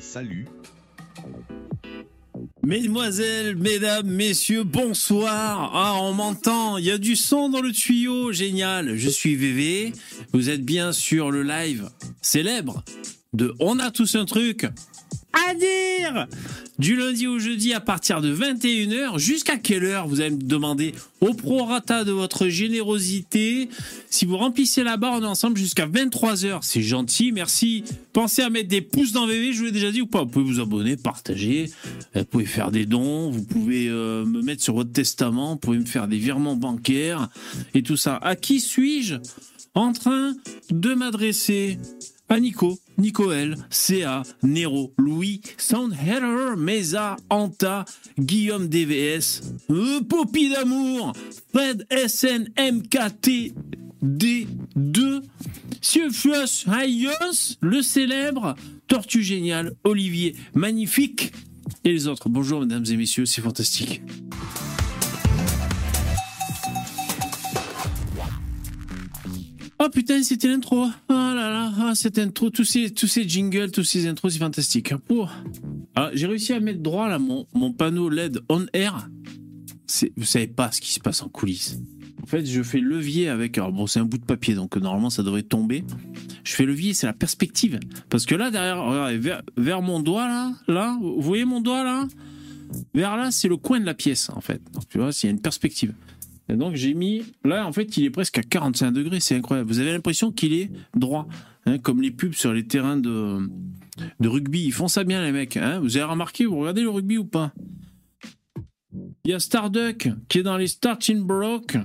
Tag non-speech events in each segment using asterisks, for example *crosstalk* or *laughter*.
Salut. Mesdemoiselles, mesdames, messieurs, bonsoir. Ah, on m'entend. Il y a du son dans le tuyau. Génial. Je suis VV. Vous êtes bien sur le live célèbre de On a tous un truc du lundi au jeudi à partir de 21h jusqu'à quelle heure vous allez me demander au prorata de votre générosité si vous remplissez la barre on est ensemble jusqu'à 23h c'est gentil merci. Pensez à mettre des pouces dans VV je vous l'ai déjà dit ou pas. Vous pouvez vous abonner partager vous pouvez faire des dons vous pouvez euh, me mettre sur votre testament vous pouvez me faire des virements bancaires et tout ça. À qui suis-je en train de m'adresser? À Nico, Nicoel, CA, Nero, Louis, Soundheader, Mesa, Anta, Guillaume DVS, euh, d'amour, Fred SN, MKT, D2, Sieufius Hayos, le célèbre, Tortue Génial, Olivier, Magnifique, et les autres. Bonjour mesdames et messieurs, c'est fantastique. Oh putain, c'était l'intro. Oh là là, ah, cette intro, tous ces, tous ces jingles, tous ces intros, c'est fantastique. Oh. Ah, J'ai réussi à mettre droit là mon, mon panneau LED on air. Vous savez pas ce qui se passe en coulisses. En fait, je fais levier avec. Alors bon, c'est un bout de papier, donc normalement ça devrait tomber. Je fais levier, c'est la perspective. Parce que là, derrière, regardez, vers, vers mon doigt là, là, vous voyez mon doigt là? Vers là, c'est le coin de la pièce en fait. Donc tu vois, s'il y a une perspective. Et donc j'ai mis, là en fait il est presque à 45 degrés, c'est incroyable. Vous avez l'impression qu'il est droit, hein, comme les pubs sur les terrains de, de rugby. Ils font ça bien les mecs. Hein. Vous avez remarqué, vous regardez le rugby ou pas? Il y a Starduck qui est dans les Starting Block.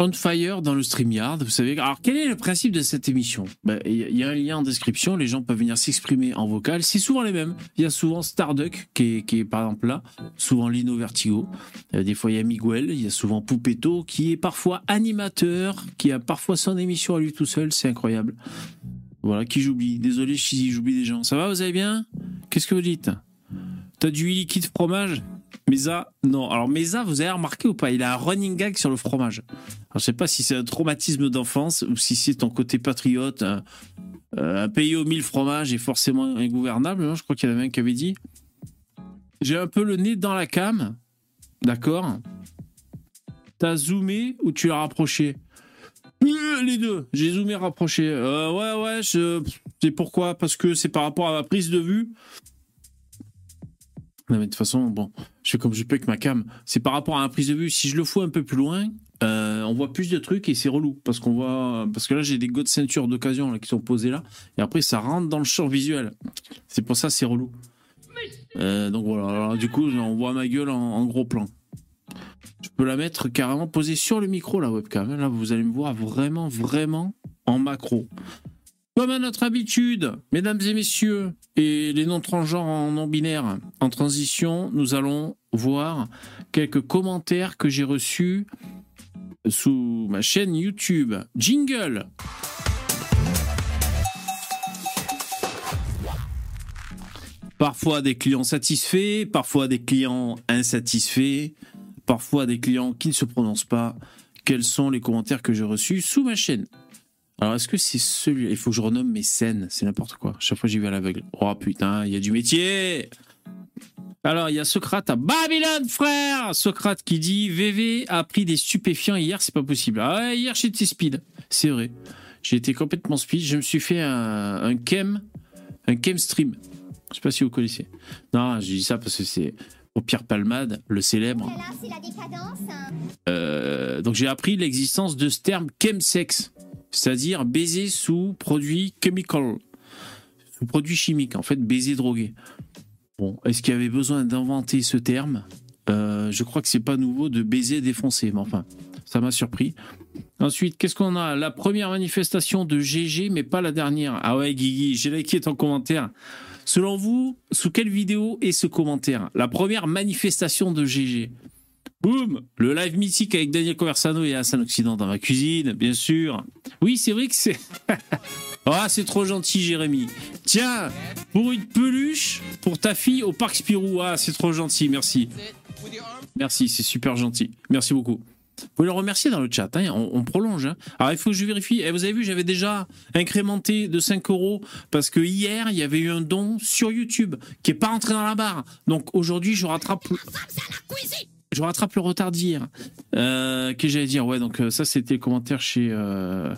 On Fire dans le StreamYard, vous savez. Alors, quel est le principe de cette émission? Ben, Il y a un lien en description, les gens peuvent venir s'exprimer en vocal. C'est souvent les mêmes. Il y a souvent Starduck, qui est, qui est par exemple là, souvent Lino Vertigo. Euh, des fois, il y a Miguel, il y a souvent Poupetto, qui est parfois animateur, qui a parfois son émission à lui tout seul. C'est incroyable. Voilà, qui j'oublie. Désolé si j'oublie des gens. Ça va, vous allez bien? Qu'est-ce que vous dites? T'as du liquide fromage? Mesa, non. Alors Mesa, vous avez remarqué ou pas? Il a un running gag sur le fromage. Alors, je sais pas si c'est un traumatisme d'enfance ou si c'est ton côté patriote. Un, un, pays aux mille fromages est forcément ingouvernable. Non je crois qu'il y en avait un qui avait dit. J'ai un peu le nez dans la cam. D'accord? T'as zoomé ou tu l'as rapproché? Euh, Les deux. J'ai zoomé, rapproché. Euh, ouais, ouais. C'est pourquoi? Parce que c'est par rapport à ma prise de vue. Mais de toute façon, bon, je fais comme je peux avec ma cam. C'est par rapport à la prise de vue. Si je le fous un peu plus loin, euh, on voit plus de trucs et c'est relou. Parce qu'on voit. Parce que là, j'ai des de ceinture d'occasion qui sont posés là. Et après, ça rentre dans le champ visuel. C'est pour ça c'est relou. Euh, donc voilà. Alors, du coup, on voit ma gueule en, gros plan. Je peux la mettre carrément posée sur le micro, la webcam. Là, vous allez me voir vraiment, vraiment en macro. Comme à notre habitude, mesdames et messieurs, et les non-transgenres en non-binaires en transition, nous allons voir quelques commentaires que j'ai reçus sous ma chaîne YouTube. Jingle Parfois des clients satisfaits, parfois des clients insatisfaits, parfois des clients qui ne se prononcent pas. Quels sont les commentaires que j'ai reçus sous ma chaîne? Alors, est-ce que c'est celui Il faut que je renomme mes scènes, c'est n'importe quoi. Chaque fois, j'y vais à l'aveugle. Oh putain, il y a du métier Alors, il y a Socrate à Babylone, frère Socrate qui dit VV a pris des stupéfiants hier, c'est pas possible. Ah ouais, hier, j'étais speed. C'est vrai. J'ai été complètement speed. Je me suis fait un, un chem, un chem stream. Je sais pas si vous connaissez. Non, j'ai dit ça parce que c'est pour Pierre Palmade, le célèbre. Euh, donc j'ai appris l'existence de ce terme chemsex c'est-à-dire baiser sous produit chemical, sous produit chimique, en fait baiser drogué. Bon, est-ce qu'il y avait besoin d'inventer ce terme? Euh, Je crois que c'est pas nouveau de baiser défoncé, mais enfin, ça m'a surpris. Ensuite, qu'est-ce qu'on a? La première manifestation de GG, mais pas la dernière. Ah ouais, Guigui, j'ai liké ton commentaire. Selon vous, sous quelle vidéo est ce commentaire? La première manifestation de GG. Boum Le live mythique avec Daniel Conversano et Hassan Occident dans ma cuisine, bien sûr. Oui, c'est vrai que c'est... *laughs* Ah, c'est trop gentil, Jérémy. Tiens, pour une peluche pour ta fille au Parc Spirou. Ah, c'est trop gentil, merci. Merci, c'est super gentil. Merci beaucoup. Vous pouvez le remercier dans le chat, hein, on, prolonge. Hein. Alors il faut que je vérifie. Eh, vous avez vu, j'avais déjà incrémenté de 5 euros parce que hier, il y avait eu un don sur YouTube qui n'est pas rentré dans la barre. Donc aujourd'hui, je rattrape. Je rattrape le retard d'hier. Euh, que j'allais dire? Ouais, donc euh, ça, c'était le commentaire chez. Euh,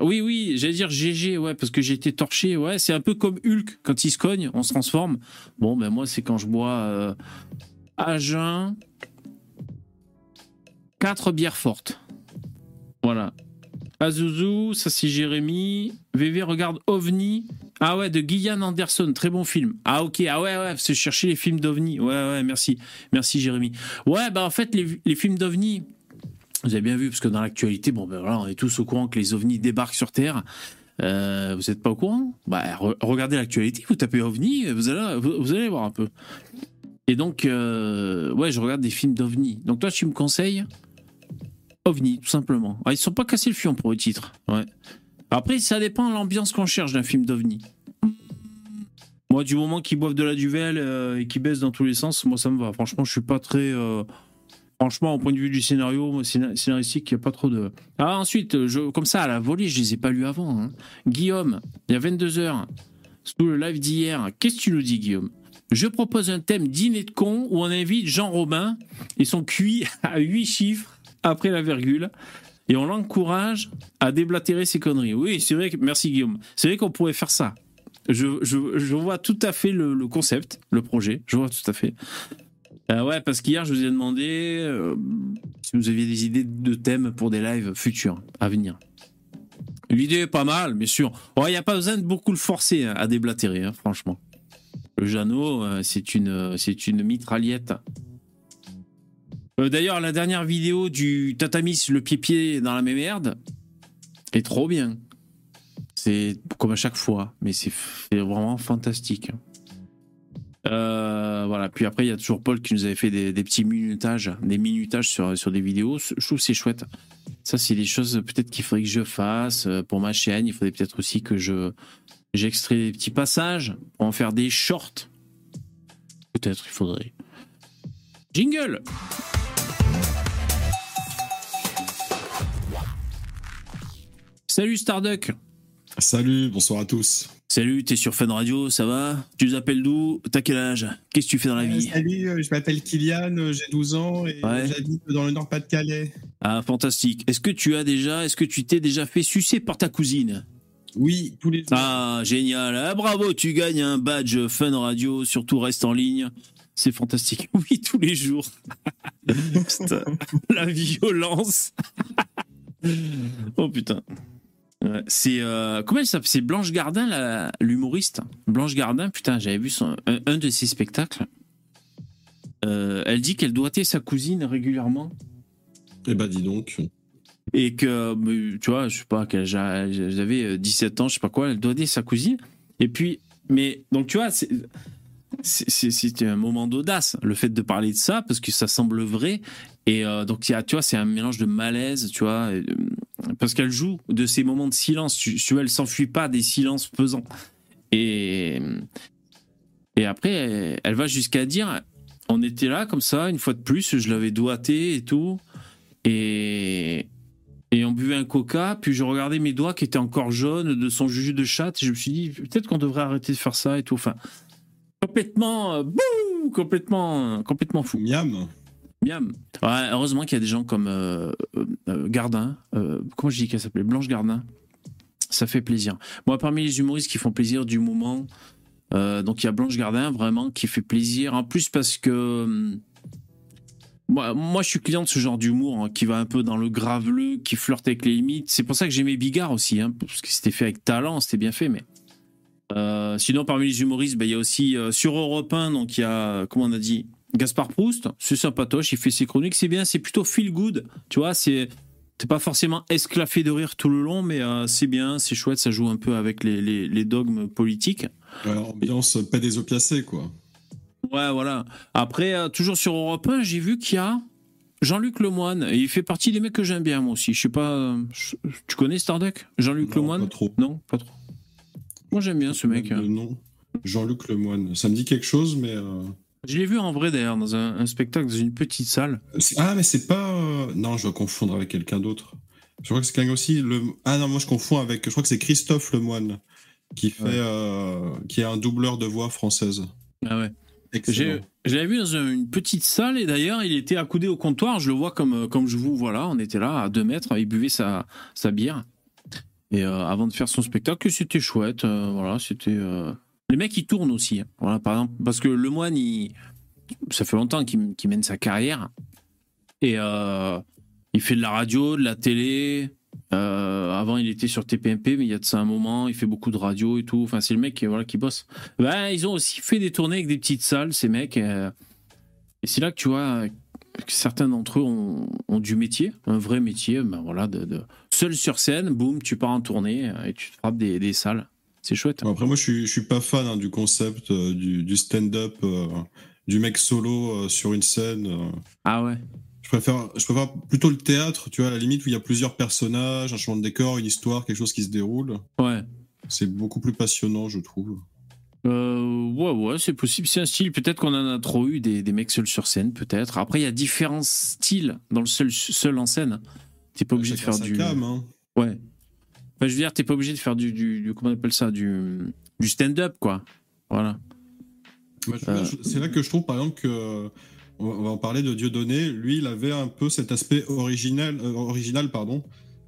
oui, oui, j'allais dire GG, ouais, parce que j'ai été torché. Ouais, c'est un peu comme Hulk, quand il se cogne, on se transforme. Bon, ben moi, c'est quand je bois à jeun 4 bières fortes. Voilà. Azuzu, ça c'est Jérémy. VV regarde OVNI. Ah ouais, de Guyane Anderson, très bon film. Ah ok, ah ouais, ouais, c'est chercher les films d'OVNI. Ouais, ouais, merci. Merci Jérémy. Ouais, bah en fait, les, films d'OVNI, vous avez bien vu, parce que dans l'actualité, bon ben voilà, on est tous au courant que les OVNI débarquent sur Terre. Euh, vous n'êtes pas au courant? Bah regardez l'actualité, vous tapez OVNI, vous allez, vous, allez voir un peu. Et donc, euh, ouais, je regarde des films d'OVNI. Donc toi, tu me conseilles OVNI, tout simplement. Ils sont pas cassés le fion pour le titre. Après, ça dépend de l'ambiance qu'on cherche d'un film d'OVNI. Moi, du moment qu'ils boivent de la duvel euh, et qu'ils baissent dans tous les sens, moi, ça me va. Franchement, je suis pas très. Euh, franchement, au point de vue du scénario, scénaristique, il n'y a pas trop de. Ah, ensuite, comme ça, à la volée, je les ai pas lus avant. Hein. Guillaume, il y a 22h, sous le live d'hier, qu'est-ce que tu nous dis, Guillaume? Je propose un thème dîner de con où on invite Jean Robin et son QI *laughs* à 8 chiffres après la virgule et on l'encourage à déblatérer ses conneries. Oui, c'est vrai que. Merci Guillaume. C'est vrai qu'on pourrait faire ça. Je, vois tout à fait le, concept, le projet. Je vois tout à fait. Euh, ouais, parce qu'hier, je vous ai demandé euh, si vous aviez des idées de thèmes pour des lives futurs, à venir. L'idée est pas mal, bien sûr. Il n'y a pas besoin de beaucoup le forcer hein, à déblatérer, hein, franchement. Le Jeannot, euh, c'est une, c'est une mitraillette. Euh, d'ailleurs, la dernière vidéo du Tatamis, le pied-pied dans la même merde, est trop bien. C'est comme à chaque fois, mais c'est vraiment fantastique. Euh, voilà. Puis après, il y a toujours Paul qui nous avait fait des, petits minutages, des minutages sur, sur des vidéos. Je trouve c'est chouette. Ça, c'est des choses peut-être qu'il faudrait que je fasse pour ma chaîne. Il faudrait peut-être aussi que je j'extrais des petits passages pour en faire des shorts. Peut-être il faudrait. Jingle Salut Starduck. Salut, bonsoir à tous. Salut, t'es sur Fun Radio, ça va? Tu nous appelles d'où? T'as quel âge? Qu'est-ce que tu fais dans la vie? euh, Salut, euh, je m'appelle Kylian, euh, j'ai 12 ans et j'habite dans le Nord-Pas-de-Calais. Ah, fantastique. Est-ce que tu as déjà, est-ce que tu t'es déjà fait sucer par ta cousine? Oui, tous les jours. Ah, génial. Ah, bravo, tu gagnes un badge Fun Radio, surtout reste en ligne. C'est fantastique. *laughs* Oui, tous les jours. *laughs* la violence. oh putain. C'est euh, comment elle s'appelle? C'est Blanche Gardin, l'humoriste. Blanche Gardin, putain, j'avais vu son, un, de ses spectacles. Euh, elle dit qu'elle doigtait sa cousine régulièrement. Eh ben, dis donc. Et que, tu vois, je sais pas, j'avais 17 ans, je sais pas quoi, elle doigtait sa cousine. Et puis, mais, donc, tu vois, c'était un moment d'audace, le fait de parler de ça, parce que ça semble vrai. Et euh, donc, tu vois, c'est un mélange de malaise, tu vois parce qu'elle joue de ces moments de silence. Tu, tu elle s'enfuit pas des silences pesants. Et, et après, elle, va jusqu'à dire on était là comme ça, une fois de plus, je l'avais doigté et tout. Et, et on buvait un coca, puis je regardais mes doigts qui étaient encore jaunes de son jus de chatte, et je me suis dit, peut-être qu'on devrait arrêter de faire ça et tout. Enfin, complètement, euh, complètement, complètement fou. Miam. Miam. heureusement qu'il y a des gens comme euh, euh, Gardin, euh, comment je dis qu'elle s'appelait? Blanche Gardin. Ça fait plaisir. Moi, parmi les humoristes qui font plaisir du moment, donc il y a Blanche Gardin vraiment qui fait plaisir. En plus parce que moi, moi je suis client de ce genre d'humour hein, qui va un peu dans le graveleux, qui flirte avec les limites. C'est pour ça que j'aimais Bigard aussi, hein, parce que c'était fait avec talent, c'était bien fait, mais. Sinon, parmi les humoristes, ben, il y a aussi sur Europe 1, donc il y a, comment on a dit, Gaspard Proust, c'est sympatoche, il fait ses chroniques, c'est bien, c'est plutôt feel good, tu vois, c'est t'es pas forcément esclaffé de rire tout le long, mais euh, c'est bien, c'est chouette, ça joue un peu avec les, les, dogmes politiques. Ouais, ambiance pas des opiacés, quoi. Ouais, voilà. Après, euh, toujours sur Europe 1, j'ai vu qu'il y a Jean-Luc Lemoine, et il fait partie des mecs que j'aime bien, moi aussi. Je sais pas, euh, tu connais Starduck Jean-Luc Lemoine Pas trop. Non, pas trop. Moi, j'aime bien ce mec. Non. Jean-Luc Lemoine. Ça me dit quelque chose, mais. Je l'ai vu en vrai d'ailleurs dans un, spectacle dans une petite salle. Ah mais c'est pas non je dois confondre avec quelqu'un d'autre. Je crois que c'est quelqu'un aussi le ah non moi je confonds avec je crois que c'est Christophe Lemoine qui fait qui est un doubleur de voix française. Ah ouais. Je l'avais vu dans une petite salle et d'ailleurs il était accoudé au comptoir. Je le vois comme, comme je vous vois là. On était là à deux mètres. Il buvait sa, sa bière. Et euh, avant de faire son spectacle, c'était chouette. Euh, voilà, c'était. Euh, les mecs ils tournent aussi. Hein. Voilà, par exemple, parce que le moine, il... ça fait longtemps qu'il mène sa carrière et il fait de la radio, de la télé. avant, il était sur TPMP, mais il y a de ça un moment, il fait beaucoup de radio et tout. Enfin, c'est le mec qui, bosse. Ben, ils ont aussi fait des tournées avec des petites salles, ces mecs. et c'est là que tu vois certains d'entre eux ont, du métier, un vrai métier, ben voilà, de, seul sur scène, boum, tu pars en tournée euh, et tu te frappes des, salles. C'est chouette. après, moi, je suis, je suis pas fan hein, du concept euh, du, stand-up, euh, du mec solo sur une scène. Ah ouais. Je préfère, je préfère plutôt le théâtre, tu vois, à la limite où il y a plusieurs personnages, un changement de décor, une histoire, quelque chose qui se déroule. Ouais. C'est beaucoup plus passionnant, je trouve. Euh, ouais, ouais, c'est possible. C'est un style. Peut-être qu'on en a trop eu des, des mecs seuls sur scène, peut-être. Après, il y a différents styles dans le seul, seul en scène. T'es pas obligé de faire du. hein. Ouais. Enfin, je veux dire, t'es pas obligé de faire du, du, comment on appelle ça, du, du stand-up, quoi. Voilà. Euh. C'est là que je trouve, par exemple, que on va en parler de Dieudonné. Lui, il avait un peu cet aspect original, euh, original pardon,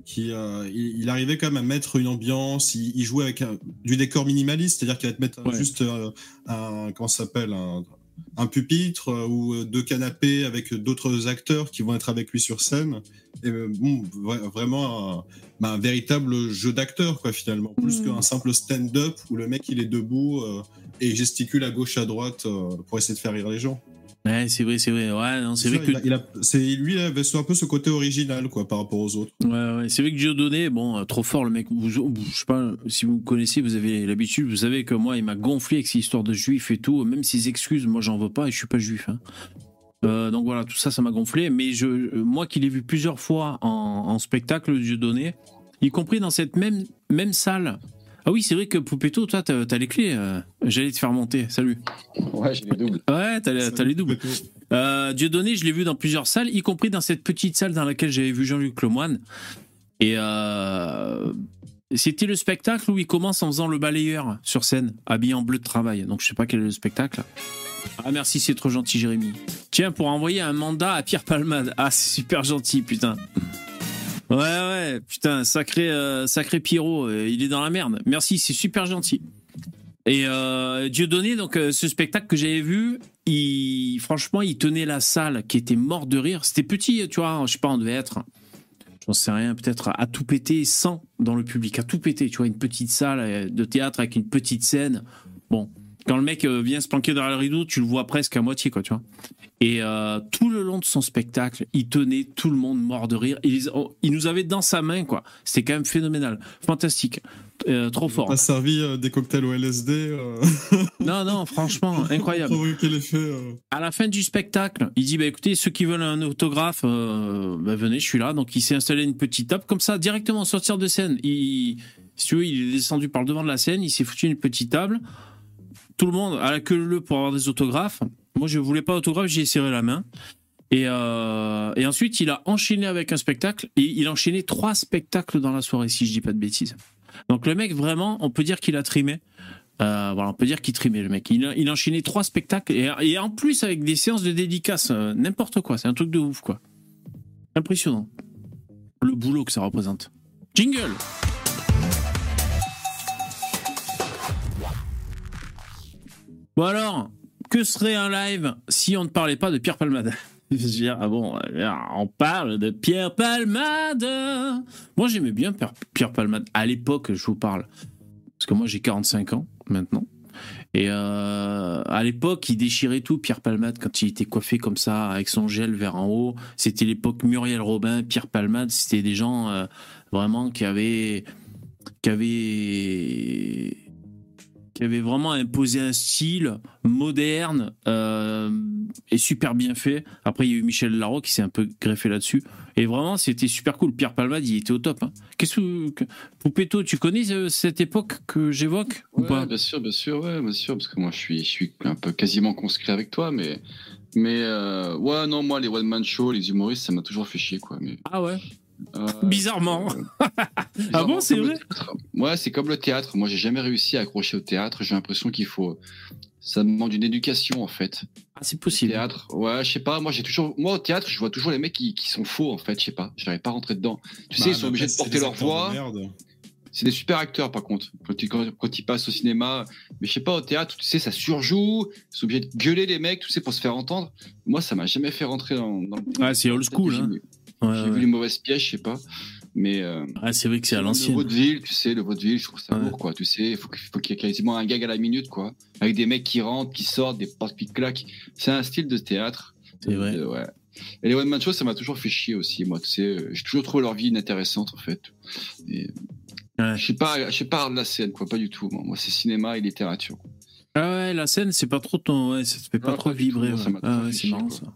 qui euh, il, arrivait quand même à mettre une ambiance. Il, jouait avec du décor minimaliste, c'est-à-dire qu'il allait te mettre juste euh, un comment s'appelle un, pupitre euh, ou deux canapés avec d'autres acteurs qui vont être avec lui sur scène. Et bon, vraiment bah, un, véritable jeu d'acteur quoi finalement, plus mm. qu'un simple stand-up où le mec il est debout et gesticule à gauche à droite pour essayer de faire rire les gens. Ouais, c'est vrai, c'est vrai. Ouais, non, c'est vrai que. Il a, lui, il avait un peu ce côté original, quoi, par rapport aux autres. Ouais, ouais. C'est vrai que Dieudonné, bon, euh, trop fort, le mec. Vous, je sais pas si vous me connaissez, vous avez l'habitude, vous savez que moi, il m'a gonflé avec ses histoires de juifs et tout. Même ses excuses, moi, j'en veux pas et je suis pas juif. Hein. Euh, donc voilà, tout ça, ça m'a gonflé. Mais je, euh, moi qui l'ai vu plusieurs fois en, en spectacle, Dieudonné, y compris dans cette même, même salle ah oui, c'est vrai que Poupetto, toi, t'as as les clés. Euh, j'allais te faire monter. Salut. Ouais, j'ai les doubles. Ouais, t'as les doubles. Euh, Dieudonné, je l'ai vu dans plusieurs salles, y compris dans cette petite salle dans laquelle j'avais vu Jean-Luc Lemoine. Et euh, c'était le spectacle où il commence en faisant le balayeur sur scène, habillé en bleu de travail. Donc je sais pas quel est le spectacle. Ah merci, c'est trop gentil, Jérémy. Tiens, pour envoyer un mandat à Pierre Palmade. Ah, c'est super gentil, putain. Ouais, ouais, putain, sacré, euh, sacré Pierrot, euh, il est dans la merde. Merci, c'est super gentil. Et euh, Dieudonné, donc euh, ce spectacle que j'avais vu, il, franchement, il tenait la salle qui était morte de rire. C'était petit, tu vois, je sais pas, on devait être, j'en sais rien, peut-être à tout péter 100 dans le public, à tout péter, tu vois, une petite salle de théâtre avec une petite scène. Bon, quand le mec vient se planquer derrière le rideau, tu le vois presque à moitié, quoi, tu vois. Et euh, tout le long de son spectacle, il tenait tout le monde mort de rire. Il, oh, il nous avait dans sa main, quoi. C'était quand même phénoménal. Fantastique. Euh, trop fort. Il a servi euh, des cocktails au LSD. non, non, franchement, *laughs* incroyable. À la fin du spectacle, il dit bah, écoutez, ceux qui veulent un autographe, bah, venez, je suis là. Donc il s'est installé une petite table, comme ça, directement sortir de scène. Il, si tu veux, il est descendu par le devant de la scène, il s'est foutu une petite table. Tout le monde à la queue leu pour avoir des autographes. Moi, je voulais pas autographe, j'ai serré la main. Et, euh, et, ensuite, il a enchaîné avec un spectacle. Il a enchaîné trois spectacles dans la soirée, si je dis pas de bêtises. Donc le mec, vraiment, on peut dire qu'il a trimé. Euh, voilà, on peut dire qu'il trimait le mec. Il il a enchaîné trois spectacles et, et, en plus avec des séances de dédicaces, euh, n'importe quoi. C'est un truc de ouf, quoi. Impressionnant. Le boulot que ça représente. Jingle. Bon alors, que serait un live si on ne parlait pas de Pierre Palmade *laughs* Je veux dire, ah bon, on parle de Pierre Palmade. Moi, j'aimais bien Pierre Palmade à l'époque, je vous parle. Parce que moi, j'ai 45 ans maintenant. Et euh, à l'époque, il déchirait tout, Pierre Palmade, quand il était coiffé comme ça, avec son gel vers en haut. C'était l'époque Muriel Robin, Pierre Palmade. C'était des gens euh, vraiment qui avaient, qui avaient qui avait vraiment imposé un style moderne euh, et super bien fait. Après, il y a eu Michel Larocque qui s'est un peu greffé là-dessus. Et vraiment, c'était super cool. Pierre Palmade, il était au top. Hein. Qu'est-ce que. Poupetto, tu connais euh, cette époque que j'évoque ou pas? Bien sûr, bien sûr, ouais, bien sûr. Parce que moi, je suis, je suis un peu quasiment conscrit avec toi, mais. Mais euh, ouais, non, moi, les one-man shows, les humoristes, ça m'a toujours fait chier, quoi. Mais... Ah ouais? Euh, *laughs* bizarrement. ah bon, c'est vrai Ouais, c'est comme le théâtre. Moi, j'ai jamais réussi à accrocher au théâtre. J'ai l'impression qu'il faut. Ça demande une éducation, en fait. Ah, c'est possible. théâtre, ouais, je sais pas. Moi, j'ai toujours. Moi, au théâtre, je vois toujours les mecs qui, qui sont faux, en fait. Je sais pas. Je n'arrive pas à rentrer dedans. Tu sais, bah, ils sont obligés de porter leur voix. C'est des super acteurs, par contre. Quand ils, quand, ils passent au cinéma, mais je sais pas, au théâtre, tu sais, ça surjoue. Ils sont obligés de gueuler les mecs, tu sais, pour se faire entendre. Moi, ça m'a jamais fait rentrer dans. dans ah, c'est old school, hein. J'ai vu les mauvaises pièges, je sais pas. Mais euh, ah, c'est vrai que c'est à l'ancienne. Le vaudeville, tu sais, le vaudeville, je trouve ça lourd, quoi. Tu sais, il faut, qu'il y ait quasiment un gag à la minute, quoi. Avec des mecs qui rentrent, qui sortent, des portes qui claquent. C'est un style de théâtre. C'est vrai. Euh, ouais. Et les one man shows, ça m'a toujours fait chier aussi, moi. Tu sais, j'ai toujours trouvé leur vie inintéressante, en fait. Et, Je sais pas, je sais pas de la scène, quoi. Pas du tout. Moi, moi c'est cinéma et littérature. Ah ouais, la scène, c'est pas trop ton, ouais, ça te fait pas trop vibrer. Ah ouais, c'est marrant ça.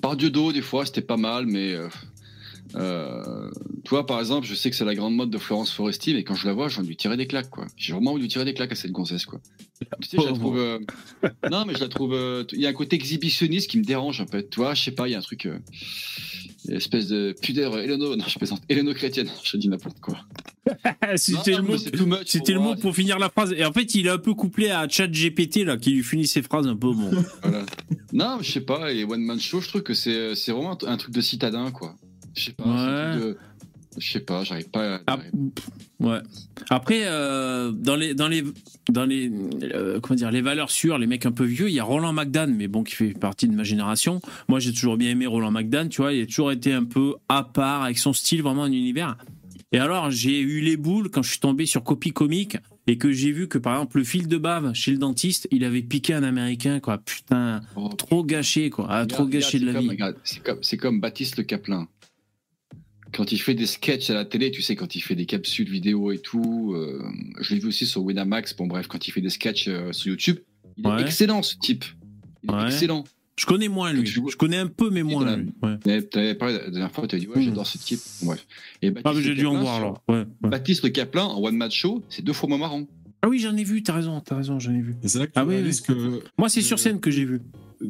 Par Dieudo, des fois, c'était pas mal, mais. Euh, euh, toi, par exemple, je sais que c'est la grande mode de Florence Foresti, mais quand je la vois, j'ai envie de lui tirer des claques, quoi. J'ai vraiment envie de lui tirer des claques à cette gonzesse, quoi. Tu sais, je la trouve. Euh, non, mais je la trouve. Il y a un côté exhibitionniste qui me dérange, un peu. Tu vois, je sais pas, il y a un truc. Une espèce de pudeur Héléno, non, je plaisante, Héléno chrétienne, *laughs* je dis n'importe quoi. *laughs* c'était le mot, c'était le mot pour finir la phrase. Et en fait, il est un peu couplé à Chat GPT là, qui lui finit ses phrases un peu bon. *laughs* voilà. Non, je sais pas. Et One Man Show, je trouve que c'est, c'est vraiment un truc de citadin, quoi. Je sais pas. Ouais. Je sais pas, j'arrive pas. À... Ah, ouais. Après, euh, dans les dans les dans les euh, comment dire les valeurs sûres, les mecs un peu vieux, il y a Roland McDan, mais bon, qui fait partie de ma génération. Moi, j'ai toujours bien aimé Roland McDan. Tu vois, il a toujours été un peu à part avec son style, vraiment un univers. Et alors, j'ai eu les boules quand je suis tombé sur Copy Comique et que j'ai vu que, par exemple, le fil de bave chez le dentiste, il avait piqué un Américain, quoi. Putain, oh, trop gâché, quoi. Ah, trop gâché de la vie. C'est comme, comme, Baptiste Le Caplin. Quand il fait des sketchs à la télé, tu sais, quand il fait des capsules vidéo et tout, euh, je l'ai vu aussi sur Winamax, bon bref, quand il fait des sketchs euh, sur YouTube, il est excellent ce type. Il est excellent. Je connais moins lui. Je connais un peu, mais moins lui. Ouais. avais parlé la dernière fois, tu as dit, ouais, j'adore ce type. bref. Et ah, mais j'ai dû en voir alors. Ouais, Baptiste Caplin en one match show, c'est deux fois moins marrant. Ah oui, j'en ai vu, t'as raison, t'as raison, j'en ai vu. Et c'est là que ah, oui, que. Moi, c'est sur scène que j'ai vu.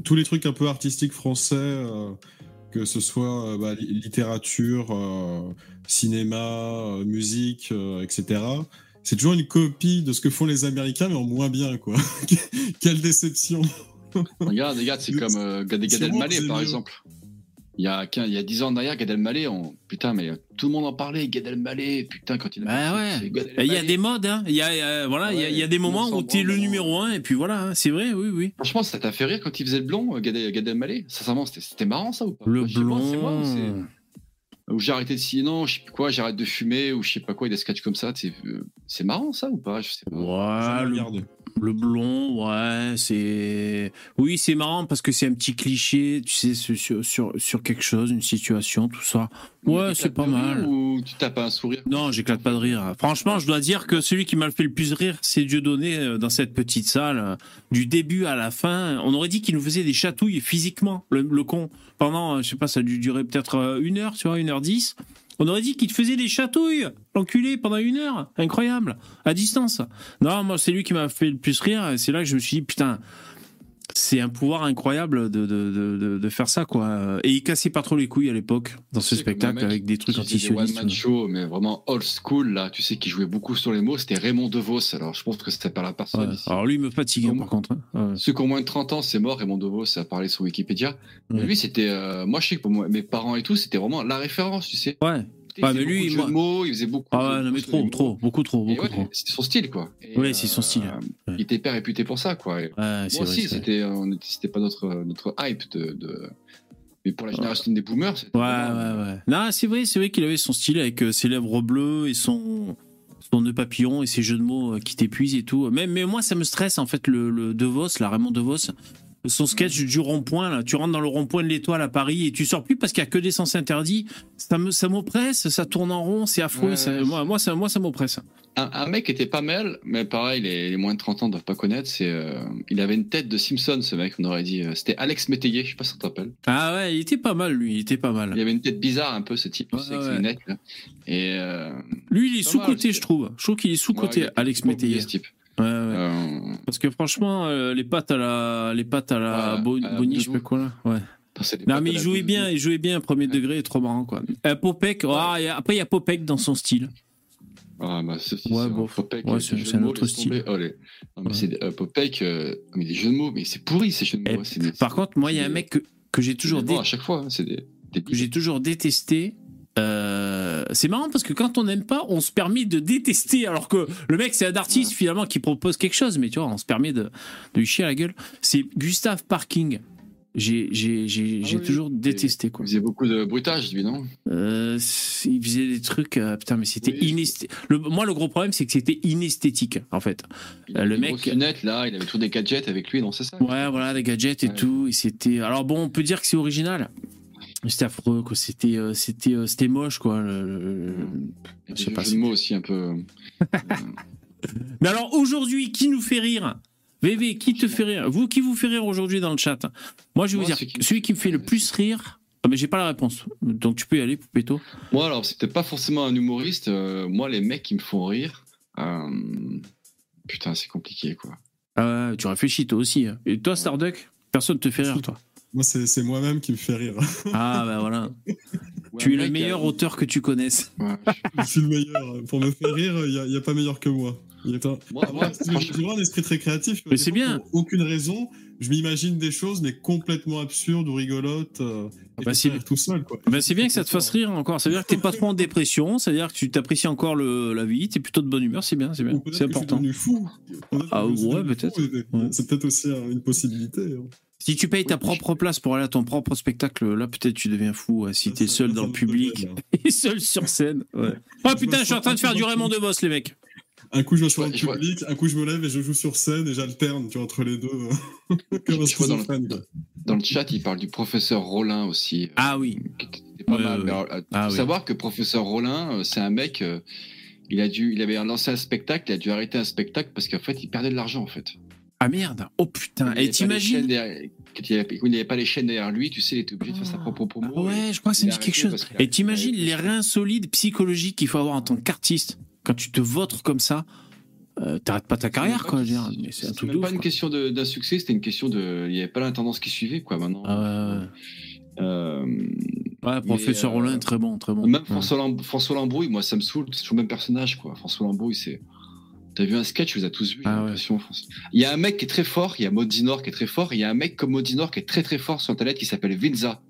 Tous les trucs un peu artistiques français, euh, que ce soit euh, bah, littérature, euh, cinéma, musique, etc. C'est toujours une copie de ce que font les Américains, mais en moins bien, quoi. *laughs* Quelle déception! regarde, regarde, c'est comme euh, Gad, Elmaleh, par exemple. Il y, a, il y a 10 ans derrière, Gad Elmaleh, on... putain, mais tout le monde en parlait, Gad Elmaleh, putain, quand il a. Bah ouais. Il y a des modes, hein. Il y a, voilà, il, y a, des moments où tu es le numéro 1, et puis voilà, hein. c'est vrai, oui, oui. Franchement, ça t'a fait rire quand il faisait le blond, Gad, Gad Elmaleh? Sincèrement, c'était marrant ça ou pas? Le blond. ou j'ai arrêté de signer, non, je sais plus quoi, j'arrête de fumer, ou je sais pas quoi, il y a des sketchs comme ça. Euh, c'est marrant ça ou pas? Je sais pas. Ouais, le, le blond, ouais, c'est. Oui, c'est marrant parce que c'est un petit cliché, tu sais, sur, sur, sur quelque chose, une situation, tout ça. Ouais, c'est pas mal. Ou tu tapes un sourire? Non, j'éclate pas de rire. Franchement, je dois dire que celui qui m'a fait le plus rire, c'est Dieudonné euh, dans cette petite salle. Euh, du début à la fin, on aurait dit qu'il nous faisait des chatouilles physiquement, le, le con. Pendant, euh, je sais pas, ça a dû durer peut-être une heure, tu vois, une heure dix. On aurait dit qu'il te faisait des chatouilles, l'enculé, pendant une heure. Incroyable. À distance. Non, moi, c'est lui qui m'a fait le plus rire. C'est là que je me suis dit, putain, c'est un pouvoir incroyable de, de, de, faire ça, quoi. Et il cassait pas trop les couilles à l'époque dans ce spectacle avec des trucs antisionistes. One man show, mais vraiment old school, là. Tu sais, qui jouait beaucoup sur les mots, c'était Raymond DeVos. Alors, je pense que c'était pas la personne. Alors, lui, il me fatigue, par contre. Hein. Ceux qui ont moins de 30 ans, c'est mort, Raymond DeVos, ça a parlé sur Wikipédia. Mais lui, c'était. Euh, moi, je sais que pour moi, mes parents et tout, c'était vraiment la référence, tu sais. Ouais. Ah, mais lui, il, mots, il faisait beaucoup. Ah ouais, mais trop, trop, beaucoup trop, beaucoup trop. C'était son style, quoi. Oui, c'est son style. Il était pas réputé pour ça, quoi. Ouais, moi aussi, c'était, c'était pas notre, notre hype de, de... Mais pour la génération des boomers, c'était. Ouais, ouais, ouais. Non, c'est vrai, c'est vrai qu'il avait son style avec euh, ses lèvres bleues et son son nœud papillon et ses jeux de mots euh, qui t'épuisent et tout. Mais, mais moi, ça me stresse en fait le, le De Vos, la Raymond De Vos. Son sketch du rond-point, là. Tu rentres dans le rond-point de l'étoile à Paris et tu sors plus parce qu'il y a que des sens interdits. Ça me, ça m'oppresse, ça tourne en rond, c'est affreux. Ouais, ça- ouais. moi, moi, ça, moi, ça m'oppresse. Un, un mec était pas mal, mais pareil, les, les moins de 30 ans doivent pas connaître. C'est, euh, il avait une tête de Simpson, ce mec, on aurait dit. euh, C'était Alex Métayer, je sais pas si tu te rappelles. Ah ouais, il était pas mal, lui, il était pas Il mal. avait une tête bizarre, un peu, ce type, tu Ouais, sais, avec ouais. ses lunettes, là. Et. Euh, Lui, il est sous-côté, je trouve. Je trouve qu'il est sous-côté, il Alex Métayer. ce type. Ouais, ouais. Euh, Parce que franchement, euh, les pattes à la, les pattes à la Bonnie, je sais pas quoi là. Ouais. c'est Non, potes mais il jouait bien, il jouait bien, premier degré, trop marrant quoi. Euh, Popek, y a- après il y a Popek dans son style. Ah, bah, ceci, Ouais, c'est bon. Popek, Ouais, euh, c'est- c'est un mots, autre style. Oh, les- non, mais Ouais. c'est euh, Popek, euh, mais des jeux de mots, mais c'est pourri ces jeux de Eh, mots. c'est des- Par contre, moi, il y a un c'est mec que, que j'ai c'est toujours, dé- bons à chaque fois, hein, c'est des, des que j'ai toujours détesté. Euh, c'est marrant parce que quand on n'aime pas, on se permet de détester. Alors que le mec, c'est un artiste finalement qui propose quelque chose, mais tu vois, on se permet de, de lui chier à la gueule. C'est Gustave Parking. J'ai Ah oui, toujours détesté Il quoi. faisait beaucoup de bruitage, lui, non? Euh, il faisait des trucs, euh, putain, mais c'était Oui. inesthétique. Moi, le gros problème, c'est que c'était inesthétique, en fait. Il avait le mec- lunettes, là, il avait toujours des gadgets avec lui, non, c'est ça? Ouais, voilà, des gadgets et Ouais. tout. Et c'était. Alors bon, on peut dire que c'est original. C'était affreux, quoi. C'était, euh, c'était, euh, c'était moche, quoi. le- a je sais pas de mots aussi un peu. *laughs* Mais alors aujourd'hui, qui nous fait rire? VV, qui te fait rire? Vous, qui vous fait rire aujourd'hui dans le chat? Moi, je vais Moi, vous dire, celui qui- celui qui me fait le plus rire. Ah, mais j'ai pas la réponse. Donc tu peux y aller, Poupetto. Moi, alors, c'était pas forcément un humoriste. euh, moi, les mecs qui me font rire. euh, Putain, c'est compliqué, quoi. Ah, ouais, tu réfléchis toi aussi. hein. Et toi, Starduck Personne te fait rire, toi. Moi, c'est moi-même qui me fait rire. Ah, bah voilà. Ouais, tu es le meilleur euh, auteur que tu connaisses. ouais. Je suis le meilleur. Pour me faire rire, il n'y a, pas meilleur que moi. Il un- Moi, moi, J'ai vraiment un esprit très créatif. Mais c'est bien. Pour aucune raison, je m'imagine des choses, mais complètement absurdes ou rigolotes. euh, et Bah, je c'est- tout seul, quoi. Ben, c'est bien que ça te fasse rire encore. Ça veut dire que t'es pas trop en dépression. Ça veut dire que tu t'apprécies encore le, la vie. T'es plutôt de bonne humeur. C'est bien, c'est bien. C'est que je suis important. devenu fou. Ah, ouais, devenu peut-être. Ouais. C'est peut-être aussi euh, une possibilité. hein. Si tu payes ta propre place pour aller à ton propre spectacle, là peut-être tu deviens fou. hein, si Ça, t'es seul dans le public et *laughs* seul sur scène. Ouais. Ah putain, je suis en train de faire du Raymond DeVos, les mecs. Un coup, je vais sur le public, un coup, je me lève et je joue sur scène et j'alterne tu vois, entre les deux. euh, *laughs* Comme un Je vois dans le- dans le chat, il parle du professeur Rollin aussi. euh, Ah oui. qui pas Ouais, mal. alors, Ah faut oui. savoir que professeur Rollin, euh, c'est un mec. euh, il a dû, il avait lancé un spectacle, il a dû arrêter un spectacle parce qu'en fait, il perdait de l'argent en fait. Ah merde. Oh putain. Et t'imagines quand il n'avait pas les chaînes derrière lui, tu sais, il était obligé de faire sa propre promo. Ah ouais, je crois que ça me dit quelque chose. Et t'imagines les reins solides psychologiques qu'il faut avoir en tant qu'artiste quand tu te votres comme ça. euh, T'arrêtes pas ta carrière, quoi. c'est un truc même pas une question d'un succès, c'était une question de. Il n'y avait pas l'intendance qui suivait, quoi, maintenant. Ah ouais, Euh, ouais. Professeur euh, Rollin, très bon, très bon. Même Ouais. François Lambrouille, moi, ça me saoule, c'est toujours le même personnage, quoi. François Lambrouille, c'est. T'as vu un sketch, vous avez tous vu, Ah ouais. l'impression. François. Il y a un mec qui est très fort, il y a Modinor qui est très fort, et il y a un mec comme Modinor qui est très très fort sur Internet qui s'appelle Vinza.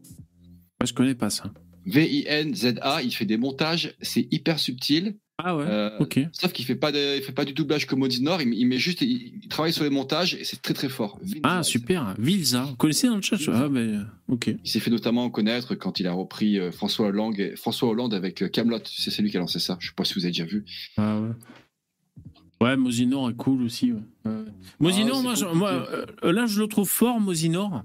Ouais, je connais pas ça. V-I-N-Z-A, il fait des montages, c'est hyper subtil. Ah ouais. euh, ok. Sauf qu'il fait pas de, il fait pas du doublage comme Modinor, il, il met juste, il, il travaille sur les montages et c'est très très fort. Vinza, Ah, super. Vilza. Vous connaissez dans le chat Ah, ben, ok. Il s'est fait notamment connaître quand il a repris euh, François Hollande, François Hollande avec Camelot. C'est celui qui a lancé ça. Je sais pas si vous avez déjà vu. Ah ouais. Ouais, Mosinor est cool aussi. Ouais. Ouais. Mosinor, Ah, moi, je- euh, là, je le trouve fort, Mosinor.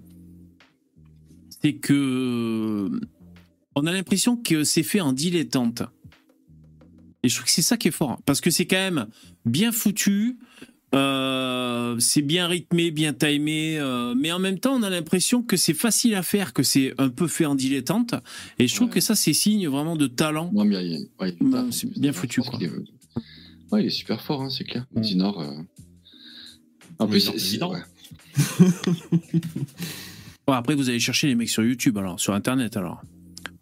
C'est que. On a l'impression que c'est fait en dilettante. Et je trouve que c'est ça qui est fort. Parce que c'est quand même bien foutu. euh, c'est bien rythmé, bien timé, euh, mais en même temps, on a l'impression que c'est facile à faire, que c'est un peu fait en dilettante. Et je trouve Ouais. que ça, c'est signe vraiment de talent. Ouais, Ouais, pas- c'est bien foutu, quoi. Ouais, il est super fort, hein, c'est clair. Ouais. Dinor. euh, En Mais plus, c'est- ouais. *laughs* Bon, après, vous allez chercher les mecs sur YouTube, alors, sur Internet, alors.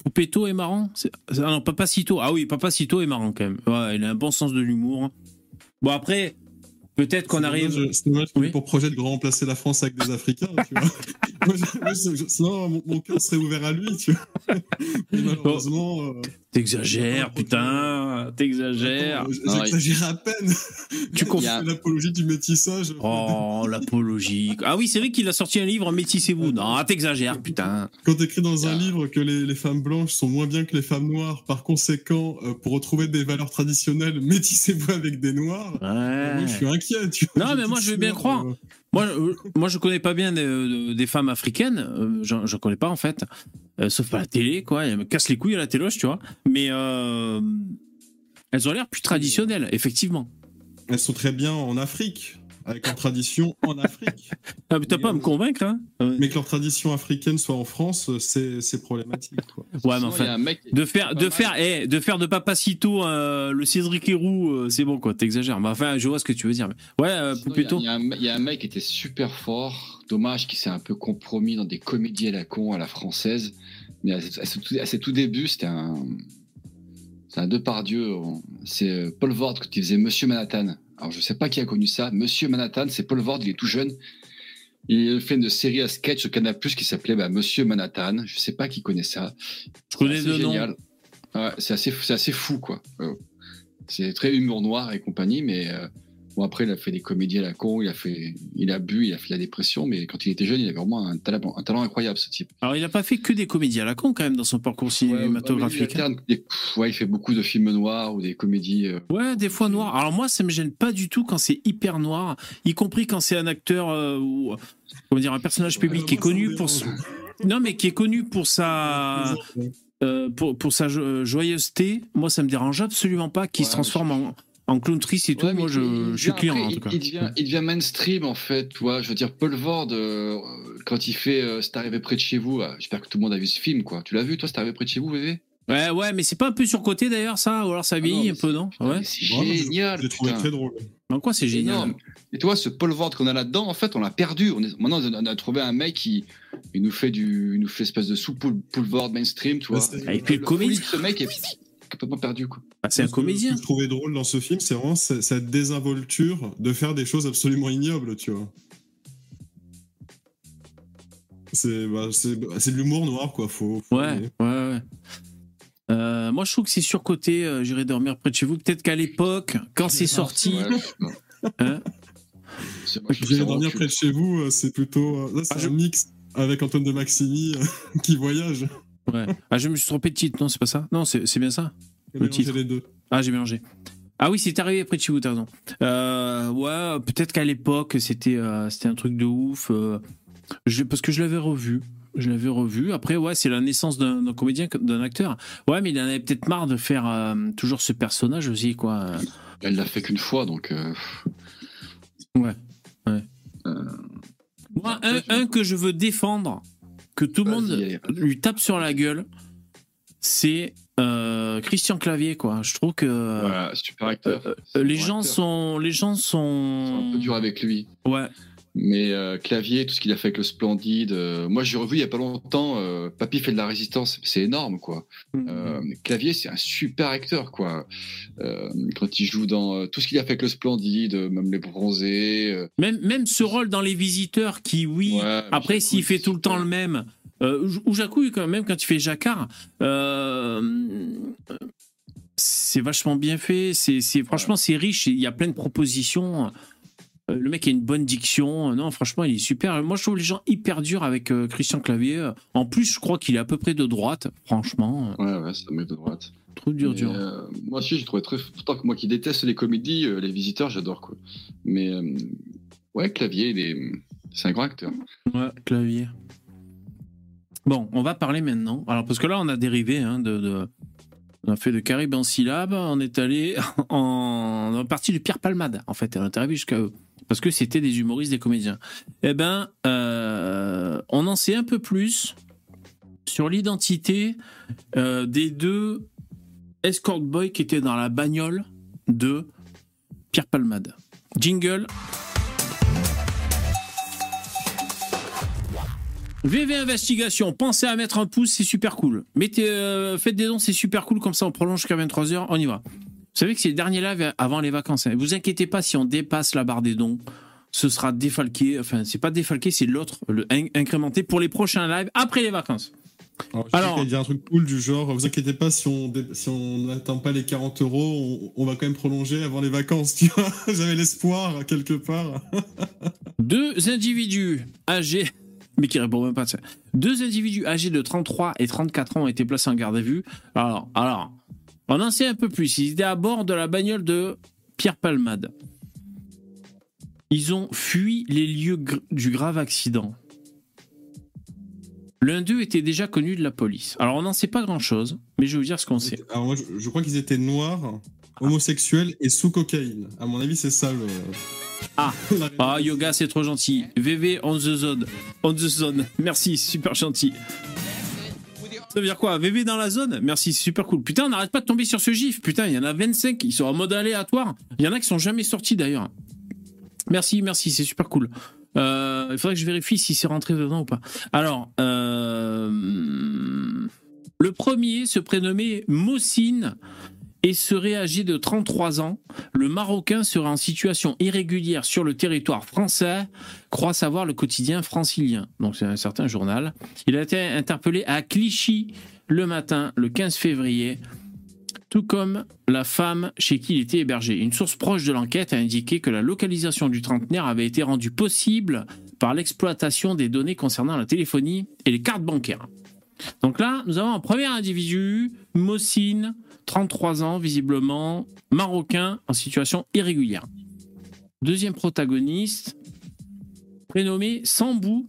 Poupetto est marrant? C'est- Ah non, Papacito. Ah oui, Papacito est marrant, quand même. Ouais, il a un bon sens de l'humour. Bon, après, peut-être qu'on arrive... C'est dommage Oui. pour projet de remplacer la France avec des Africains, tu vois. *laughs* sinon, mon, mon cœur serait ouvert à lui, tu vois. Mais malheureusement. euh, T'exagères, putain. T'exagères. Non, J'exagère à peine. Tu *laughs* fait l'apologie du métissage. Oh, l'apologie. Ah oui, c'est vrai qu'il a sorti un livre, Métissez-vous. Non, t'exagères, putain. Quand t'écris dans un Ah. livre que les, les femmes blanches sont moins bien que les femmes noires, par conséquent, euh, pour retrouver des valeurs traditionnelles, *laughs* métissez-vous avec des noirs. Ouais. Moi, je suis inquiet, tu vois. Non, mais moi, je veux bien croire. euh, Moi, euh, moi, je connais pas bien des, de- des femmes africaines. Euh, j'en j'en connais pas, en fait. Euh, sauf à la télé, quoi. Elles me cassent les couilles à la téloche, tu vois. Mais euh, elles ont l'air plus traditionnelles, effectivement. Elles sont très bien en Afrique, avec leur tradition en Afrique. Ah, mais t'as pas à me convaincre, hein Mais que leur tradition africaine soit en France, c'est problématique. Quoi. Ouais, mais il enfin. un mec. De faire, de faire, eh, de faire de Papacito euh, le Cédric Héroux, euh, c'est bon quoi, t'exagères. Mais enfin, je vois ce que tu veux dire. mais- Ouais, euh, Sinon, il y a- plutôt. Il y, a un- il y a un mec qui était super fort. Dommage qu'il s'est un peu compromis dans des comédies à la con à la française. Mais à, à ses, tout- à ses tout débuts, c'était un. C'est un Depardieu. C'est Paul Vord qui faisait Monsieur Manhattan. Alors je sais pas qui a connu ça. Monsieur Manhattan, c'est Paul Vord, il est tout jeune. Il a fait une série à sketch au Canal Plus qui s'appelait bah, Monsieur Manhattan. Je sais pas qui connaît ça. Je connais. Ouais, c'est assez, assez fou, quoi. Euh, c'est très humour noir et compagnie, mais euh, bon, après, il a fait des comédies à la con, il a, fait, il a bu, il a fait la dépression, mais quand il était jeune, il avait vraiment un talent, un talent incroyable, ce type. Alors, il a pas fait que des comédies à la con quand même dans son parcours cinématographique. Ouais, il alterne des- pff, ouais, il fait beaucoup de films noirs ou des comédies. euh, Ouais, des fois noir. Alors moi, ça me gêne pas du tout quand c'est hyper noir, y compris quand c'est un acteur euh, ou comment dire un personnage public qui est connu pour son... non mais qui est connu pour sa euh, pour, pour sa jo- joyeuseté. Moi, ça me dérange absolument pas qu'il Ouais, se transforme en en et tout. Ouais, mais moi, je, je suis client il, en tout cas. Il devient, il devient mainstream en fait, tu vois. Je veux dire, Paul Vord, euh, quand il fait euh, C'est arrivé près de chez vous, euh, j'espère que tout le monde a vu ce film, quoi. Tu l'as vu, toi, C'est arrivé près de chez vous, bébé? Ouais, ouais, mais c'est pas un peu surcoté d'ailleurs ça, ou alors ça vieillit Ah mais un peu, non? Putain, Ouais. C'est génial. Je l'ai trouvé très drôle. En quoi c'est génial? énorme. Et tu vois, ce Paul Vord qu'on a là-dedans, en fait, on l'a perdu. On est, maintenant, on a trouvé un mec qui il nous fait du, il nous fait espèce de sous Paul, Vord mainstream, tu vois. C'est- Et puis le de Ce mec est complètement perdu, quoi. Bah, C'est un Ce que- comédien. Ce que je trouvais drôle dans ce film, c'est vraiment ce- cette désinvolture de faire des choses absolument ignobles, tu vois. C'est bah, c'est c'est de l'humour noir, quoi. Faut, faut Ouais, ouais, ouais. Euh, moi, je trouve que c'est surcoté. euh, J'irai dormir près de chez vous. Peut-être qu'à l'époque, quand c'est sorti, Ouais. Hein J'irai dormir près de chez vous, euh, c'est plutôt. Là, c'est Ah, je- un mix avec Antoine de Maximi *laughs* qui voyage. Ouais. Ah, je me suis trompé de titre. Non, c'est pas ça? Non, c'est c'est bien ça? Le titre. les deux. Ah, j'ai mélangé. Ah oui, c'est arrivé près de chez vous, t'as raison. Euh, ouais, peut-être qu'à l'époque, c'était euh, c'était un truc de ouf. euh, je- parce que je l'avais revu. Je l'avais revu. Après, ouais, c'est la naissance d'un d'un comédien, d'un acteur. Ouais, mais il en avait peut-être marre de faire euh, toujours ce personnage aussi, quoi. Elle l'a fait qu'une fois, donc. euh, Ouais. Ouais. Euh, Moi, un, un que je veux défendre, que tout le monde allez. lui tape sur la gueule, c'est euh, Christian Clavier, quoi. Je trouve que voilà, super acteur. euh, un les gens acteur. sont, les gens sont un peu durs avec lui. ouais. Mais euh, Clavier, tout ce qu'il a fait avec le Splendide. euh, moi, j'ai revu il y a pas longtemps. euh, Papy fait de la résistance. C'est énorme, quoi. Euh, Clavier, c'est un super acteur, quoi. Quand il joue dans tout ce qu'il a fait avec le Splendide, même les bronzés. Même, même ce rôle dans Les Visiteurs, qui, oui, ouais, après, s'il fait tout le temps le même, ou Jacouille, quand même, quand il fait Jacquard, c'est vachement bien fait. C'est, c'est, franchement, c'est riche. Il y a plein de propositions. Euh, Le mec a une bonne diction. Non, franchement, il est super. Moi, je trouve les gens hyper durs avec euh, Christian Clavier. En plus, je crois qu'il est à peu près de droite. Franchement, Ouais, ouais, c'est un mec de droite. trop dur, Mais, dur. euh, moi aussi, j'ai trouvé très. Pourtant que moi qui déteste les comédies, euh, les visiteurs, j'adore, quoi. Mais euh, ouais, Clavier, il est- c'est un grand acteur. Ouais, clavier. Bon, on va parler maintenant. Alors, parce que là, on a dérivé hein, de, de- On a fait de Caribe en syllabes, on est allé *laughs* en, en partie de Pierre Palmade, en fait. On est arrivé jusqu'à eux. Parce que c'était des humoristes, des comédiens. Eh ben, euh, on en sait un peu plus sur l'identité euh, des deux escort boys qui étaient dans la bagnole de Pierre Palmade. Jingle. VV Investigation, pensez à mettre un pouce, c'est super cool. Mettez, euh, faites des dons, c'est super cool, comme ça on prolonge jusqu'à 23h, on y va. Vous savez que c'est le dernier live avant les vacances. Hein. Vous inquiétez pas si on dépasse la barre des dons. ce sera défalqué. Enfin, c'est pas défalqué, c'est l'autre, le incrémenté pour les prochains lives après les vacances. Alors, il y a un truc cool du genre, vous inquiétez pas, si on si on n'atteint pas les 40 euros, on, va quand même prolonger avant les vacances, tu vois. *laughs* J'avais l'espoir quelque part. *laughs* Deux individus âgés, mais qui répondent même pas de ça. Deux individus âgés de 33 et 34 ans ont été placés en garde à vue. Alors, alors, on en sait un peu plus. Ils étaient à bord de la bagnole de Pierre Palmade. Ils ont fui les lieux du grave accident. L'un d'eux était déjà connu de la police. Alors on n'en sait pas grand-chose, mais je vais vous dire ce qu'on sait. Alors moi, je, crois qu'ils étaient noirs, homosexuels et sous cocaïne. À mon avis, c'est ça le... Ah, *laughs* ah yoga, c'est trop gentil. VV on the zone. On the zone. Merci, super gentil. Ça veut dire quoi? VV dans la zone? Merci, super cool. Putain, on n'arrête pas de tomber sur ce gif. Putain, il y en a 25 qui sont en mode aléatoire. Il y en a qui sont jamais sortis d'ailleurs. Merci, merci, c'est super cool. Euh, il faudrait que je vérifie si c'est rentré dedans ou pas. Alors, euh, le premier se prénommait Mossine et serait âgé de 33 ans. Le Marocain serait en situation irrégulière sur le territoire français, croit savoir le quotidien francilien. Donc c'est un certain journal. Il a été interpellé à Clichy le matin, le 15 février, tout comme la femme chez qui il était hébergé. Une source proche de l'enquête a indiqué que la localisation du trentenaire avait été rendue possible par l'exploitation des données concernant la téléphonie et les cartes bancaires. Donc là, nous avons un premier individu, Mossine, 33 ans, visiblement marocain, en situation irrégulière. Deuxième protagoniste, prénommé Sambou,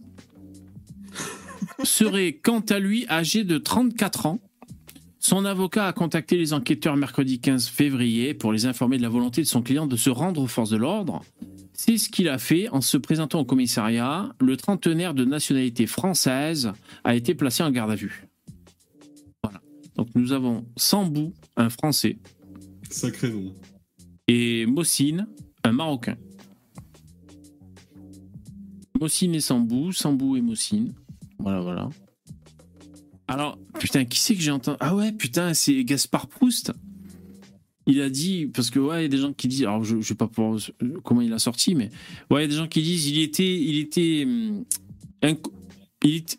serait quant à lui âgé de 34 ans son avocat a contacté les enquêteurs mercredi 15 février pour les informer de la volonté de son client de se rendre aux forces de l'ordre. C'est ce qu'il a fait en se présentant au commissariat. Le trentenaire de nationalité française a été placé en garde à vue. Voilà. Donc nous avons Sambou, un Français. Sacré nom. Et Mossine, un Marocain. Mossine et Sambou, Sambou et Mossine. Voilà, voilà. Alors, putain, qui c'est que j'ai entendu? Ah ouais, putain, c'est Gaspard Proust. Il a dit, parce que ouais, il y a des gens qui disent, alors je, ne sais pas pour, comment il a sorti, mais ouais, il y a des gens qui disent, il était, il était, hum, il était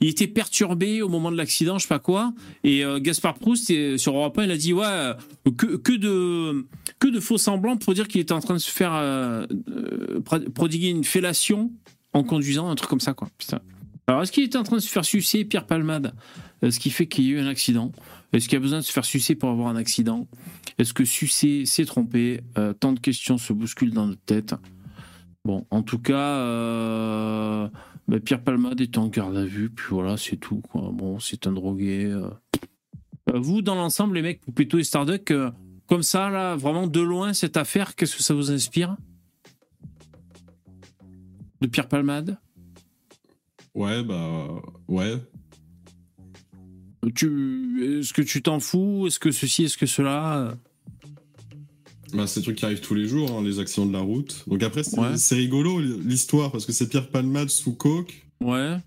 il était perturbé au moment de l'accident, je sais pas quoi. Et euh, Gaspard Proust, sur Europe 1, il a dit ouais, que, que de que de faux semblants pour dire qu'il était en train de se faire euh, euh, prodiguer une fellation en conduisant, un truc comme ça, quoi. Putain. Alors, est-ce qu'il était en train de se faire sucer Pierre Palmade Ce qui fait qu'il y a eu un accident? Est-ce qu'il a besoin de se faire sucer pour avoir un accident? Est-ce que sucer s'est trompé euh, Tant de questions se bousculent dans notre tête. Bon, en tout cas, euh, bah, Pierre Palmade est en garde à vue, puis voilà, c'est tout. Bon, c'est un drogué. Euh. vous, dans l'ensemble, les mecs, plutôt et Starduck, comme ça, là, vraiment de loin, cette affaire, qu'est-ce que ça vous inspire? De Pierre Palmade? Ouais, bah ouais. Tu, est-ce que tu t'en fous? Est-ce que ceci, est-ce que cela? Bah, c'est des trucs qui arrivent tous les jours, hein, les accidents de la route. Donc après, c'est, rigolo l'histoire parce que c'est Pierre Palmade sous coke. Ouais.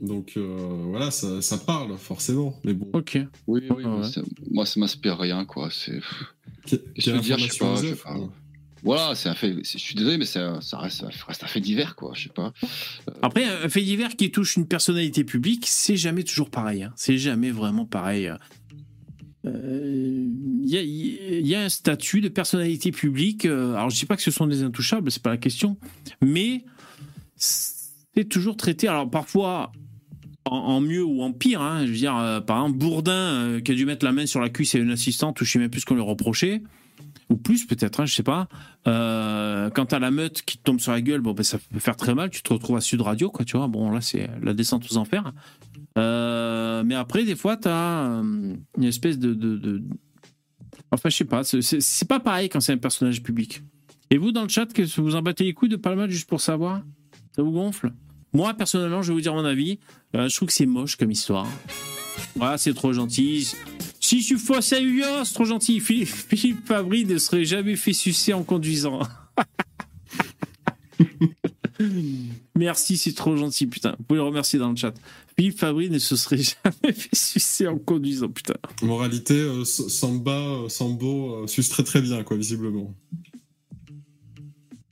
Donc euh, voilà, ça, ça, parle forcément, mais bon. Ok. Oui, oui. moi, ça m'inspire rien, quoi. C'est. Qu'est-ce que dire, je sais pas, je sais pas. Voilà, c'est un fait. Je suis désolé, mais ça, reste, un fait divers, quoi. Je sais pas. Euh, Après, un fait divers qui touche une personnalité publique, c'est jamais toujours pareil. Hein. C'est jamais vraiment pareil. Il euh, y, a un statut de personnalité publique. Euh, alors, je dis pas que ce sont des intouchables, c'est pas la question, mais c'est toujours traité. Alors, parfois, en, mieux ou en pire. Hein. je veux dire, par exemple, Bourdin qui a dû mettre la main sur la cuisse à une assistante, ou je sais même plus ce qu'on lui reprochait ou plus peut-être, hein, je sais pas. Euh, quand t'as la meute qui te tombe sur la gueule, bon, ben, ça peut faire très mal. Tu te retrouves à Sud Radio, quoi, tu vois. Bon, là, c'est la descente aux enfers. Euh, mais après, des fois, t'as euh, une espèce de, Enfin, je sais pas. C'est pas pareil quand c'est un personnage public. Et vous, dans le chat, que vous en battez les couilles de pas mal juste pour savoir? Ça vous gonfle? Moi, personnellement, je vais vous dire mon avis. Je trouve que c'est moche comme histoire. Voilà, c'est trop gentil. Si je suis fausse à c'est trop gentil. *laughs* Philippe, Fabry ne serait jamais fait sucer en conduisant. *laughs* Merci, c'est trop gentil, putain. Vous pouvez le remercier dans le chat. Philippe Fabry ne se serait *laughs* jamais fait sucer en conduisant, putain. Moralité, euh, Samba, euh, Sambo euh, suce très très bien, quoi, visiblement.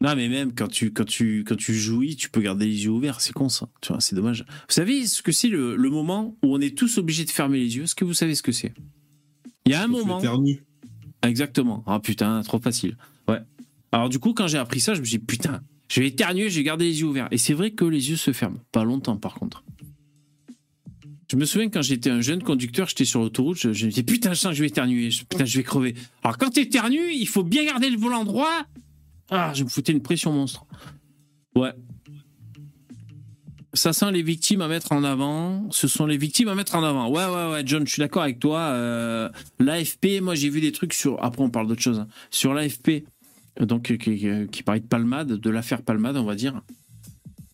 Non, mais même quand tu, quand tu, quand tu jouis, tu peux garder les yeux ouverts. C'est con, ça. Tu vois, c'est dommage. Vous savez ce que c'est le, le moment où on est tous obligés de fermer les yeux? Est-ce que vous savez ce que c'est? Il y a un moment. Exactement. Ah putain, trop facile. Ouais. Alors du coup, quand j'ai appris ça, je me suis dit putain, je vais éternuer, j'ai gardé les yeux ouverts. Et c'est vrai que les yeux se ferment. Pas longtemps, par contre. Je me souviens quand j'étais un jeune conducteur, j'étais sur l'autoroute, je, me disais putain, je sens que je vais éternuer, putain, je vais crever. Alors quand tu éternues, il faut bien garder le volant droit. Ah, je me foutais une pression monstre. Ouais. Ça sent les victimes à mettre en avant. Ce sont les victimes à mettre en avant. Ouais, ouais, ouais, John, je suis d'accord avec toi. Euh, L'AFP, moi j'ai vu des trucs sur. Après, on parle d'autre chose. Hein. Sur l'AFP, donc qui, qui, parlait de Palmade, de l'affaire Palmade, on va dire.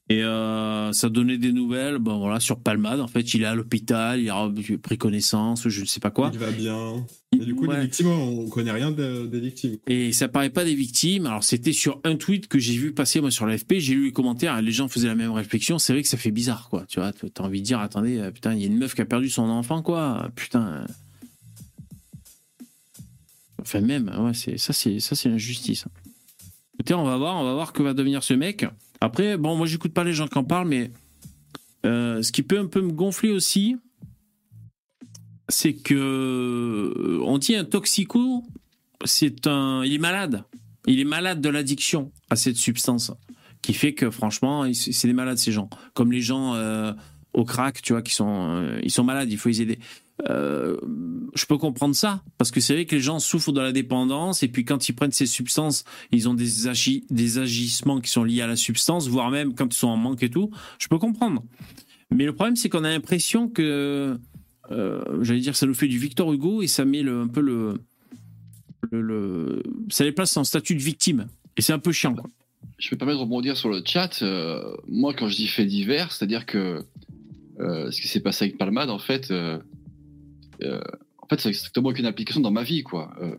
Et euh, ça donnait des nouvelles, bon voilà, sur Palmade. En fait, il est à l'hôpital, il a pris connaissance, je ne sais pas quoi. Il va bien. Et du coup, les victimes, on connaît rien des victimes. Et ça paraît pas des victimes. Alors, c'était sur un tweet que j'ai vu passer moi sur l'AFP. J'ai lu les commentaires. Les gens faisaient la même réflexion. C'est vrai que ça fait bizarre, quoi. Tu vois, t'as envie de dire, attendez, euh, putain, il y a une meuf qui a perdu son enfant, quoi. Putain. Enfin, même, ouais, c'est ça, c'est ça, c'est l'injustice. On va voir, on va voir que va devenir ce mec. Après, bon, moi, j'écoute pas les gens qui en parlent, mais euh, ce qui peut un peu me gonfler aussi, c'est que euh, on dit un toxico, c'est un, il est malade, il est malade de l'addiction à cette substance, qui fait que franchement, c'est des malades ces gens, comme les gens euh, au crack, tu vois, qui sont, ils sont malades, il faut les aider. Euh, je peux comprendre ça parce que c'est vrai que les gens souffrent de la dépendance et puis quand ils prennent ces substances, ils ont des, des agissements qui sont liés à la substance, voire même quand ils sont en manque et tout. Je peux comprendre. Mais le problème, c'est qu'on a l'impression que, euh, j'allais dire, ça nous fait du Victor Hugo et ça met le, un peu le, ça les place en statut de victime. Et c'est un peu chiant. Je vais pas mettre rebondir sur le chat. Euh, moi, quand je dis fait divers, c'est-à-dire que ce qui s'est passé avec Palmade, en fait, en fait, c'est exactement aucune application dans ma vie, quoi. Euh,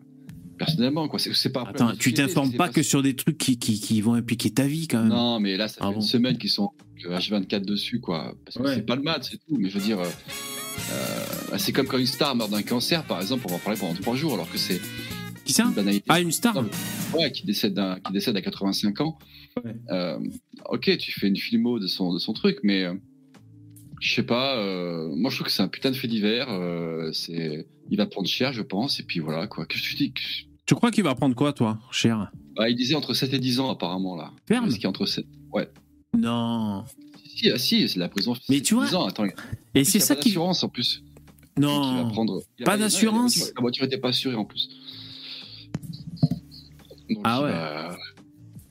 personnellement, quoi. C'est pas. Attends, tu t'informes pas, que sur des trucs qui, qui, qui, vont impliquer ta vie, quand même. Non, mais là, ça ah fait une semaine qu'ils sont H24 dessus, quoi. Parce que c'est pas le mat, c'est tout. Mais je veux dire, euh, c'est comme quand une star meurt d'un cancer, par exemple, on va en parler pendant trois jours, alors que c'est. Qui ça? Ah, une star? Ouais, qui décède, qui décède à 85 ans. ok, tu fais une filmo de son, de son truc, mais je sais pas. Euh, moi, je trouve que c'est un putain de fait divers. Euh, c'est, il va prendre cher, je pense. Et puis voilà, quoi. Que je dis Tu crois qu'il va prendre quoi, toi, cher? Bah, Il disait entre 7 et 10 ans, apparemment, là. Ferme qui entre 7. Ouais. Non. Si, ah, si, c'est la prison. Mais tu vois. Attends, et c'est ça qui. assurance en plus. Non. prendre... Pas d'assurance. La voiture n'était pas assurée en plus. ah ouais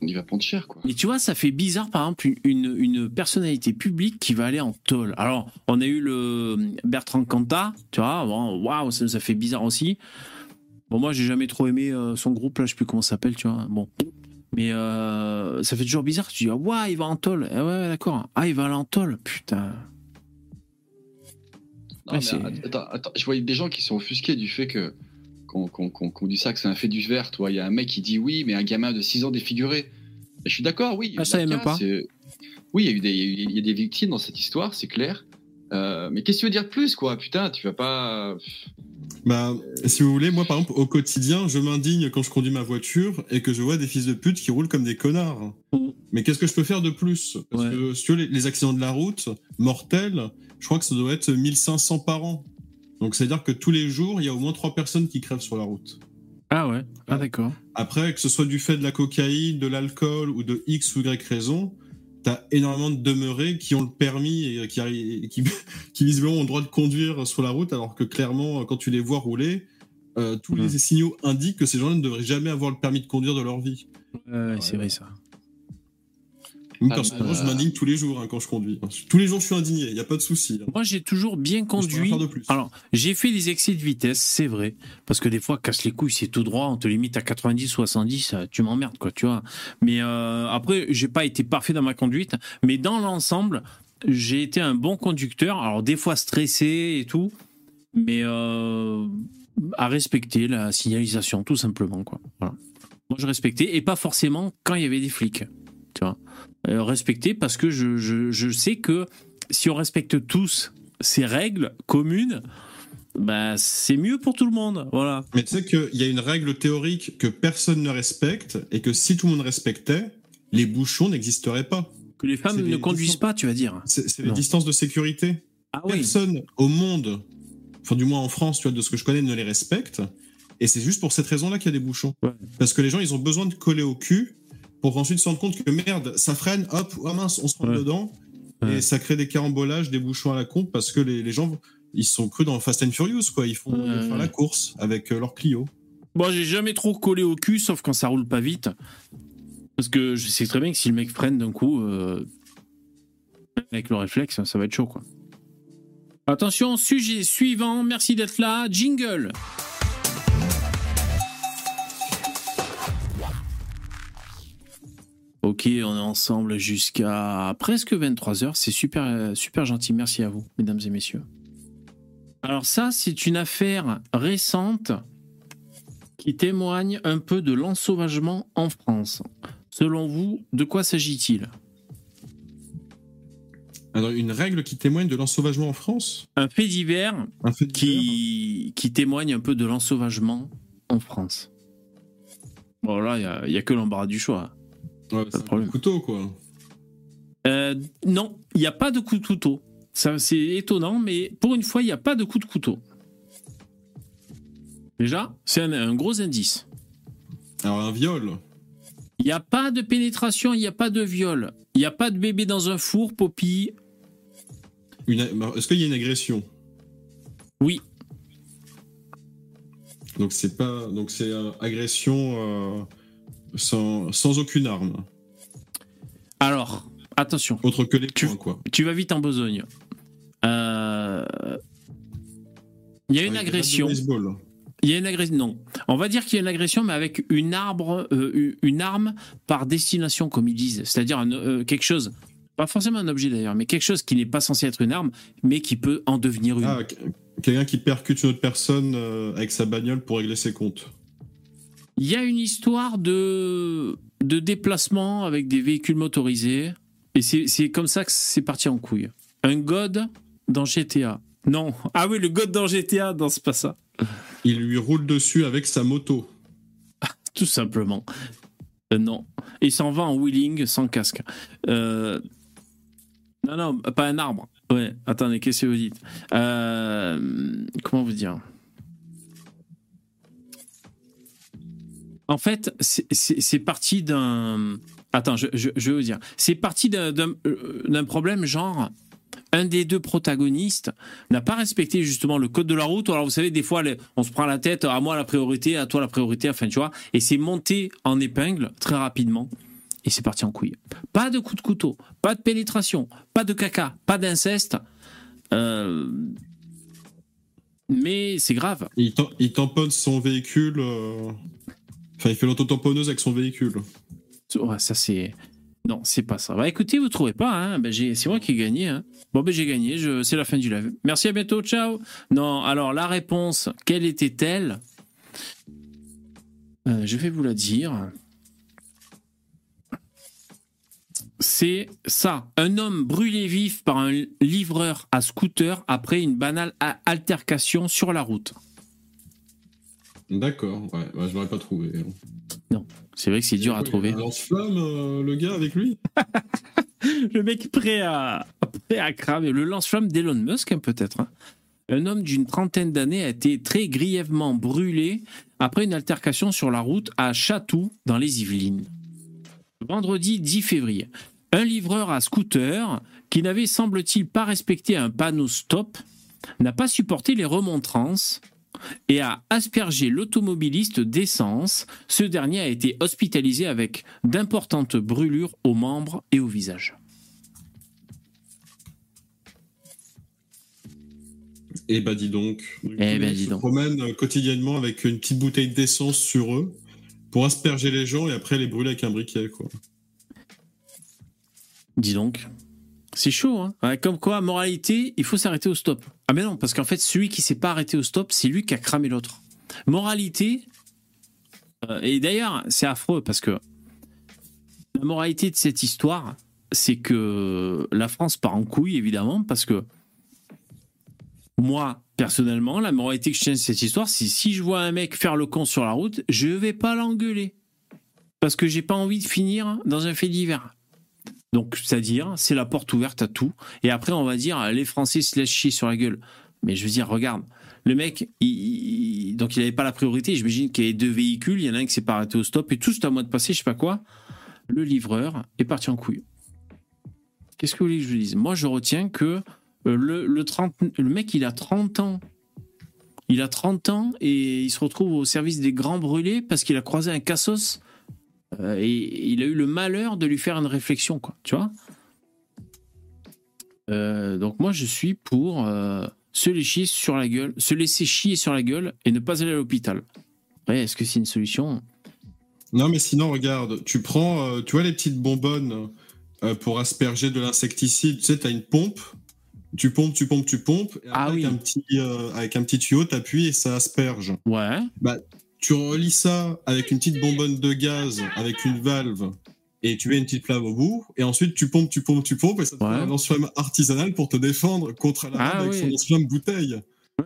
il va prendre cher, quoi. Mais tu vois, ça fait bizarre, par exemple, une, une, personnalité publique qui va aller en tôle. Alors, on a eu le Bertrand Cantat, tu vois, waouh, ça, ça, fait bizarre aussi. Bon, moi, j'ai jamais trop aimé euh, son groupe, là, je sais plus comment ça s'appelle, tu vois. Bon. Mais euh, ça fait toujours bizarre. Tu dis, waouh, il va en tôle. Eh ouais, d'accord. Ah, il va aller en tôle, putain. Non, mais attends, attends, je voyais des gens qui sont offusqués du fait que qu'on dit ça, que c'est un fait du verre. Toi, il y a un mec qui dit oui, mais un gamin de 6 ans défiguré. Je suis d'accord, oui. Ah, ça même pas. Oui, il y, a eu des, il y a des victimes dans cette histoire, c'est clair. Euh, mais qu'est-ce que tu veux dire de plus, quoi? Putain, tu vas pas. Bah, si vous voulez, moi, par exemple, au quotidien, je m'indigne quand je conduis ma voiture et que je vois des fils de pute qui roulent comme des connards. Mm. Mais qu'est-ce que je peux faire de plus? Parce que si les, les accidents de la route, mortels, je crois que ça doit être 1500 par an. Donc, c'est-à-dire que tous les jours, il y a au moins trois personnes qui crèvent sur la route. Ah ouais Ah d'accord. Après, que ce soit du fait de la cocaïne, de l'alcool ou de X ou Y raison, t'as énormément de demeurés qui ont le permis et qui, qui, *laughs* qui, visiblement ont le droit de conduire sur la route, alors que clairement, quand tu les vois rouler, euh, tous les hmm. signaux indiquent que ces gens-là ne devraient jamais avoir le permis de conduire de leur vie. ouais. c'est vrai ça. Moi, personnellement, je m'indigne tous les jours hein, quand je conduis. Tous les jours, je suis indigné, il n'y a pas de souci. Moi, j'ai toujours bien conduit. Alors, j'ai fait des excès de vitesse, c'est vrai. Parce que des fois, casse les couilles, c'est tout droit, on te limite à 90, 70, tu m'emmerdes, quoi, tu vois. Mais euh, après, j'ai pas été parfait dans ma conduite. Mais dans l'ensemble, j'ai été un bon conducteur. Alors, des fois stressé et tout. Mais euh, à respecter la signalisation, tout simplement, quoi. Voilà. Moi, je respectais. Et pas forcément quand il y avait des flics. Tu vois. Euh, respecter parce que je, je, je, sais que si on respecte tous ces règles communes, bah, c'est mieux pour tout le monde. Voilà. Mais tu sais qu'il y a une règle théorique que personne ne respecte et que si tout le monde respectait, les bouchons n'existeraient pas. Que les femmes ne conduisent pas, tu vas dire. C'est les distances de sécurité. Ah Personne au monde, enfin du moins en France, tu vois, de ce que je connais, ne les respecte. Et c'est juste pour cette raison-là qu'il y a des bouchons. Parce que les gens, ils ont besoin de coller au cul pour ensuite se rendre compte que merde, ça freine, hop, oh mince, on se rend dedans. Et ça crée des carambolages, des bouchons à la con parce que les, gens, ils sont crus dans Fast and Furious, quoi. Ils font, la course avec euh, leur Clio. Bon, j'ai jamais trop collé au cul, sauf quand ça roule pas vite. Parce que je sais très bien que si le mec freine d'un coup, euh, avec le réflexe, ça va être chaud, quoi. Attention, sujet suivant, merci d'être là. Jingle. Ok, on est ensemble jusqu'à presque 23h. C'est super, super gentil. Merci à vous, mesdames et messieurs. Alors ça, c'est une affaire récente qui témoigne un peu de l'ensauvagement en France. Selon vous, de quoi s'agit-il? Alors, une règle qui témoigne de l'ensauvagement en France? Un fait divers, qui, qui témoigne un peu de l'ensauvagement en France. Bon, là, il n'y a, que l'embarras du choix. Ouais, pas de problème. couteau, quoi. Euh, non, il n'y a pas de coup de couteau. C'est étonnant, mais pour une fois, il n'y a pas de coup de couteau. Déjà, c'est un, gros indice. Alors, un viol Il n'y a pas de pénétration, il n'y a pas de viol. Il n'y a pas de bébé dans un four, Poppy. Est-ce qu'il y a une agression? Oui. Donc c'est pas donc c'est euh, agression euh, sans, sans, aucune arme. Alors attention. Autre que les tu, quoi. Tu vas vite en besogne. Euh, il y a une agression. Il y a une agression. Non, on va dire qu'il y a une agression, mais avec une arbre, une arme par destination, comme ils disent, c'est-à-dire quelque chose pas forcément un objet d'ailleurs, mais quelque chose qui n'est pas censé être une arme, mais qui peut en devenir une. Ah, quelqu'un qui percute une autre personne euh, avec sa bagnole pour régler ses comptes. Il y a une histoire de, de déplacement avec des véhicules motorisés, et c'est comme ça que c'est parti en couille. Un god dans GTA. Non. Ah oui, le god dans GTA, non, c'est pas ça. Il lui roule dessus avec sa moto. *laughs* Tout simplement. Euh, non. Il s'en va en wheeling sans casque. Euh, non, non, pas un arbre. Ouais, attendez, qu'est-ce que vous dites? Euh, Comment vous dire? En fait, c'est parti d'un. Attends, je, vais vous dire. C'est parti d'un problème genre. Un des deux protagonistes n'a pas respecté justement le code de la route. Alors vous savez, des fois, on se prend la tête, à moi la priorité, à toi la priorité, enfin tu vois, et c'est monté en épingle très rapidement et c'est parti en couille. Pas de coup de couteau, pas de pénétration, pas de caca, pas d'inceste. Euh, mais c'est grave. Il, tamponne son véhicule. Euh, enfin, il fait l'auto-tamponneuse avec son véhicule. ça c'est. Non, c'est pas ça. Bah écoutez, vous trouvez pas, hein ben, c'est moi qui ai gagné. Hein. Bon, ben j'ai gagné, je... c'est la fin du live. Merci, à bientôt, ciao. Non, alors la réponse, quelle était-elle? Euh, Je vais vous la dire c'est ça. Un homme brûlé vif par un livreur à scooter après une banale altercation sur la route. D'accord, ouais, je l'aurais pas trouvé. Non, c'est vrai que c'est dur à trouver. Lance-flamme, euh, le gars avec lui *laughs* Le mec prêt à, prêt à cramer. Le lance-flamme d'Elon Musk, hein, peut-être. Hein. Un homme d'une trentaine d'années a été très grièvement brûlé après une altercation sur la route à Chatou, dans les Yvelines vendredi 10 février. Un livreur à scooter, qui n'avait semble-t-il pas respecté un panneau stop, n'a pas supporté les remontrances et a aspergé l'automobiliste d'essence. Ce dernier a été hospitalisé avec d'importantes brûlures aux membres et au visage. Eh ben dis donc. eh ben dis se promènent quotidiennement avec une petite bouteille d'essence sur eux pour asperger les gens et après les brûler avec un briquet, quoi. Dis donc. C'est chaud, hein Comme quoi, moralité, il faut s'arrêter au stop. Ah mais non, parce qu'en fait, celui qui s'est pas arrêté au stop, c'est lui qui a cramé l'autre. Moralité, euh, et d'ailleurs, c'est affreux parce que la moralité de cette histoire, c'est que la France part en couille, évidemment, parce que moi, personnellement, la moralité que je tiens de cette histoire, c'est si je vois un mec faire le con sur la route, je vais pas l'engueuler. parce que j'ai pas envie de finir dans un fait divers. Donc, c'est-à-dire, c'est la porte ouverte à tout. Et après, on va dire, les Français se laissent chier sur la gueule. Mais je veux dire, regarde, le mec, il, donc il n'avait pas la priorité. J'imagine qu'il y avait deux véhicules, il y en a un qui s'est pas arrêté au stop, et tout ce à moi de passer, je sais pas quoi. Le livreur est parti en couille. Qu'est-ce que vous voulez que je vous dise? Moi, je retiens que euh, le, le, 30, le mec, il a 30 ans. Il a 30 ans et il se retrouve au service des grands brûlés parce qu'il a croisé un cassos euh, et il a eu le malheur de lui faire une réflexion, quoi. Tu vois euh, Donc moi, je suis pour se laisser sur la gueule, se laisser chier sur la gueule et ne pas aller à l'hôpital. Ouais, est-ce que c'est une solution? Non, mais sinon, regarde, tu prends, tu vois les petites bonbonnes pour asperger de l'insecticide. Tu sais, tu as une pompe tu pompes, tu pompes, tu pompes. Et ah avec, oui. un petit, euh, avec un petit tuyau, t'appuies et ça asperge. Ouais. Bah, tu relis ça avec une petite bonbonne de gaz, avec une valve, et tu mets une petite flamme au bout. Et ensuite, tu pompes, tu pompes, tu pompes, et ça te Ouais. fait un lance-flamme artisanal pour te défendre contre la Ah avec oui. son lance-flamme bouteille.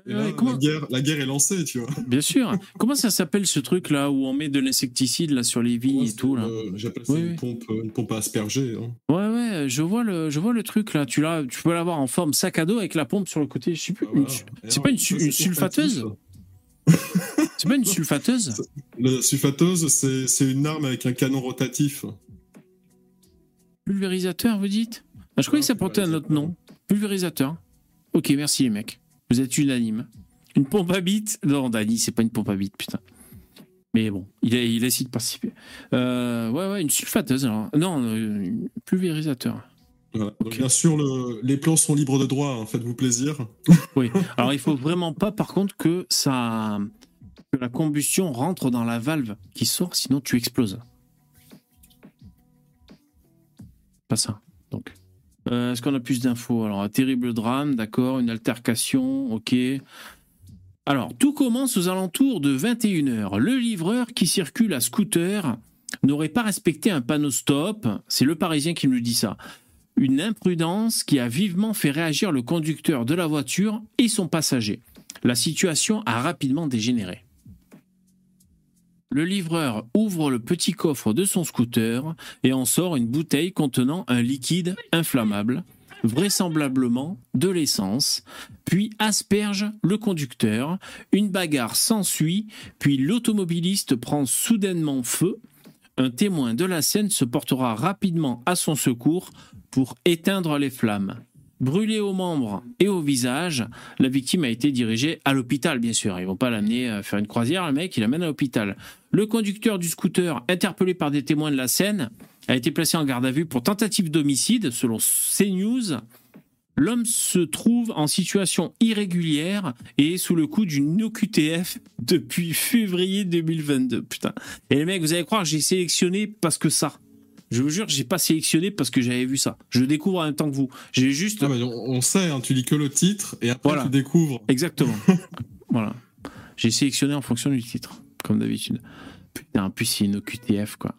Et là, Ouais, comment- la, guerre, la guerre est lancée, tu vois. Bien sûr. Comment ça s'appelle ce truc là où on met de l'insecticide là sur les vignes et tout là? Euh, J'appelle ça Oui, une, oui. pompe, euh, une pompe à asperger. hein. Ouais ouais, je vois le je vois le truc là. Tu l'as, tu peux l'avoir en forme sac à dos avec la pompe sur le côté. Je sais plus. Ah, voilà. Et c'est pas une, su- sulfateuse? C'est pas une sulfateuse? La sulfateuse, c'est une arme avec un canon rotatif. Pulvérisateur, vous dites? Ah, Je croyais que ça portait un autre nom. Pulvérisateur. Ok, merci les mecs. Vous êtes unanimes. Une pompe à bite Non, Dani, c'est pas une pompe à bite, putain. Mais bon, il a, il a essayé de participer. Euh, ouais, ouais, une sulfateuse alors. Non, euh, pulvérisateur. Voilà. Donc, Ok. bien sûr, le- les plans sont libres de droit, hein, faites-vous plaisir. *laughs* Oui. Alors il faut vraiment pas, par contre, que ça, que la combustion rentre dans la valve qui sort, sinon tu exploses. Pas ça. Donc. Euh, Est-ce qu'on a plus d'infos? Alors, un terrible drame, d'accord, une altercation, ok. Alors, tout commence aux alentours de 21h. Le livreur qui circule à scooter n'aurait pas respecté un panneau stop. C'est le Parisien qui nous dit ça. Une imprudence qui a vivement fait réagir le conducteur de la voiture et son passager. La situation a rapidement dégénéré. Le livreur ouvre le petit coffre de son scooter et en sort une bouteille contenant un liquide inflammable, vraisemblablement de l'essence, puis asperge le conducteur. Une bagarre s'ensuit, puis l'automobiliste prend soudainement feu. Un témoin de la scène se portera rapidement à son secours pour éteindre les flammes. Brûlé aux membres et au visage, la victime a été dirigée à l'hôpital, bien sûr. Ils vont pas l'amener à faire une croisière, le mec, il l'amène à l'hôpital. Le conducteur du scooter, interpellé par des témoins de la scène, a été placé en garde à vue pour tentative d'homicide, selon CNews. L'homme se trouve en situation irrégulière et est sous le coup d'une OQTF depuis février 2022. Putain. Et les mecs, vous allez croire, j'ai sélectionné parce que ça. Je vous jure, j'ai pas sélectionné parce que j'avais vu ça. Je découvre en même temps que vous. J'ai juste. Ah, on, on sait, hein, tu lis que le titre et après Voilà. tu découvres. Exactement. *laughs* voilà. J'ai sélectionné en fonction du titre, comme d'habitude. Putain, en plus, c'est une OQTF, quoi.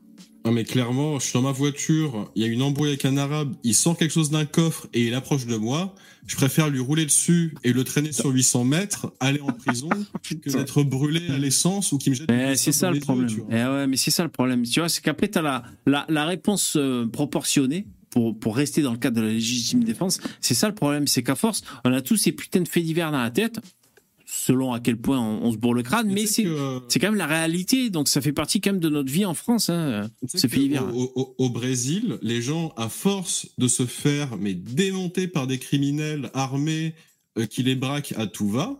Non mais clairement, je suis dans ma voiture, il y a une embrouille avec un arabe, il sort quelque chose d'un coffre et il approche de moi. Je préfère lui rouler dessus et le traîner sur 800 mètres, aller en prison, *laughs* que d'être brûlé à l'essence ou qu'il me jette. Eh, c'est ça le problème. yeux. Eh ouais, mais c'est ça le problème. Tu vois, c'est qu'après, tu as la, la, la réponse euh, proportionnée pour, pour rester dans le cadre de la légitime défense. C'est ça le problème. C'est qu'à force, on a tous ces putains de faits divers dans la tête, selon à quel point on, on se bourre le crâne, mais sais c'est. que- quand même la réalité, donc ça fait partie quand même de notre vie en France. Hein. fait divers. Au, au- au Brésil, les gens, à force de se faire mais démonter par des criminels armés euh, qui les braquent à tout va,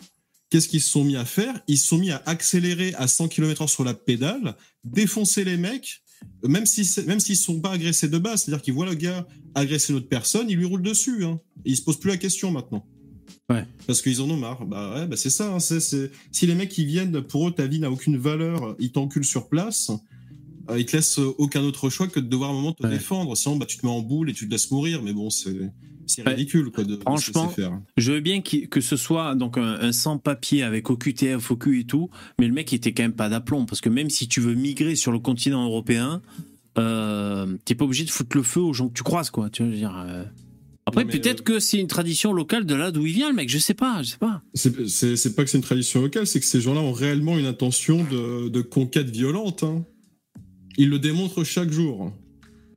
qu'est-ce qu'ils se sont mis à faire? Ils se sont mis à accélérer à 100 km/h sur la pédale, défoncer les mecs, euh, même si c'est- même s'ils sont pas agressés de base, c'est-à-dire qu'ils voient le gars agresser l'autre personne, ils lui roulent dessus. Hein. Et ils se posent plus la question maintenant. Ouais. Parce qu'ils en ont marre. Bah ouais, bah c'est ça. hein, Si les mecs qui viennent, pour eux, ta vie n'a aucune valeur, ils t'enculent sur place. Euh, ils te laissent euh, aucun autre choix que de devoir à un moment te Ouais. défendre. Sinon, bah, tu te mets en boule et tu te laisses mourir. Mais bon, c'est c'est ridicule quoi, de, Franchement, laisser faire. Je veux bien qu'il- que ce soit donc un, un sans-papier avec OQTF, OQ et tout, mais le mec il était quand même pas d'aplomb parce que même si tu veux migrer sur le continent européen, euh, t'es pas obligé de foutre le feu aux gens que tu croises quoi. Tu veux dire. euh. Après peut-être euh, que c'est une tradition locale de là d'où il vient le mec. Je sais pas, je sais pas. C'est- pas que c'est une tradition locale, c'est que ces gens-là ont réellement une intention de, de conquête violente. hein. il le démontre chaque jour.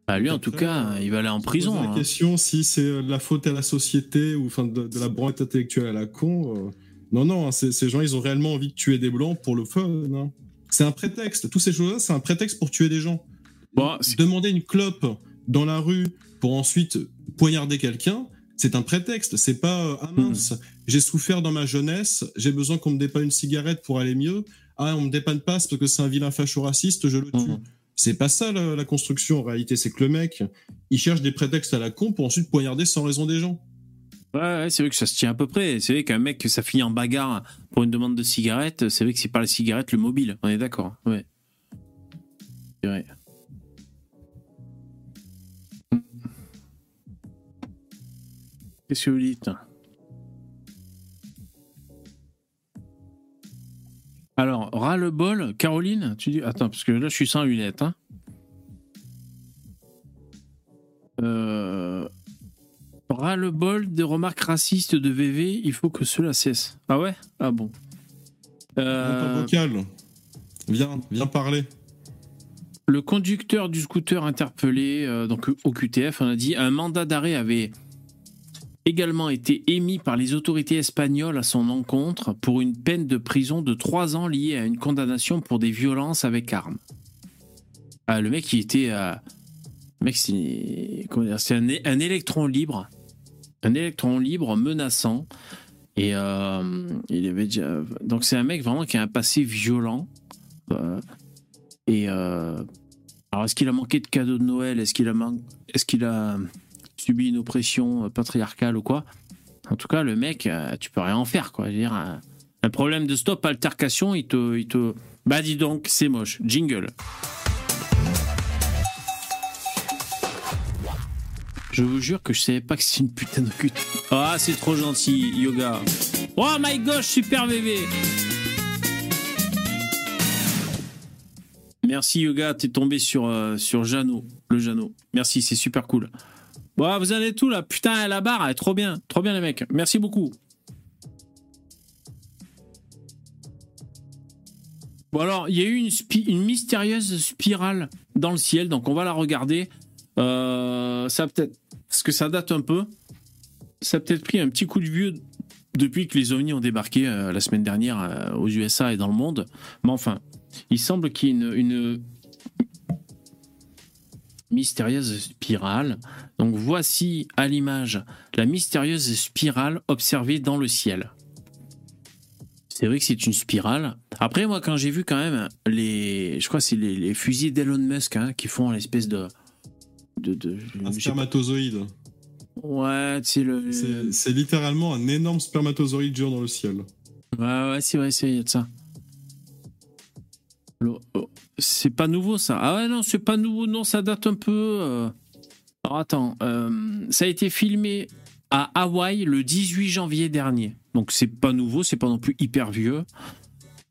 Bah lui, en tout cas, il va aller en prison. La hein. question si c'est de la faute à la société ou enfin de, de la branche intellectuelle à la con. euh, Non, non, hein, ces gens, ils ont réellement envie de tuer des blancs pour le fun. hein. C'est un prétexte. Toutes ces choses-là, c'est un prétexte pour tuer des gens. Bon, Demander une clope dans la rue pour ensuite poignarder quelqu'un, c'est un prétexte. C'est pas euh, ah mince, j'ai souffert dans ma jeunesse, j'ai besoin qu'on me dépanne une cigarette pour aller mieux. Ah, on me dépanne pas parce que c'est un vilain facho-raciste, je le tue. Mhm. C'est pas ça la, la construction en réalité, c'est que le mec, il cherche des prétextes à la con pour ensuite poignarder sans raison des gens. Ouais, ouais, c'est vrai que ça se tient à peu près. C'est vrai qu'un mec, ça finit en bagarre pour une demande de cigarette, c'est vrai que c'est pas la cigarette, le mobile. On est d'accord. Ouais. C'est vrai. Qu'est-ce que vous dites Alors, ras-le-bol, Caroline, tu dis. Attends, parce que là, je suis sans lunettes. Hein. Euh, ras-le-bol des remarques racistes de VV, il faut que cela cesse. Ah ouais? Ah bon. Euh, vocal. Viens, viens parler. le conducteur du scooter interpellé euh, donc au QTF, on a dit un mandat d'arrêt avait également été émis par les autorités espagnoles à son encontre pour une peine de prison de 3 ans liée à une condamnation pour des violences avec armes. Ah, le mec, il était. un, électron libre. Un électron libre menaçant. Et euh, il avait déjà. Donc, c'est un mec vraiment qui a un passé violent. Euh, et. euh, alors, est-ce qu'il a manqué de cadeaux de Noël? Est-ce qu'il a, man- est-ce qu'il a subi une oppression euh, patriarcale ou quoi En tout cas, le mec, euh, tu peux rien en faire, quoi. Dire, un, un problème de stop altercation, il te, il te. Bah, dis donc, c'est moche. Jingle. Je vous jure que je savais pas que c'est une putain de cul. Ah, c'est trop gentil, yoga. Oh my gosh, super bébé. Merci yoga, t'es tombé sur, euh, sur Jeannot, le Jeannot. Merci, c'est super cool. Bon, vous en êtes tout là Putain, la barre, elle est trop bien. Trop bien les mecs. Merci beaucoup. Bon alors, il y a eu une, mystérieuse spirale dans le ciel, donc on va la regarder. Euh, ça peut-être, parce que ça date un peu, ça a peut-être pris un petit coup de vieux depuis que les ovnis ont débarqué euh, la semaine dernière euh, aux USA et dans le monde. Mais enfin, il semble qu'il y ait une mystérieuse spirale. Donc voici à l'image la mystérieuse spirale observée dans le ciel. C'est vrai que c'est une spirale. Après, moi, quand j'ai vu quand même les, je crois que c'est les, les fusils d'Elon Musk hein, qui font l'espèce de, de, de- Un spermatozoïde. ouais, c'est le, C'est littéralement un énorme spermatozoïde géant dans le ciel. Ouais, ouais, c'est vrai, c'est ça. Oh, C'est pas nouveau ça. Ah ouais, non, c'est pas nouveau, non, ça date un peu. euh. Alors attends, euh, ça a été filmé à Hawaï le 18 janvier dernier. Donc c'est pas nouveau, c'est pas non plus hyper vieux.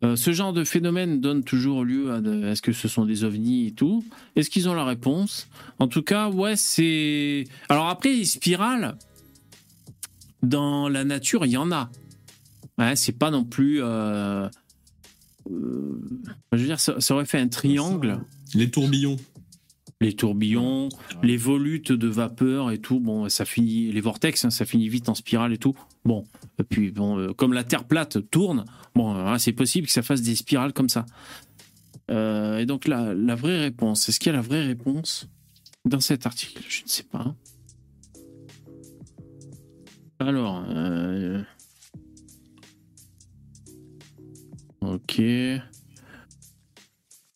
Euh, ce genre de phénomène donne toujours lieu à est-ce que ce sont des ovnis et tout Est-ce qu'ils ont la réponse? En tout cas, ouais, c'est. Alors après, les spirales, dans la nature, il y en a. Ouais, c'est pas non plus. euh, euh, je veux dire, ça, ça aurait fait un triangle. Les tourbillons. Les tourbillons, les volutes de vapeur et tout. Bon, ça finit. Les vortex, hein, ça finit vite en spirale et tout. Bon, et puis bon, euh, comme la Terre plate tourne, bon, euh, c'est possible que ça fasse des spirales comme ça. Euh, et donc la, la vraie réponse, est-ce qu'il y a la vraie réponse dans cet article? Je ne sais pas. Alors, euh, ok.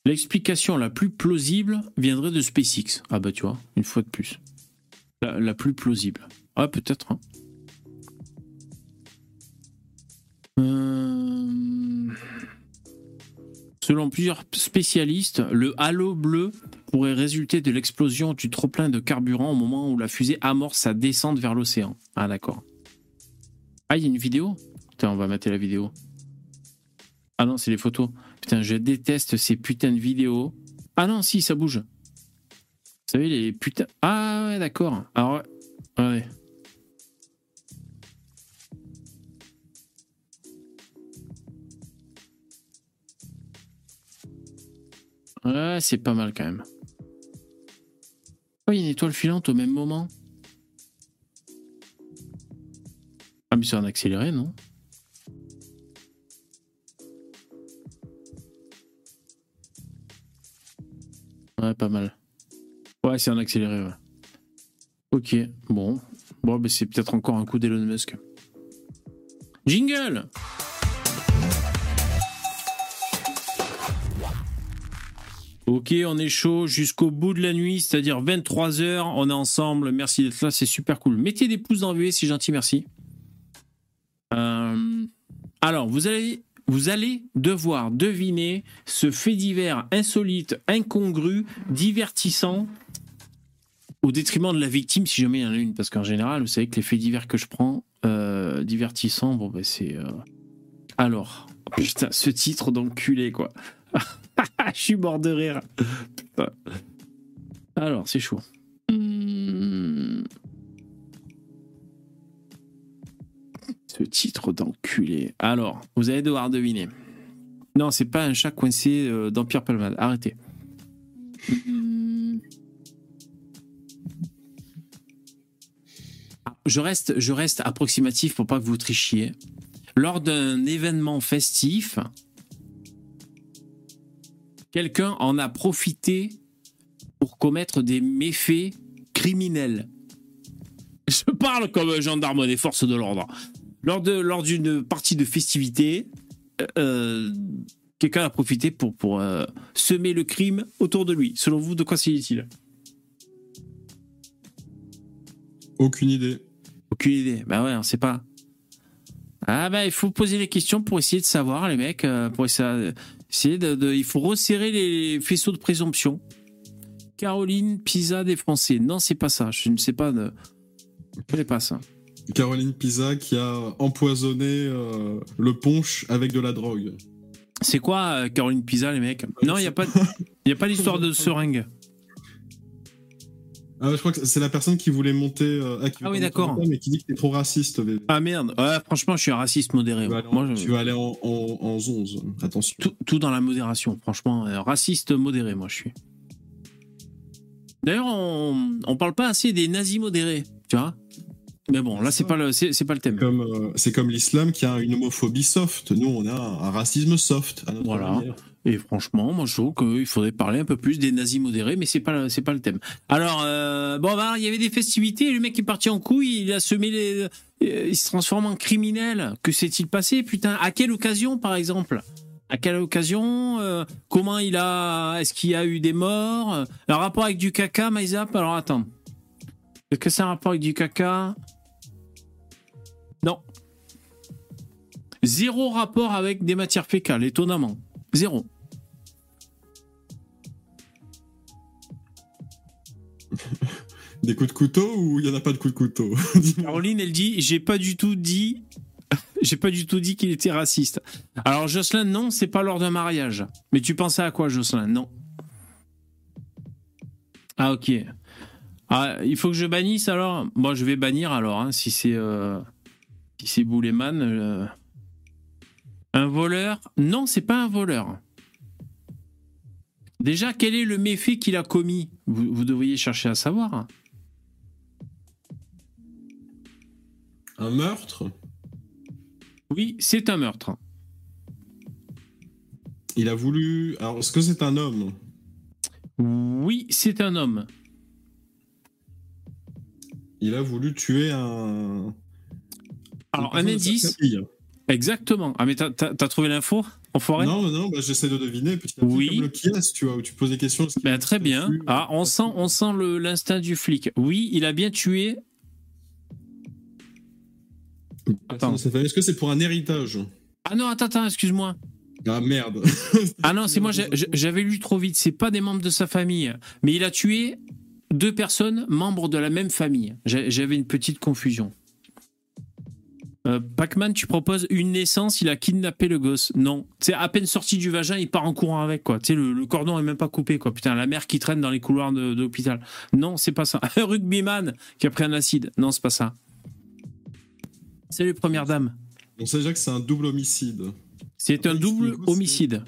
L'explication la plus plausible viendrait de SpaceX. Ah bah tu vois, une fois de plus. La, plus plausible. Ah peut-être. hein. Euh, Selon plusieurs spécialistes, le halo bleu pourrait résulter de l'explosion du trop-plein de carburant au moment où la fusée amorce sa descente vers l'océan. Ah d'accord. Ah, il y a une vidéo? Putain, on va mater la vidéo. Ah non, c'est les photos. Putain, je déteste ces putains de vidéos. Ah non, si, ça bouge. Vous savez, les putains. Ah ouais, d'accord. Alors, ouais. Ouais, c'est pas mal quand même. Oh, il y a une étoile filante au même moment? Ah, mais c'est en accéléré, non? Pas mal. Ouais, c'est en accéléré. Ok, bon. Bon, bah, c'est peut-être encore un coup d'Elon Musk. Jingle Ok, on est chaud jusqu'au bout de la nuit, c'est-à-dire 23h. On est ensemble. Merci d'être là, c'est super cool. Mettez des pouces dans le c'est gentil, merci. Euh, alors, vous allez, vous allez devoir deviner ce fait divers insolite, incongru, divertissant, au détriment de la victime, si jamais il y en a une. Parce qu'en général, vous savez que les faits divers que je prends, euh, divertissants, bon, ben c'est. Euh, alors, putain, ce titre d'enculé, quoi. *laughs* Je suis mort de rire. Alors, c'est chaud. Ce titre d'enculé. Alors, vous allez devoir deviner. Non, c'est pas un chat coincé euh, d'Empire Palmade. Arrêtez. Hmm. Je reste, je reste approximatif pour pas que vous trichiez. Lors d'un événement festif, quelqu'un en a profité pour commettre des méfaits criminels. Je parle comme un gendarme des forces de l'ordre. Lors, de, lors d'une partie de festivité, euh, quelqu'un a profité pour, pour euh, semer le crime autour de lui. Selon vous, de quoi s'agit-il? Aucune idée. Aucune idée. Bah ouais, on sait pas. Ah bah il faut poser les questions pour essayer de savoir les mecs, euh, pour essayer de, il faut resserrer les faisceaux de présomption. Caroline Pisa des Français. Non, c'est pas ça. Je ne sais pas. De... Je connais pas ça. Caroline Pisa qui a empoisonné euh, le punch avec de la drogue. C'est quoi euh, Caroline Pisa, les mecs? Non, il n'y a pas, a pas l'histoire de seringue. Ah, je crois que c'est la personne qui voulait monter. Euh, ah, ah oui, d'accord. Mais qui dit que t'es trop raciste. Ah merde. Ouais, franchement, je suis un raciste modéré. Moi, Tu vas aller en, en, 11. Attention. Tout, dans la modération, franchement. Euh, raciste modéré, moi, je suis. D'ailleurs, on, on parle pas assez des nazis modérés, tu vois? Mais bon, là, c'est pas le, c'est, pas le thème. Euh, c'est comme, l'islam qui a une homophobie soft. Nous, on a un, racisme soft. voilà. Et franchement, moi je trouve qu'il faudrait parler un peu plus des nazis modérés, mais c'est pas c'est pas le thème. Alors euh, bon, bah, il y avait des festivités, le mec est parti en couille, il a semé les, euh, il se transforme en criminel. Que s'est-il passé, putain? À quelle occasion, par exemple? À quelle occasion euh, Comment il a Est-ce qu'il y a eu des morts? Un rapport avec du caca, Maïzap? Alors attends, est-ce que c'est un rapport avec du caca Zéro rapport avec des matières fécales, étonnamment. Zéro. *laughs* Des coups de couteau ou il n'y en a pas de coups de couteau? *laughs* Caroline, elle dit J'ai pas du tout dit. *laughs* J'ai pas du tout dit qu'il était raciste. Alors, Jocelyn, non, c'est pas lors d'un mariage. Mais tu pensais à quoi, Jocelyn? Non. Ah, ok. Ah, il faut que je bannisse alors? Moi, je vais bannir alors, hein, si c'est. Euh, si c'est Bouleman. Euh. Un voleur? Non, c'est pas un voleur. Déjà, quel est le méfait qu'il a commis? Vous, devriez chercher à savoir. Un meurtre? Oui, c'est un meurtre. Il a voulu. Alors, est-ce que c'est un homme? Oui, c'est un homme. Il a voulu tuer un. Alors, un indice. Exactement. Ah, mais t'as trouvé l'info non, non, bah, j'essaie de deviner. Petit oui. comme le qui tu vois, où tu poses des questions. Ben, très bien. Ah, on sent, on sent l'instinct du flic. Oui, il a bien tué. Attends. Est-ce que c'est pour un héritage? Ah non, attends, attends, excuse-moi. Ah merde. *laughs* ah non, c'est moi, j'avais lu trop vite. C'est pas des membres de sa famille. Mais il a tué deux personnes membres de la même famille. J'avais une petite confusion. Euh, Pac-Man, tu proposes une naissance, il a kidnappé le gosse. Non. C'est à peine sorti du vagin, il part en courant avec, quoi. Tu sais, le, cordon est même pas coupé, quoi. Putain, la mère qui traîne dans les couloirs de, l'hôpital. Non, c'est pas ça. Un *laughs* rugbyman qui a pris un acide. Non, c'est pas ça. Salut, première dame. On sait déjà que c'est un double homicide. C'est un double homicide.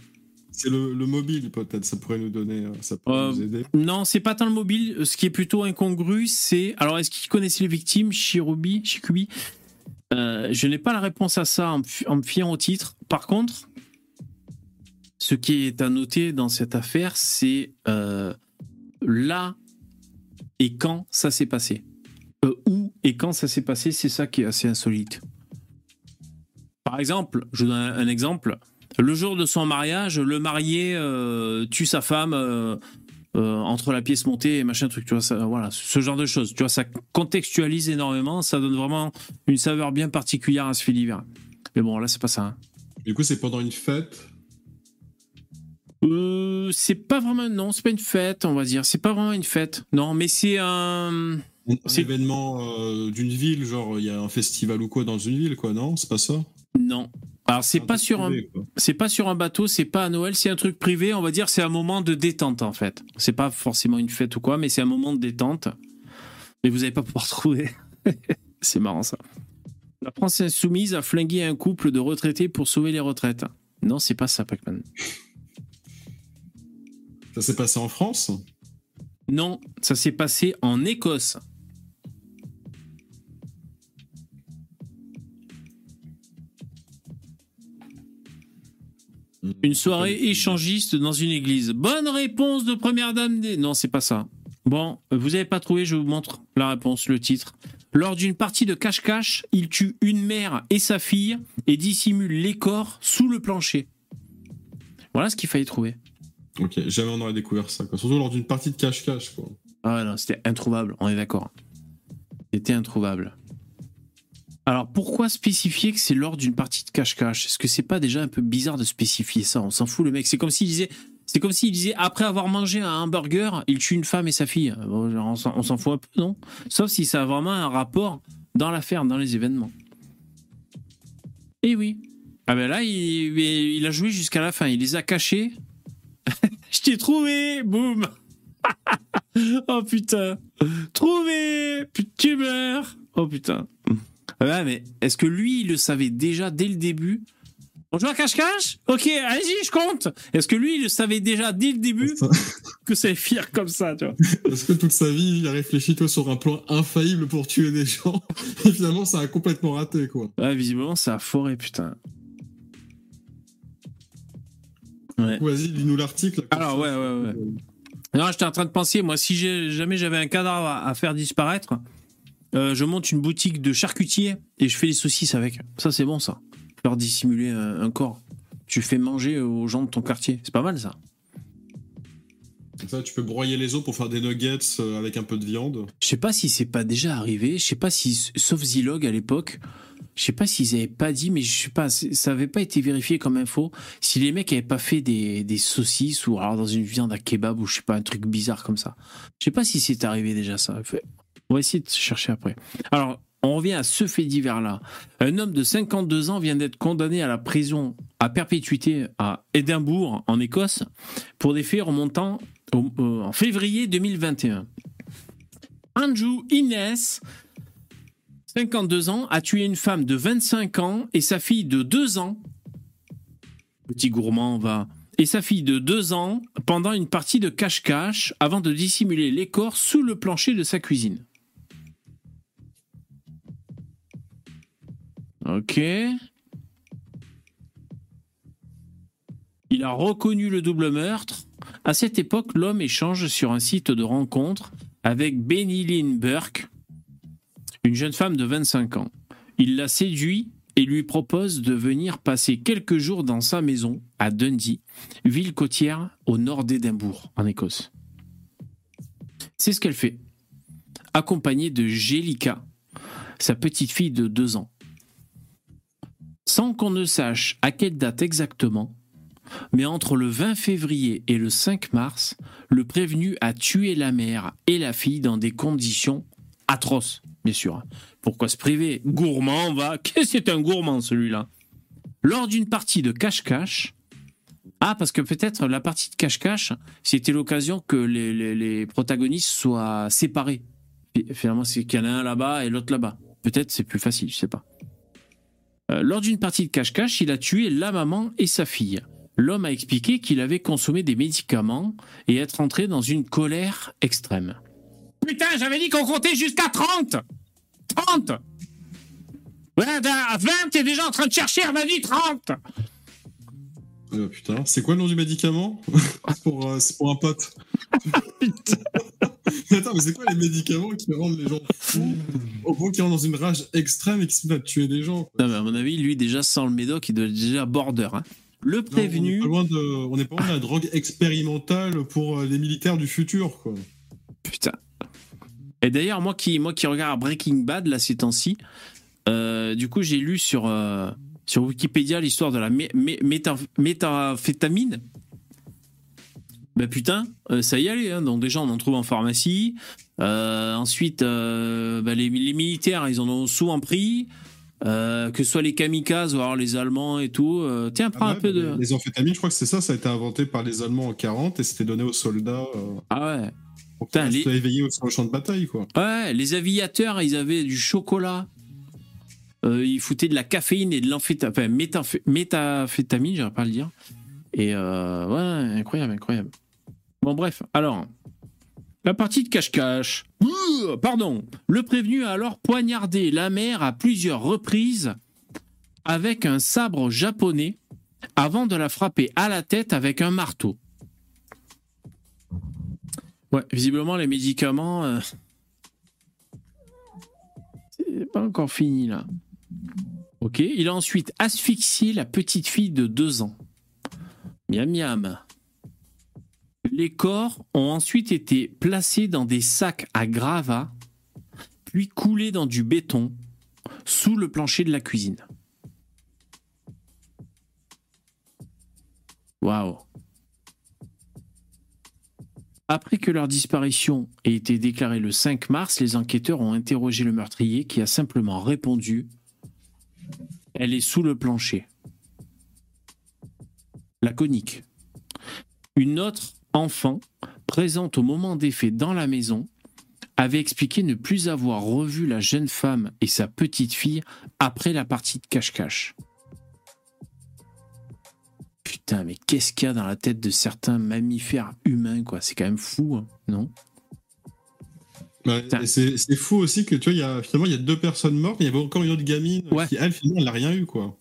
C'est le, mobile, peut-être, ça pourrait nous donner, euh, ça pourrait nous aider. Non, c'est pas tant le mobile. Ce qui est plutôt incongru, c'est. Alors, est-ce qu'il connaissait les victimes, Shirubi, Shikubi Je n'ai pas la réponse à ça en, me fiant au titre. Par contre, ce qui est à noter dans cette affaire, c'est là et quand ça s'est passé. Euh, où et quand ça s'est passé, c'est ça qui est assez insolite. Par exemple, je donne un, exemple. Le jour de son mariage, le marié euh, tue sa femme euh, entre la pièce montée et machin truc. Tu vois, ça, voilà, ce genre de choses. Tu vois, ça contextualise énormément. Ça donne vraiment une saveur bien particulière à ce fait divers. Mais bon, là, c'est pas ça. Hein. Du coup, c'est pendant une fête? Euh, c'est pas vraiment non, c'est pas une fête, on va dire. C'est pas vraiment une fête, non, mais c'est un. Un événement euh, d'une ville, genre il y a un festival ou quoi dans une ville, quoi, non? C'est pas ça? Non. Alors c'est pas sur un, c'est pas sur un bateau, c'est pas à Noël, c'est un truc privé, on va dire, c'est un moment de détente en fait. C'est pas forcément une fête ou quoi, mais c'est un moment de détente. Mais vous n'allez pas pouvoir *laughs* trouver. c'est marrant ça. La France insoumise a flingué un couple de retraités pour sauver les retraites. Non, c'est pas ça, Pac-Man. Ça s'est passé en France? Non, ça s'est passé en Écosse. Une soirée échangiste dans une église. Bonne réponse de première dame des... Non, c'est pas ça. Bon, vous n'avez pas trouvé, je vous montre la réponse, le titre. Lors d'une partie de cache-cache, il tue une mère et sa fille et dissimule les corps sous le plancher. Voilà ce qu'il fallait trouver. Ok, jamais on aurait découvert ça. Surtout lors d'une partie de cache-cache. Ah non, c'était introuvable, on est d'accord. C'était introuvable. Alors pourquoi spécifier que c'est lors d'une partie de cache-cache? Est-ce que c'est pas déjà un peu bizarre de spécifier ça? On s'en fout le mec. C'est comme s'il disait, disait après avoir mangé un hamburger, il tue une femme et sa fille. on s'en fout un peu, non? Sauf si ça a vraiment un rapport dans l'affaire, dans les événements. Et eh oui. Ah ben là, il, il a joué jusqu'à la fin. Il les a cachés *laughs* je t'ai trouvé Boum *laughs* Oh putain Trouvé Tu meurs Oh putain Ouais, mais est-ce que lui, il le savait déjà dès le début? On joue à cache-cache? Ok, allez-y, je compte Est-ce que lui, il le savait déjà dès le début *laughs* que allait finir comme ça, tu vois? Est-ce que toute sa vie, il a réfléchi, toi, sur un plan infaillible pour tuer des gens *laughs* Et finalement, ça a complètement raté, quoi. Ouais, visiblement, ça a foré, putain. Vas-y, lis-nous l'article. Alors, ouais, ouais, ouais. Non, j'étais en train de penser, moi, si jamais j'avais un cadavre à, faire disparaître, euh, je monte une boutique de charcutier et je fais des saucisses avec. Ça, c'est bon, ça. Faire dissimuler un, corps. Tu fais manger aux gens de ton quartier. C'est pas mal, ça. Ça, tu peux broyer les os pour faire des nuggets euh, avec un peu de viande. Je sais pas si c'est pas déjà arrivé. Je sais pas si, sauf Zilog à l'époque, je sais pas s'ils avaient pas dit, mais je sais pas, ça avait pas été vérifié comme info. Si les mecs avaient pas fait des, des saucisses ou alors dans une viande à kebab ou je sais pas, un truc bizarre comme ça. Je sais pas si c'est arrivé déjà ça. On va essayer de chercher après. Alors, on revient à ce fait divers-là. Un homme de 52 ans vient d'être condamné à la prison à perpétuité à Édimbourg, en Écosse, pour des faits remontant en février 2021. Andrew Innes 52 ans, a tué une femme de 25 ans et sa fille de 2 ans. Petit gourmand va. Et sa fille de 2 ans pendant une partie de cache-cache avant de dissimuler les corps sous le plancher de sa cuisine. Ok. Il a reconnu le double meurtre. À cette époque, l'homme échange sur un site de rencontre avec Benny Lynn Burke, une jeune femme de 25 ans. Il la séduit et lui propose de venir passer quelques jours dans sa maison à Dundee, ville côtière au nord d'Édimbourg, en Écosse. C'est ce qu'elle fait, accompagnée de Jelika, sa petite fille de 2 ans. Sans qu'on ne sache à quelle date exactement, mais entre le 20 février et le 5 mars, le prévenu a tué la mère et la fille dans des conditions atroces bien sûr. Pourquoi se priver Gourmand, va. *laughs* Qu'est-ce que c'est un gourmand, celui-là? Lors d'une partie de cache-cache, ah, parce que peut-être la partie de cache-cache, c'était l'occasion que les, protagonistes soient séparés. finalement, c'est qu'il y en a un là-bas et l'autre là-bas. Peut-être c'est plus facile, je sais pas. Euh, lors d'une partie de cache-cache, il a tué la maman et sa fille. l'homme a expliqué qu'il avait consommé des médicaments et être entré dans une colère extrême. Putain, j'avais dit qu'on comptait jusqu'à 30 30 À 20, t'es déjà en train de chercher, elle m'a dit 30 euh, putain, c'est quoi le nom du médicament? *laughs* C'est pour, euh, c'est pour un pote. *laughs* putain. Attends, mais c'est quoi les médicaments qui rendent les gens fous au point qu'ils rentrent dans une rage extrême et qui se mettent à tuer des gens Non, mais à mon avis, lui, déjà, sans le médoc, il doit être déjà border. Hein. Le prévenu. on n'est pas, loin de la drogue expérimentale pour euh, les militaires du futur, quoi. Putain. Et d'ailleurs, moi qui, moi qui regarde Breaking Bad, là, ces temps-ci, du coup, j'ai lu sur sur Wikipédia l'histoire de la méthamphétamine. Ben putain, euh, ça y est, hein. donc déjà on en trouve en pharmacie. Euh, ensuite, euh, ben, les, militaires, ils en ont souvent pris. que ce soit les kamikazes ou alors les Allemands et tout. tiens, prends ah un peu de. Les amphétamines, je crois que c'est ça, ça a été inventé par les Allemands en 40 et c'était donné aux soldats. Ah ouais. Putain, les... éveillé sur le champ de bataille, quoi. Ouais, les aviateurs, ils avaient du chocolat euh, il foutait de la caféine et de l'amphétamine, enfin, méthamphétamine, j'aurais pas à le dire. Et euh, ouais, incroyable, incroyable. Bon, bref, alors, la partie de cache-cache. Pardon. Le prévenu a alors poignardé la mère à plusieurs reprises avec un sabre japonais avant de la frapper à la tête avec un marteau. Ouais, visiblement, les médicaments. Euh, c'est pas encore fini là. Ok, il a ensuite asphyxié la petite fille de deux ans. Miam miam. Les corps ont ensuite été placés dans des sacs à gravats, puis coulés dans du béton sous le plancher de la cuisine. Waouh. Après que leur disparition ait été déclarée le 5 mars, les enquêteurs ont interrogé le meurtrier qui a simplement répondu elle est sous le plancher. Laconique. Une autre enfant, présente au moment des faits dans la maison, avait expliqué ne plus avoir revu la jeune femme et sa petite fille après la partie de cache-cache. Putain, mais qu'est-ce qu'il y a dans la tête de certains mammifères humains, quoi? C'est quand même fou, hein, non? C'est fou aussi que tu vois, y a, finalement, il y a deux personnes mortes, mais il y avait encore une autre gamine qui, elle, finalement, elle n'a rien eu, quoi.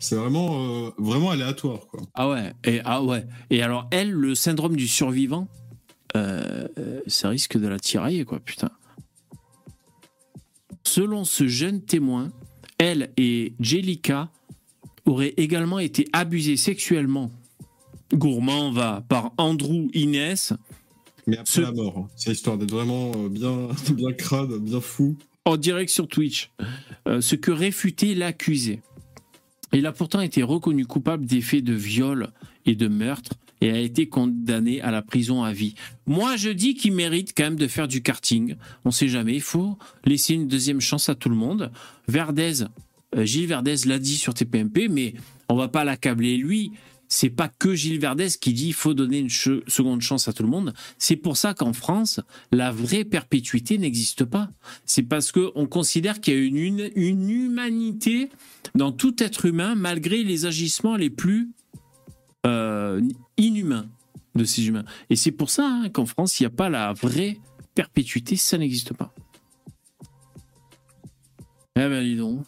C'est vraiment, euh, vraiment aléatoire, quoi. Ah ouais, et, ah ouais. Et alors, elle, le syndrome du survivant, euh, ça risque de la tirailler, quoi, putain. Selon ce jeune témoin, elle et Jellica auraient également été abusées sexuellement. Gourmand va par Andrew Inès, mais après la mort, hein. c'est histoire d'être vraiment euh, bien, *laughs* bien crade, bien fou. En direct sur Twitch. Euh, ce que réfutait l'accusé. Il a pourtant été reconnu coupable des faits de viol et de meurtre et a été condamné à la prison à vie. Moi, je dis qu'il mérite quand même de faire du karting. On sait jamais, il faut laisser une deuxième chance à tout le monde. Verdez, euh, Gilles Verdez l'a dit sur TPMP, mais on va pas l'accabler lui c'est pas que Gilles Verdez qui dit il faut donner une seconde chance à tout le monde. C'est pour ça qu'en France, la vraie perpétuité n'existe pas. C'est parce qu'on considère qu'il y a une, une, humanité dans tout être humain, malgré les agissements les plus euh, inhumains de ces humains. Et c'est pour ça hein, qu'en France, il n'y a pas la vraie perpétuité, ça n'existe pas. Eh ben, dis donc.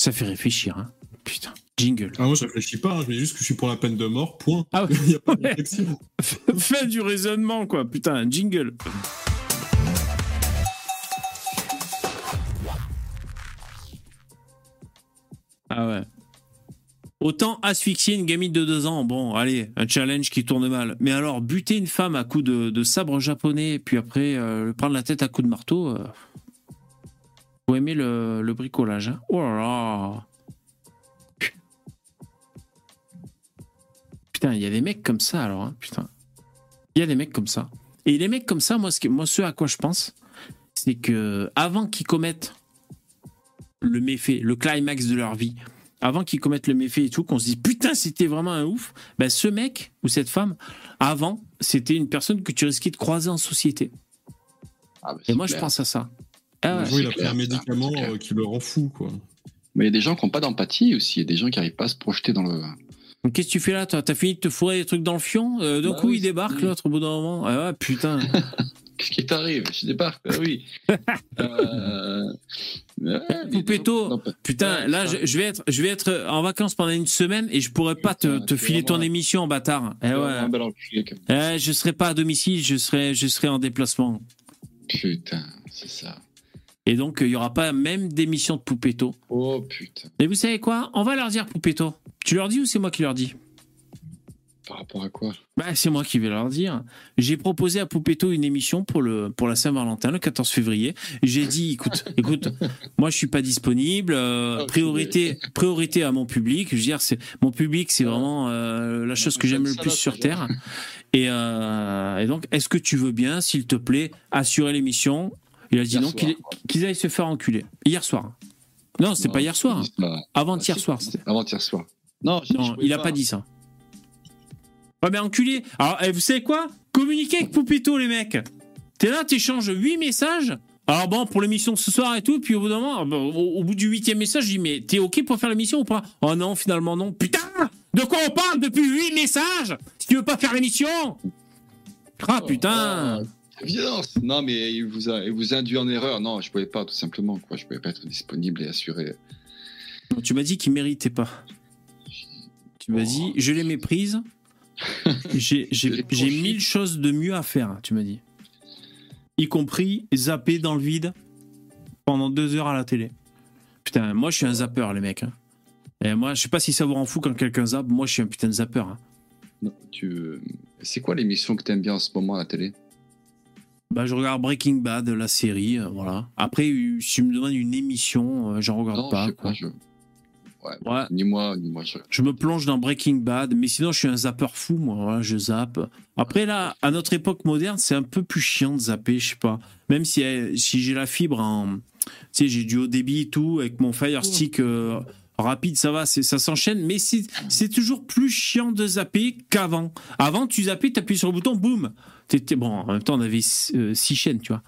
Ça fait réfléchir, hein. Putain. Jingle. Ah, moi, je réfléchis pas, hein. je dis juste que je suis pour la peine de mort, point. Ah ouais. *laughs* Il a pas de réflexion. *laughs* Fais du raisonnement, quoi. Putain, jingle. Ah ouais. Autant asphyxier une gamine de deux ans, bon, allez, un challenge qui tourne mal. Mais alors, buter une femme à coups de, sabre japonais, puis après euh, prendre la tête à coups de marteau, euh, vous aimez le, bricolage. Hein oh là là Putain, il y a des mecs comme ça alors. Hein, putain. Il y a des mecs comme ça. Et les mecs comme ça, moi ce, moi, ce à quoi je pense, c'est que avant qu'ils commettent le méfait, le climax de leur vie, avant qu'ils commettent le méfait et tout, qu'on se dise putain, c'était vraiment un ouf, ben, ce mec ou cette femme, avant, c'était une personne que tu risquais de croiser en société. Ah, et moi, je pense à ça. Ah il a pris un médicament euh, qui le rend fou, quoi. Mais il y a des gens qui n'ont pas d'empathie aussi. Il y a des gens qui n'arrivent pas à se projeter dans le. Qu'est-ce que tu fais là, toi? T'as fini de te fourrer des trucs dans le fion? Euh, D'un Bah coup, oui, il débarque, l'autre, au bout d'un moment. Ah ouais, putain. *laughs* Qu'est-ce qui t'arrive? Je débarque, bah oui. *laughs* euh... ouais, Poupetto, Putain, Ouais, là, je, je vais être, je vais être en vacances pendant une semaine et je pourrais pas te, Putain, te c'est filer ton émission, bâtard. Eh ouais. Eh, je serai pas à domicile, je serai, je serai en déplacement. Putain, c'est ça. Et donc, il y aura pas même d'émission de Poupetto. Oh putain. Et vous savez quoi? On va leur dire Poupetto. Tu leur dis ou c'est moi qui leur dis? Par rapport à quoi? Bah, c'est moi qui vais leur dire. J'ai proposé à Poupetto une émission pour, le, pour la Saint-Valentin, le 14 février. J'ai dit, écoute, *laughs* écoute, moi je suis pas disponible. euh, Ok. priorité, priorité à mon public. Je veux dire, c'est mon public, c'est vraiment euh, la chose que j'aime le plus sur terre. Et, euh, et donc, est-ce que tu veux bien, s'il te plaît, assurer l'émission? Il a dit Hier non, qu'ils aillent se faire enculer. Hier soir. Non, c'était Non, pas hier soir. c'est pas- Avant-hier Ah, soir. Avant-hier soir. Non, il a pas dit ça. Ouais, mais enculé. Alors, eh, vous savez quoi? Communiquez avec Poupito, les mecs. T'es là, t'échanges 8 messages. Alors bon, pour l'émission ce soir et tout, puis au bout d'un moment, bon, au, au bout du huitième message, je dis, mais t'es OK pour faire l'émission ou pas? Oh non, finalement non. Putain De quoi on parle depuis 8 messages? Si tu veux pas faire l'émission? Ah putain Oh, violence. Non, mais il vous a, il vous a induit en erreur. Non, je pouvais pas, tout simplement. Quoi. Je pouvais pas être disponible et assuré. Tu m'as dit qu'il méritait pas. Tu m'as Oh. dit, je les méprise. *laughs* J'ai mille choses de mieux à faire, tu m'as dit. Y compris zapper dans le vide pendant deux heures à la télé. Putain, moi je suis un zappeur, les mecs. hein. Et moi, je sais pas si ça vous rend fou quand quelqu'un zappe. Moi, je suis un putain de zappeur. hein. Tu... C'est quoi l'émission que t'aimes bien en ce moment à la télé? Bah, je regarde Breaking Bad, la série, euh, voilà. Après, euh, si tu me demandes une émission, euh, j'en regarde Non, pas. je sais quoi. pas. Je... Ouais, Ouais. Ni moi, ni moi. Je... Je me plonge dans Breaking Bad, mais sinon je suis un zappeur fou, moi. Voilà, je zappe. Après là, à notre époque moderne, c'est un peu plus chiant de zapper, je sais pas. Même si, si j'ai la fibre en, tu sais, j'ai du haut débit et tout avec mon Fire Stick euh, rapide, ça va, ça s'enchaîne. Mais c'est toujours plus chiant de zapper qu'avant. Avant, tu zappais, t'appuies sur le bouton, boum. T'étais bon. En même temps, on avait euh, six chaînes, tu vois.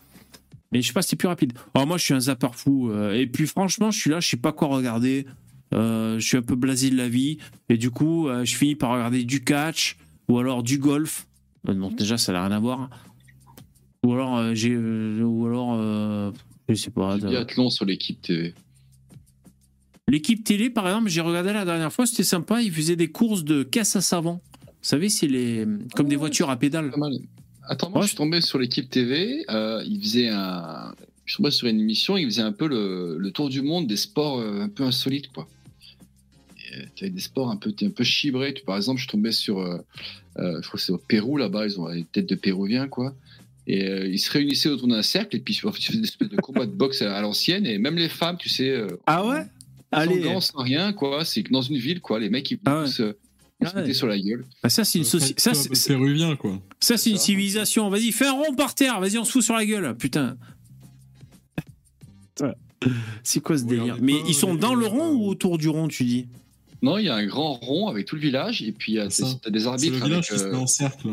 Mais je sais pas, c'est plus rapide. Alors moi, je suis un zappeur fou. euh, et puis franchement, je suis là, je sais pas quoi regarder. Euh, je suis un peu blasé de la vie et du coup euh, je finis par regarder du catch ou alors du golf Euh, donc déjà ça n'a rien à voir ou alors j'ai ou alors je sais pas biathlon sur l'équipe TV. l'équipe télé par exemple j'ai regardé la dernière fois c'était sympa ils faisaient des courses de caisse à savon vous savez c'est les comme des Ouais, voitures à pédales Pas mal. Attends, moi, Ouais. je suis tombé sur l'équipe TV. euh, il faisait un. Je suis tombé sur une émission. Il faisait un peu le, le tour du monde des sports euh, un peu insolites, quoi. Tu avais des sports un peu, un peu chibrés. Tu, par exemple, je suis tombé sur. euh, euh, je crois que c'est au Pérou, là-bas. Ils ont des têtes de Péruviens, quoi. Et euh, ils se réunissaient autour d'un cercle. Et puis, ils faisaient des espèces de combats de boxe à, à l'ancienne. Et même les femmes, tu sais. euh, ah ouais? sans allez sans rien, quoi. C'est que dans une ville, quoi. Les mecs, ils Ah ouais. se, se sur la gueule. Bah, ça c'est une société ça c'est quoi. ça c'est une civilisation vas-y fais un rond par terre vas-y on se fout sur la gueule putain c'est quoi ce délire mais pas ils sont dans le rond ou autour du rond tu dis Non, il y a un grand rond avec tout le village. Et puis, il y a des, t'as des C'est arbitres. le village avec, qui se euh, met en cercle.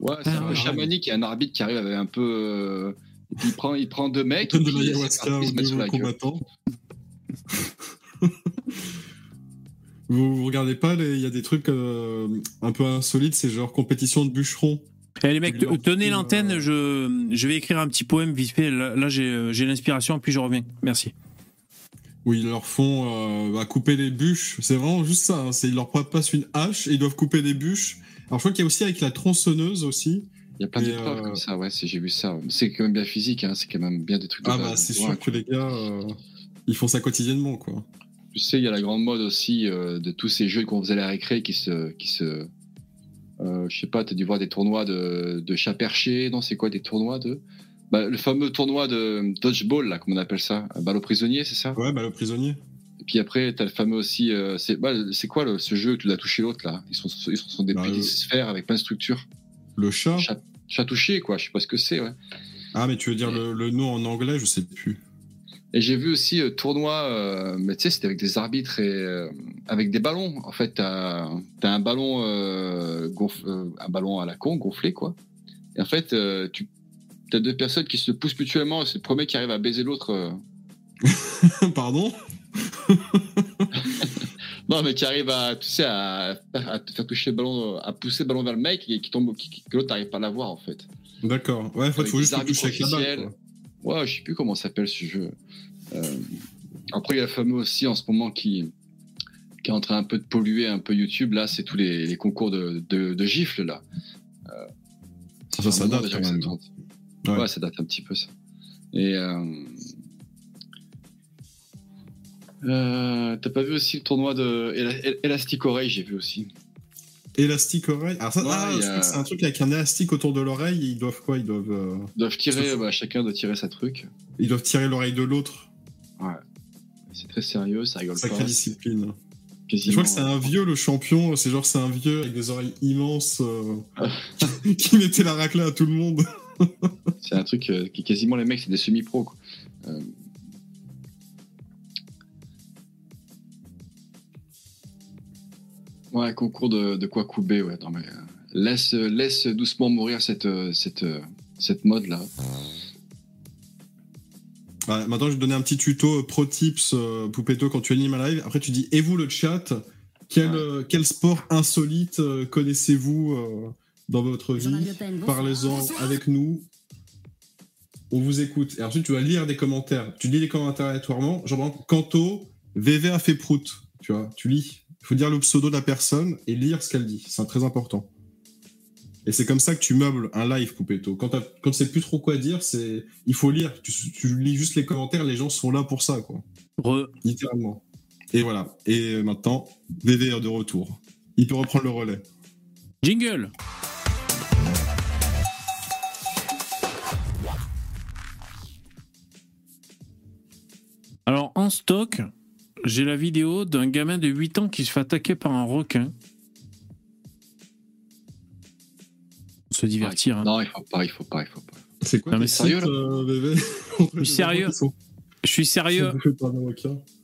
Ouais, c'est Ah, un peu ouais. chamanique. Il y a un arbitre qui arrive avec un peu. euh, et puis il prend, il prend deux mecs. De l'ayahuasca sur deux la gueule. combattants. *laughs* vous, vous regardez pas, les- il y a des trucs euh, un peu insolites, c'est genre compétition de bûcherons. Eh, les mecs, tenez l'antenne, euh, je, je vais écrire un petit poème vite fait. Là, là, j'ai euh, j'ai l'inspiration, puis je reviens. Merci. où ils leur font euh, bah, couper les bûches. C'est vraiment juste ça. hein. C'est ils leur passent une hache et ils doivent couper des bûches. Alors je crois qu'il y a aussi avec la tronçonneuse aussi. Il y a plein d'épreuves euh, comme ça, ouais, c'est- j'ai vu ça. C'est quand même bien physique, hein, c'est quand même bien des trucs de Ah bah c'est sûr que les gars, euh, ils font ça quotidiennement quoi. Tu sais, il y a la grande mode aussi euh, de tous ces jeux qu'on faisait à la récré qui se. Qui se euh, je sais pas, t'as dû voir des tournois de, de chat perché, non, c'est quoi des tournois de. Bah, le fameux tournoi de dodgeball, là, comme on appelle ça, balle aux prisonniers, c'est ça? Ouais bah le prisonnier. Et puis après, t'as le fameux aussi. euh, c'est bah, c'est quoi le- ce jeu que tu l'as touché l'autre là? Ils sont, ils sont des Bah, petites le- sphères avec plein de structures. Le chat. Chat, chat touché, quoi. Je sais pas ce que c'est, ouais. Ah mais tu veux dire le, le nom en anglais, je sais plus. Et j'ai vu aussi euh, tournoi, euh, mais tu sais, c'était avec des arbitres et euh, avec des ballons. En fait, t'as as un ballon, gonf- euh, un ballon à la con, gonflé, quoi. Et en fait, tu as deux personnes qui se poussent mutuellement. C'est le premier qui arrive à baiser l'autre. *laughs* Pardon? *laughs* Non, mais qui arrive à, tu sais, à, à te faire toucher le ballon, à pousser le ballon vers le mec et qui tombe, qui, que l'autre n'arrive pas à l'avoir en fait. D'accord. Ouais, en fait, il faut juste toucher avec la balle. Ouais, je sais plus comment s'appelle ce jeu. Euh, après, il y a le fameux aussi en ce moment qui, qui est en train un peu de polluer un peu YouTube. Là, c'est tous les, les concours de, de, de gifles là. Euh, Ça, ça moment date déjà quand ça même. tourne. Ouais. Ouais. ça date un petit peu ça. Et euh... euh, t'as pas vu aussi le tournoi de Ela- Elastic Oreille, j'ai vu aussi. Élastique oreille. Alors ça, Ouais, ah, a- c'est un truc avec un élastique autour de l'oreille. Ils doivent quoi Ils doivent, euh, Ils doivent tirer, bah, chacun doit tirer sa truc. ils doivent tirer l'oreille de l'autre. C'est très sérieux, ça rigole Sacrée pas. discipline. Je crois que c'est un vieux le champion. C'est genre c'est un vieux avec des oreilles immenses euh, *laughs* qui mettait la raclée à tout le monde. C'est un truc euh, qui quasiment les mecs, c'est des semi-pros. quoi. Ouais, concours de, de quoi couper, ouais. Non, mais, euh, laisse, laisse doucement mourir cette, euh, cette, euh, cette mode-là. Ouais, maintenant, je vais te donner un petit tuto pro tips euh, Poupetto quand tu animes un live. Après, tu dis et vous le chat quel, Ouais. euh, quel sport insolite euh, connaissez-vous euh, dans votre vie? Parlez-en avec nous. On vous écoute. Et ensuite, tu vas lire des commentaires. Tu lis les commentaires aléatoirement. Genre, Kanto, VV a fait prout. Tu vois, tu lis. Il faut dire le pseudo de la personne et lire ce qu'elle dit. C'est très important. Et c'est comme ça que tu meubles un live, Poupetto. Quand, tu sais plus trop quoi dire, c'est il faut lire. Tu, tu lis juste les commentaires, les gens sont là pour ça, quoi. Re. Littéralement. Et voilà. Et maintenant, VV est de retour. Il peut reprendre le relais. Jingle Alors, en stock, j'ai la vidéo d'un gamin de 8 ans qui se fait attaquer par un requin. Se divertir. hein. Non, il faut pas, il faut pas, il faut pas. C'est quoi Non, mais sérieux, là euh, VV Entre les sérieux Je suis sérieux.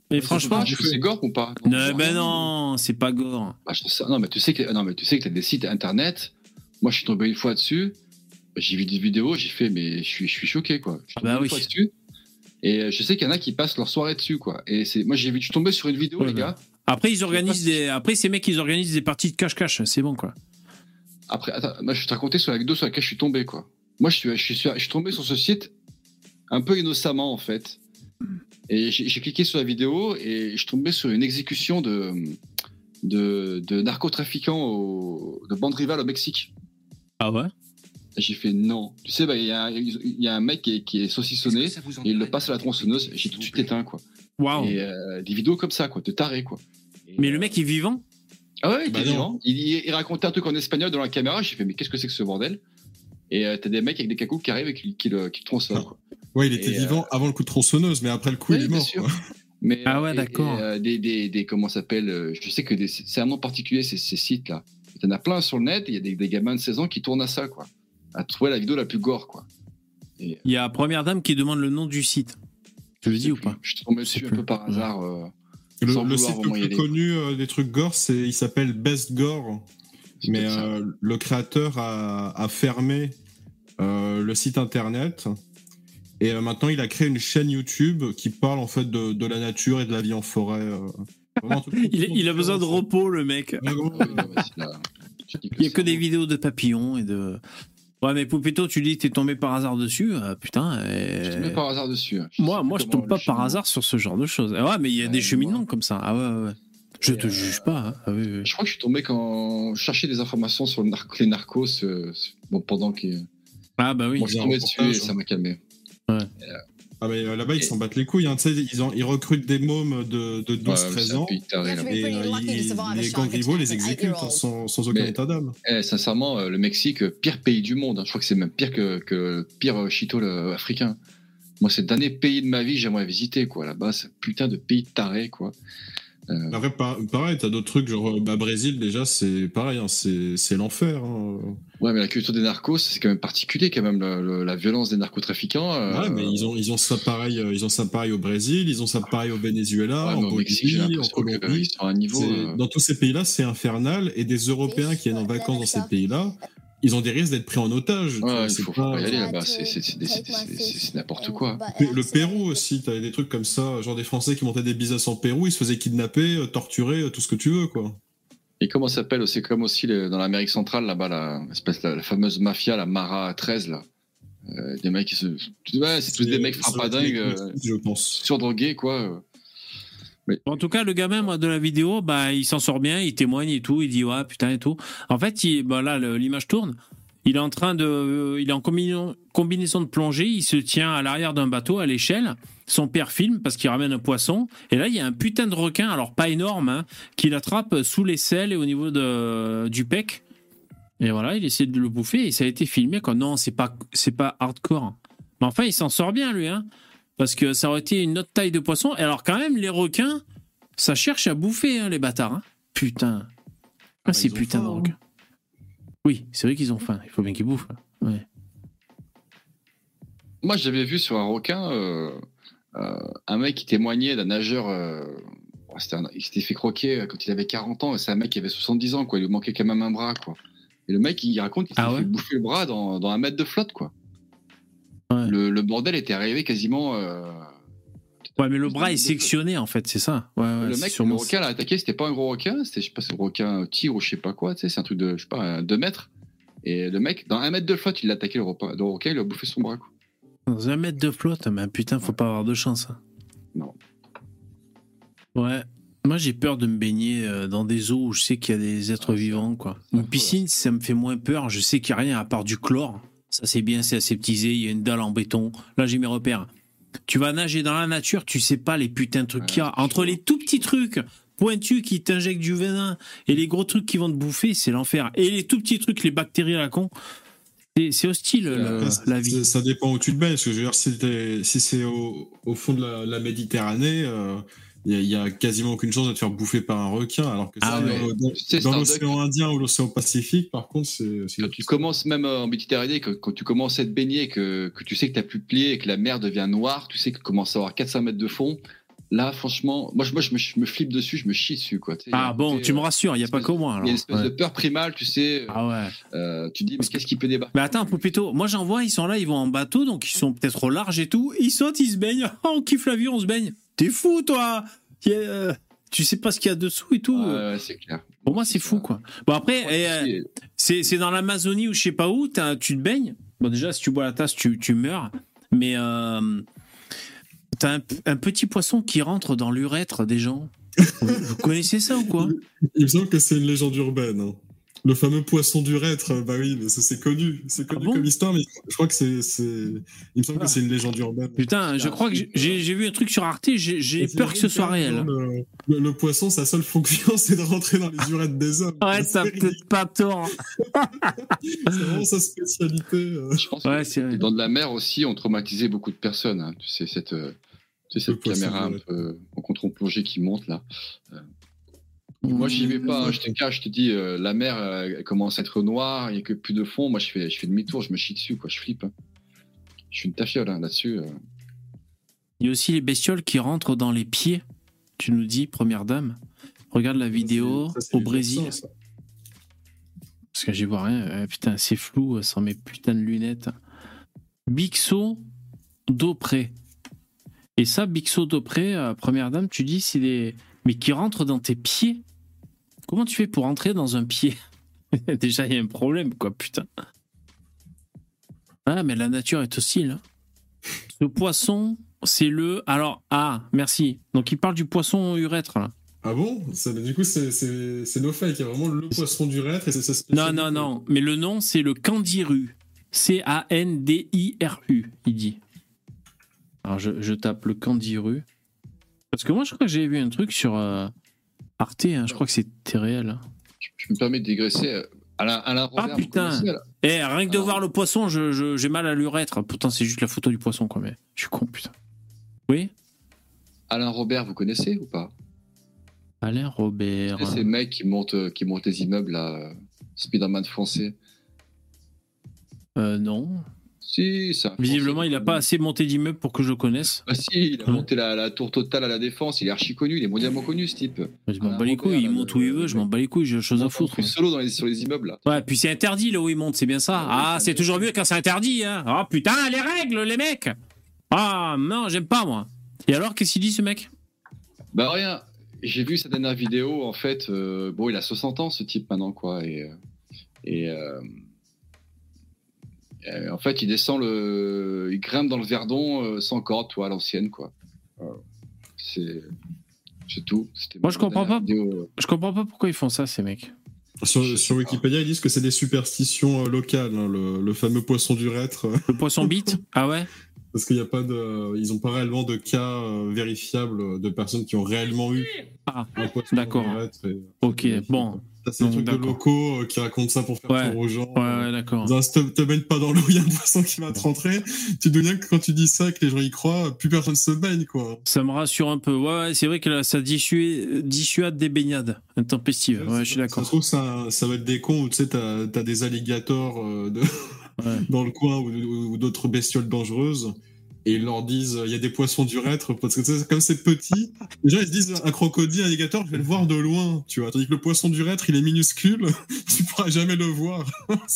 Ouais, franchement, Ah, je fais gore ou pas? Non, je vois ben non, c'est pas gore. Ah, je ça- Non, mais tu sais que, non, mais tu sais que t'as des sites internet. Moi, je suis tombé une fois dessus. J'ai vu des vidéos, j'ai fait, mais je suis, je suis choqué, quoi. Je suis Ah bah une oui. fois dessus. Et euh, je sais qu'il y en a qui passent leur soirée dessus, quoi. Et c'est, moi, j'ai vu, je suis tombé sur une vidéo, Ouais, les gars. Après, ils organisent des. Après, ces mecs, ils organisent des parties de cache-cache. C'est bon, quoi. Après, attends, moi, je vais te raconter sur la vidéo sur laquelle je suis tombé, quoi. Moi, je suis, je suis, je suis tombé sur ce site un peu innocemment, en fait. Et j'ai j'ai cliqué sur la vidéo et je suis tombé sur une exécution de, de, de narcotrafiquants au, de bandes rivales au Mexique. Ah ouais? J'ai fait non. Tu sais, bah, il y, a, il y a un mec qui est, qui est saucissonné et il le passe à la tronçonneuse. J'ai tout de suite éteint, quoi. Waouh. Et euh, des vidéos comme ça, quoi, de taré, quoi. Et, Mais le mec est vivant? Ah ouais, il Bah était non. vivant. Il, racontait un truc en espagnol devant la caméra. J'ai fait, mais qu'est-ce que c'est que ce bordel? Et euh, t'as des mecs avec des cacous qui arrivent et qui, qui le, qui le tronçonnent, quoi. Ouais, il était Et, vivant avant le coup de tronçonneuse, mais après le coup, il est bien mort. *laughs* Mais, Ah ouais, d'accord. euh, des, des, des, comment ça s'appelle euh, Je sais que des- c'est un nom particulier, ces, ces sites-là. Il y en a plein sur le net. et Il y a des, des gamins de 16 ans qui tournent à ça, quoi. À trouver la vidéo la plus gore, quoi. Il y a Première Dame qui demande le nom du site. Je le dis ou pas Je suis tombé dessus un plus. peu par Ouais. hasard. euh, Le, Sans le vouloir site le plus aller. connu euh, des trucs gore, c'est il s'appelle Best Gore, mais euh, le créateur a, a fermé euh, le site internet et maintenant il a créé une chaîne YouTube qui parle en fait de, de la nature et de la vie en forêt. Vraiment *laughs* il, il a besoin de repos, le mec. Il y a que des vidéos de papillons et de. Ouais, mais Poupetto, tu dis que t'es tombé par hasard dessus. euh, putain. Je suis tombé par hasard dessus. hein. Je Moi, moi je tombe pas par hasard sur ce genre de choses. Ah Ouais, mais il y a Ouais, des je cheminements vois. comme ça. Ah ouais, ouais, ouais. Je Et, te euh, juge pas. hein. Ah oui, oui. Je crois que je suis tombé quand je cherchais des informations sur le nar- les narcos euh, bon, pendant que. Ah bah oui. Bon, je suis tombé dessus et ça m'a calmé. Ah, euh, là-bas ils s'en battent les couilles. Hein. Tu sais, Ils, ont- ils recrutent des mômes de, de 12-13 Ouais, c'est un ans. Et euh, ils- les gangs rivaux les exécutent hein, sans, sans aucun Mais- état d'âme. Eh, sincèrement, euh, le Mexique, euh, pire pays du monde. hein. Je crois que c'est même pire que, que pire chito le- africain. Moi, c'est le dernier pays de ma vie que j'aimerais visiter, quoi. Là-bas, c'est un putain de pays taré, quoi. Euh, Après, pa- pareil, t'as d'autres trucs, genre, euh, bah, Brésil, déjà, c'est pareil, hein, c'est c'est l'enfer. hein. ouais, mais la culture des narcos, c'est quand même particulier, quand même, le- la violence des narcotrafiquants. euh, Ouais, mais ils ont, ils ont ça pareil, ils ont ça pareil au Brésil, ils ont ça pareil au Venezuela, ouais, en Bolivie, en Colombie. euh, Dans tous ces pays-là, c'est infernal, et des Européens qui viennent en vacances dans ces pays-là, ils ont des risques d'être pris en otage. Ouais, il C'est faut, pas- y aller là-bas, c'est c'est- c'est des- c'est- avec ma c'est- fille, c'est n'importe on quoi. à le. Pérou aussi, t'avais des trucs comme ça, genre des Français qui montaient des business en Pérou, ils se faisaient kidnapper, euh, torturer, euh, tout ce que tu veux, quoi. Et comment ça s'appelle C'est comme aussi les- dans l'Amérique centrale, là-bas, la, espèce, la, la fameuse mafia, la Mara 13, là. Euh, des mecs qui se. Ouais, c'est tous des mecs frappadingues, euh, je pense. surdrogués, quoi. En tout cas, le gamin moi, de la vidéo, bah, il s'en sort bien, il témoigne et tout, il dit ouais, putain et tout. En fait, il, bah, là, l'image tourne. Il est en train de, euh, il est en combinaison, de plongée, il se tient à l'arrière d'un bateau à l'échelle. Son père filme parce qu'il ramène un poisson. Et là, il y a un putain de requin, alors pas énorme, hein, qui l'attrape sous l'aisselle et au niveau de, du pec. Et voilà, il essaie de le bouffer et ça a été filmé. Quoi. Non, c'est pas, c'est pas hardcore. Mais enfin, il s'en sort bien, lui, hein. Parce que ça aurait été une autre taille de poisson. Et alors, quand même, les requins, ça cherche à bouffer, hein, les bâtards. hein. Putain. Ah, ces ils ont putains de hein. requins. Oui, c'est vrai qu'ils ont faim. Il faut bien qu'ils bouffent. Ouais. Moi, j'avais vu sur un requin euh, euh, un mec qui témoignait d'un nageur. euh, c'était un- il s'était fait croquer euh, quand il avait 40 ans, et c'est un mec qui avait 70 ans, quoi. Il lui manquait quand même un bras, quoi. Et le mec, il raconte qu'il s'est Ah ouais? fait bouffer le bras dans, dans un mètre de flotte, quoi. Ouais. Le, le bordel était arrivé quasiment. euh, Ouais, mais le bras est sectionné, en fait, c'est ça. Ouais, ouais, le mec, le requin l'a attaqué, c'était pas un gros requin, c'était, je sais pas, un requin tigre ou je sais pas quoi, tu sais, c'est un truc de, je sais pas, 2 mètres. Et le mec, dans un mètre de flotte, il l'a attaqué le, repas, le requin, il a bouffé son bras, quoi. Dans un mètre de flotte, mais putain, faut pas avoir de chance. hein. Non. Ouais. Moi, j'ai peur de me baigner euh, dans des eaux où je sais qu'il y a des êtres Ah, vivants, quoi. Une piscine, ça me fait moins peur. Je sais qu'il n'y a rien à part du chlore. Ça, c'est bien, c'est aseptisé. Il y a une dalle en béton. Là, j'ai mes repères. Tu vas nager dans la nature, tu sais pas les putains de trucs Ouais, qu'il y a. Entre les tout petits trucs pointus qui t'injectent du venin et les gros trucs qui vont te bouffer, c'est l'enfer. Et les tout petits trucs, les bactéries à la con, c'est- hostile, c'est- la vie. Ça dépend où tu te baignes. Parce que je veux dire, si, c'est au, au fond de la, la Méditerranée, il y, a quasiment aucune chance de te faire bouffer par un requin. Alors que Ah ça, ouais. dans, dans- Tu sais, dans Starduck, l'océan Indien ou l'océan Pacifique, par contre, c'est. c'est- Quand tu commences même en Méditerranée, que, quand tu commences à te baigner, que, que tu sais que tu plus de pieds et que la mer devient noire, tu sais que tu commences à avoir 400 mètres de fond, là, franchement, moi, je, moi, je, me, je me flippe dessus, je me chie dessus. Quoi. Tu sais, Ah bon, côté, tu me euh, rassures, il n'y a pas que moi. Il y a une espèce Ouais. de peur primale, tu sais. Ah ouais. euh, tu te dis, mais qu'est-ce qui peut débarquer? Mais attends, Poupito, moi j'en vois, ils sont là, ils vont en bateau, donc ils sont peut-être au large et tout. Ils sautent, ils se baignent. Oh, *laughs* on kiffe la vie, on se baigne. T'es fou, toi euh, Tu sais pas ce qu'il y a dessous et tout. Ouais, ouais, c'est clair. Pour moi, c'est fou, quoi. Bon, après, eh, euh, c'est dans l'Amazonie ou je sais pas où, tu te baignes. Bon, déjà, si tu bois la tasse, tu, tu meurs. Mais euh, t'as un, un petit poisson qui rentre dans l'urètre des gens? vous, connaissez ça ou quoi? Il me semble que c'est une légende urbaine. hein. Le fameux poisson d'urètre, bah oui, mais ça c'est connu. C'est connu Ah bon comme histoire, mais je crois que c'est. Il me semble Ah. que c'est une légende urbaine. Putain, je crois que j'ai- vu un truc sur Arte, j'ai peur que ce soit réel. Le, le- le poisson, sa seule fonction, *laughs* c'est de rentrer dans les urettes des hommes. Ouais, ridicule. peut-être pas tort. *laughs* C'est vraiment sa spécialité. euh. Je pense Ouais, que c'est vrai. les dents de la mer aussi ont traumatisé beaucoup de personnes. hein. Tu sais, cette, euh, tu sais, Le cette poisson, caméra un ouais. peu en contrôle-plongée qui monte là. Euh, Moi, j'y vais pas. hein. Je te cache, je te dis, euh, la mer euh, elle commence à être noire, il n'y a que plus de fond. Moi, je fais, je fais demi-tour, je me chie dessus, quoi. Je flippe. hein. Je suis une tafiole hein, là-dessus. euh. Il y a aussi les bestioles qui rentrent dans les pieds. Tu nous dis, première dame. Regarde la vidéo Ça, c'est au Brésil. ça. Parce que j'y vois rien. Euh, putain, c'est flou euh, sans mes putains de lunettes. Bixo d'Aupré. Et ça, Bixo euh, première dame, tu dis, c'est des. Mais qui rentrent dans tes pieds Comment tu fais pour entrer dans un pied *laughs* Déjà, il y a un problème, quoi, putain. Ah, mais la nature est hostile. Ce poisson, c'est le. Alors, ah, merci. Donc, il parle du poisson urètre, là. Ah bon? Ça- Du coup, c'est- no fake. Il y a vraiment le poisson d'urètre et c'est Non, non, non. Mais le nom, c'est le Candiru. C-A-N-D-I-R-U, il dit. Alors, je, je tape le Candiru. Parce que moi, je crois que j'ai vu un truc sur euh, Arte. hein. Je crois que c'était réel. Je, je me permets de digresser. euh, Alain, Alain Robert, vous Ah, putain. Eh, rien que de Ah. voir le poisson, je- je- j'ai mal à l'urètre. Pourtant, c'est juste la photo du poisson, quoi. Mais je suis con, putain. Oui Alain Robert, vous connaissez ou pas? Alain Robert. C'est ces mecs qui montent, euh, qui montent les immeubles, là, euh, Spider-Man français. Euh, non. Si, ça. Visiblement, il n'a pas assez monté d'immeubles pour que je connaisse. Ah si, il a Hein monté la, la tour totale à la défense. Il est archi connu. Il est mondialement connu, ce type. Je m'en Ah, bats les couilles, il monte où il veut, je m'en bats les couilles, j'ai chose à foutre. Il solo dans les, sur les immeubles là. Ouais, puis c'est interdit là où il monte, c'est bien ça. Ouais, Ah, c'est toujours mieux quand c'est interdit, hein. Ah putain, les règles, les mecs Ah non, j'aime pas moi. Et alors, qu'est-ce qu'il dit ce mec? Bah rien. J'ai vu sa dernière vidéo. En fait, euh, bon, il a 60 ans, ce type maintenant, quoi. Et, euh, et euh, en fait, il descend le, il grimpe dans le Verdon euh, sans corde, toi, à l'ancienne, quoi. C'est, c'est tout. C'était Moi, je comprends pas. vidéo. Je comprends pas pourquoi ils font ça, ces mecs. Sur, sur Wikipédia, ils disent que c'est des superstitions euh, locales, hein, le, le fameux poisson du rêtre, euh, *laughs* Le poisson bite *laughs* Ah ouais? Parce qu'il n'y a pas de, ils ont pas réellement de cas euh, vérifiables de personnes qui ont réellement eu Ah, un poisson d'accord. du rêtre. et- Ok, bon. Ça, c'est Donc, trucs de locaux euh, qui racontent ça pour faire Ouais. peur aux gens. Ouais, ouais, d'accord. Un te, te baigne pas dans l'eau, il y a un poisson qui va te rentrer. Tu te bien que quand tu dis ça, que les gens y croient, plus personne se baigne, quoi. Ça me rassure un peu. Ouais, ouais, c'est vrai que là, ça dissuade, dissuade des baignades intempestives. Ouais, je suis Ça d'accord. trouve, ça, ça va être des cons où tu sais, t'as as des alligators euh, de- *laughs* dans le coin ou, ou- ou d'autres bestioles dangereuses. Et ils leur disent, il y a des poissons du rêtre, parce que comme c'est petit, les gens ils se disent, un crocodile, un alligator, je vais le voir de loin, tu vois. Tandis que le poisson du rêtre, il est minuscule, *laughs* tu pourras jamais le voir. *laughs*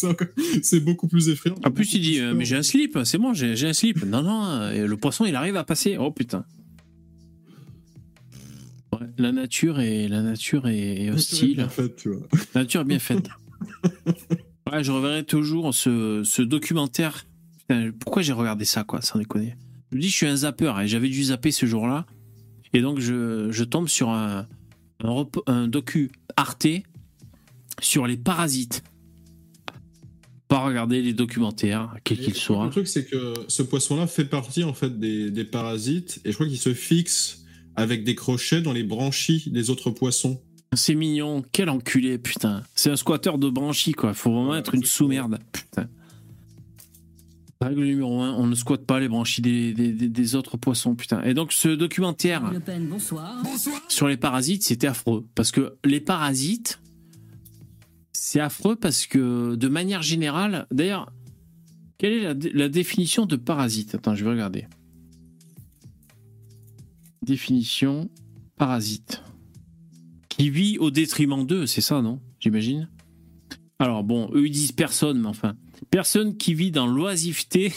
C'est beaucoup plus effrayant. En plus, il dit euh, Mais j'ai un slip, c'est bon, j'ai un slip. Non, non, euh, le poisson, il arrive à passer. Oh putain. Ouais, la nature est, la nature est hostile. Tu vois. La nature est bien faite. *laughs* Ouais, je reverrai toujours ce, ce documentaire. Putain, pourquoi j'ai regardé ça, quoi, sans déconner? Je me dis, je suis un zappeur et j'avais dû zapper ce jour-là. Et donc, je, je tombe sur un, un, docu Arte sur les parasites. Pas regarder les documentaires, quel qu'il soit. Le truc, c'est que ce poisson-là fait partie, en fait, des, des parasites, et je crois qu'il se fixe avec des crochets dans les branchies des autres poissons. C'est mignon, quel enculé, putain. C'est un squatteur de branchies, quoi. Faut vraiment Ouais, être une sous-merde, putain. Règle numéro un, on ne squatte pas les branchies des, des- des- des autres poissons, putain. Et donc, ce documentaire Le Pen, bonsoir. sur les parasites, c'était affreux. Parce que les parasites, c'est affreux parce que, de manière générale, d'ailleurs, quelle est la, la définition de parasite? Attends, je vais regarder. Définition parasite. Qui vit au détriment d'eux, c'est ça, non? J'imagine Alors, bon, eux, ils disent personne, mais enfin. Personne qui vit dans l'oisiveté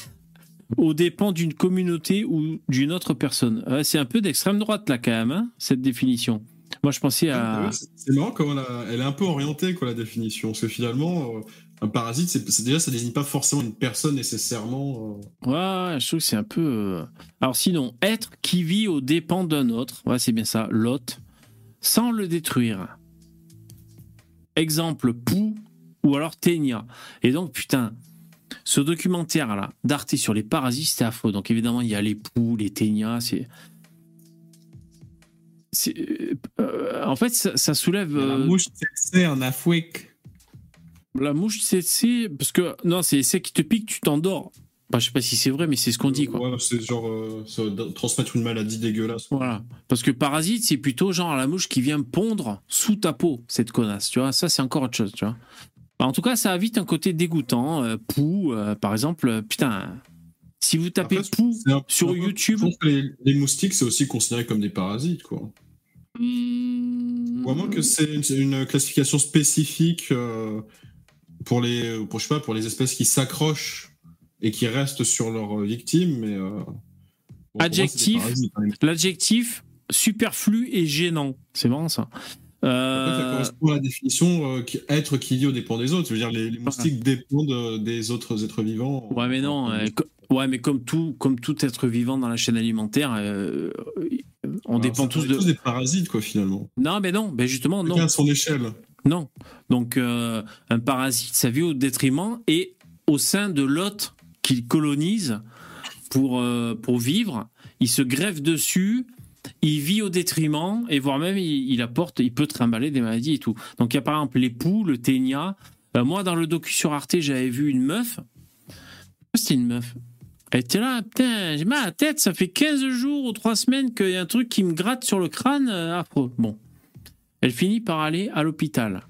aux dépens d'une communauté ou d'une autre personne. Ouais, c'est un peu d'extrême droite, là, quand même, hein, cette définition. Moi, je pensais à. C'est- marrant comment elle, a- elle est un peu orientée, quoi, la définition. Parce que finalement, euh, un parasite, c'est déjà, ça désigne pas forcément une personne nécessairement. euh. Ouais, je trouve que c'est un peu. euh, Alors, sinon, être qui vit aux dépens d'un autre. Ouais, c'est bien ça, l'hôte, sans le détruire. Exemple, Pou ou alors Ténia. Et donc, putain, ce documentaire-là, d'Arte sur les parasites, c'était affreux. Donc, évidemment, il y a les Pou, les Ténia, c'est. euh, en fait, ça, ça soulève. La euh, mouche c'est en Afrique. La mouche, c'est- c'est. Parce que. Non, c'est c'est qui te pique, tu t'endors. Bah, je sais pas si c'est vrai, mais c'est ce qu'on dit, quoi. Ouais, c'est genre euh, ça transmettre une maladie dégueulasse. Voilà. Parce que parasite, c'est plutôt genre la mouche qui vient pondre sous ta peau, cette connasse, tu vois. Ça, c'est encore autre chose, tu vois. Bah, En tout cas, ça a vite un côté dégoûtant. Euh, Pou, euh, par exemple, euh, putain, si vous tapez Après, Pou un- sur YouTube. Les, les moustiques, c'est aussi considéré comme des parasites, quoi. hmm, Ou à moins que c'est une, classification spécifique euh, pour les, pour, je sais pas, pour les espèces qui s'accrochent et qui restent sur leurs victimes, mais. euh, bon, Adjectif. hein. L'adjectif superflu et gênant. C'est marrant, ça. En fait, ça Euh, correspond à la définition euh, qui- être qui vit aux dépens des autres. Je veux dire, les, les moustiques dépendent euh, des autres êtres vivants. Ouais, mais non. euh, ouais, mais comme tout, comme tout être vivant dans la chaîne alimentaire, euh, on Alors, dépend tous de. des parasites, quoi, finalement. Non, mais non. Ben justement, non. À son échelle. Non. Donc, euh, un parasite, ça vit au détriment et au sein de l'hôte qu'il colonise pour, euh, pour vivre. Il se greffe dessus, il vit au détriment et voire même il, apporte, il peut trimballer des maladies et tout. Donc, il y a par exemple les poux, le ténia. Euh, moi, dans le docu sur Arte, j'avais vu une meuf. C'était une meuf. Elle était là, putain, j'ai mal à la tête, ça fait 15 jours ou 3 semaines qu'il y a un truc qui me gratte sur le crâne, euh, affreux. Bon. Elle finit par aller à l'hôpital.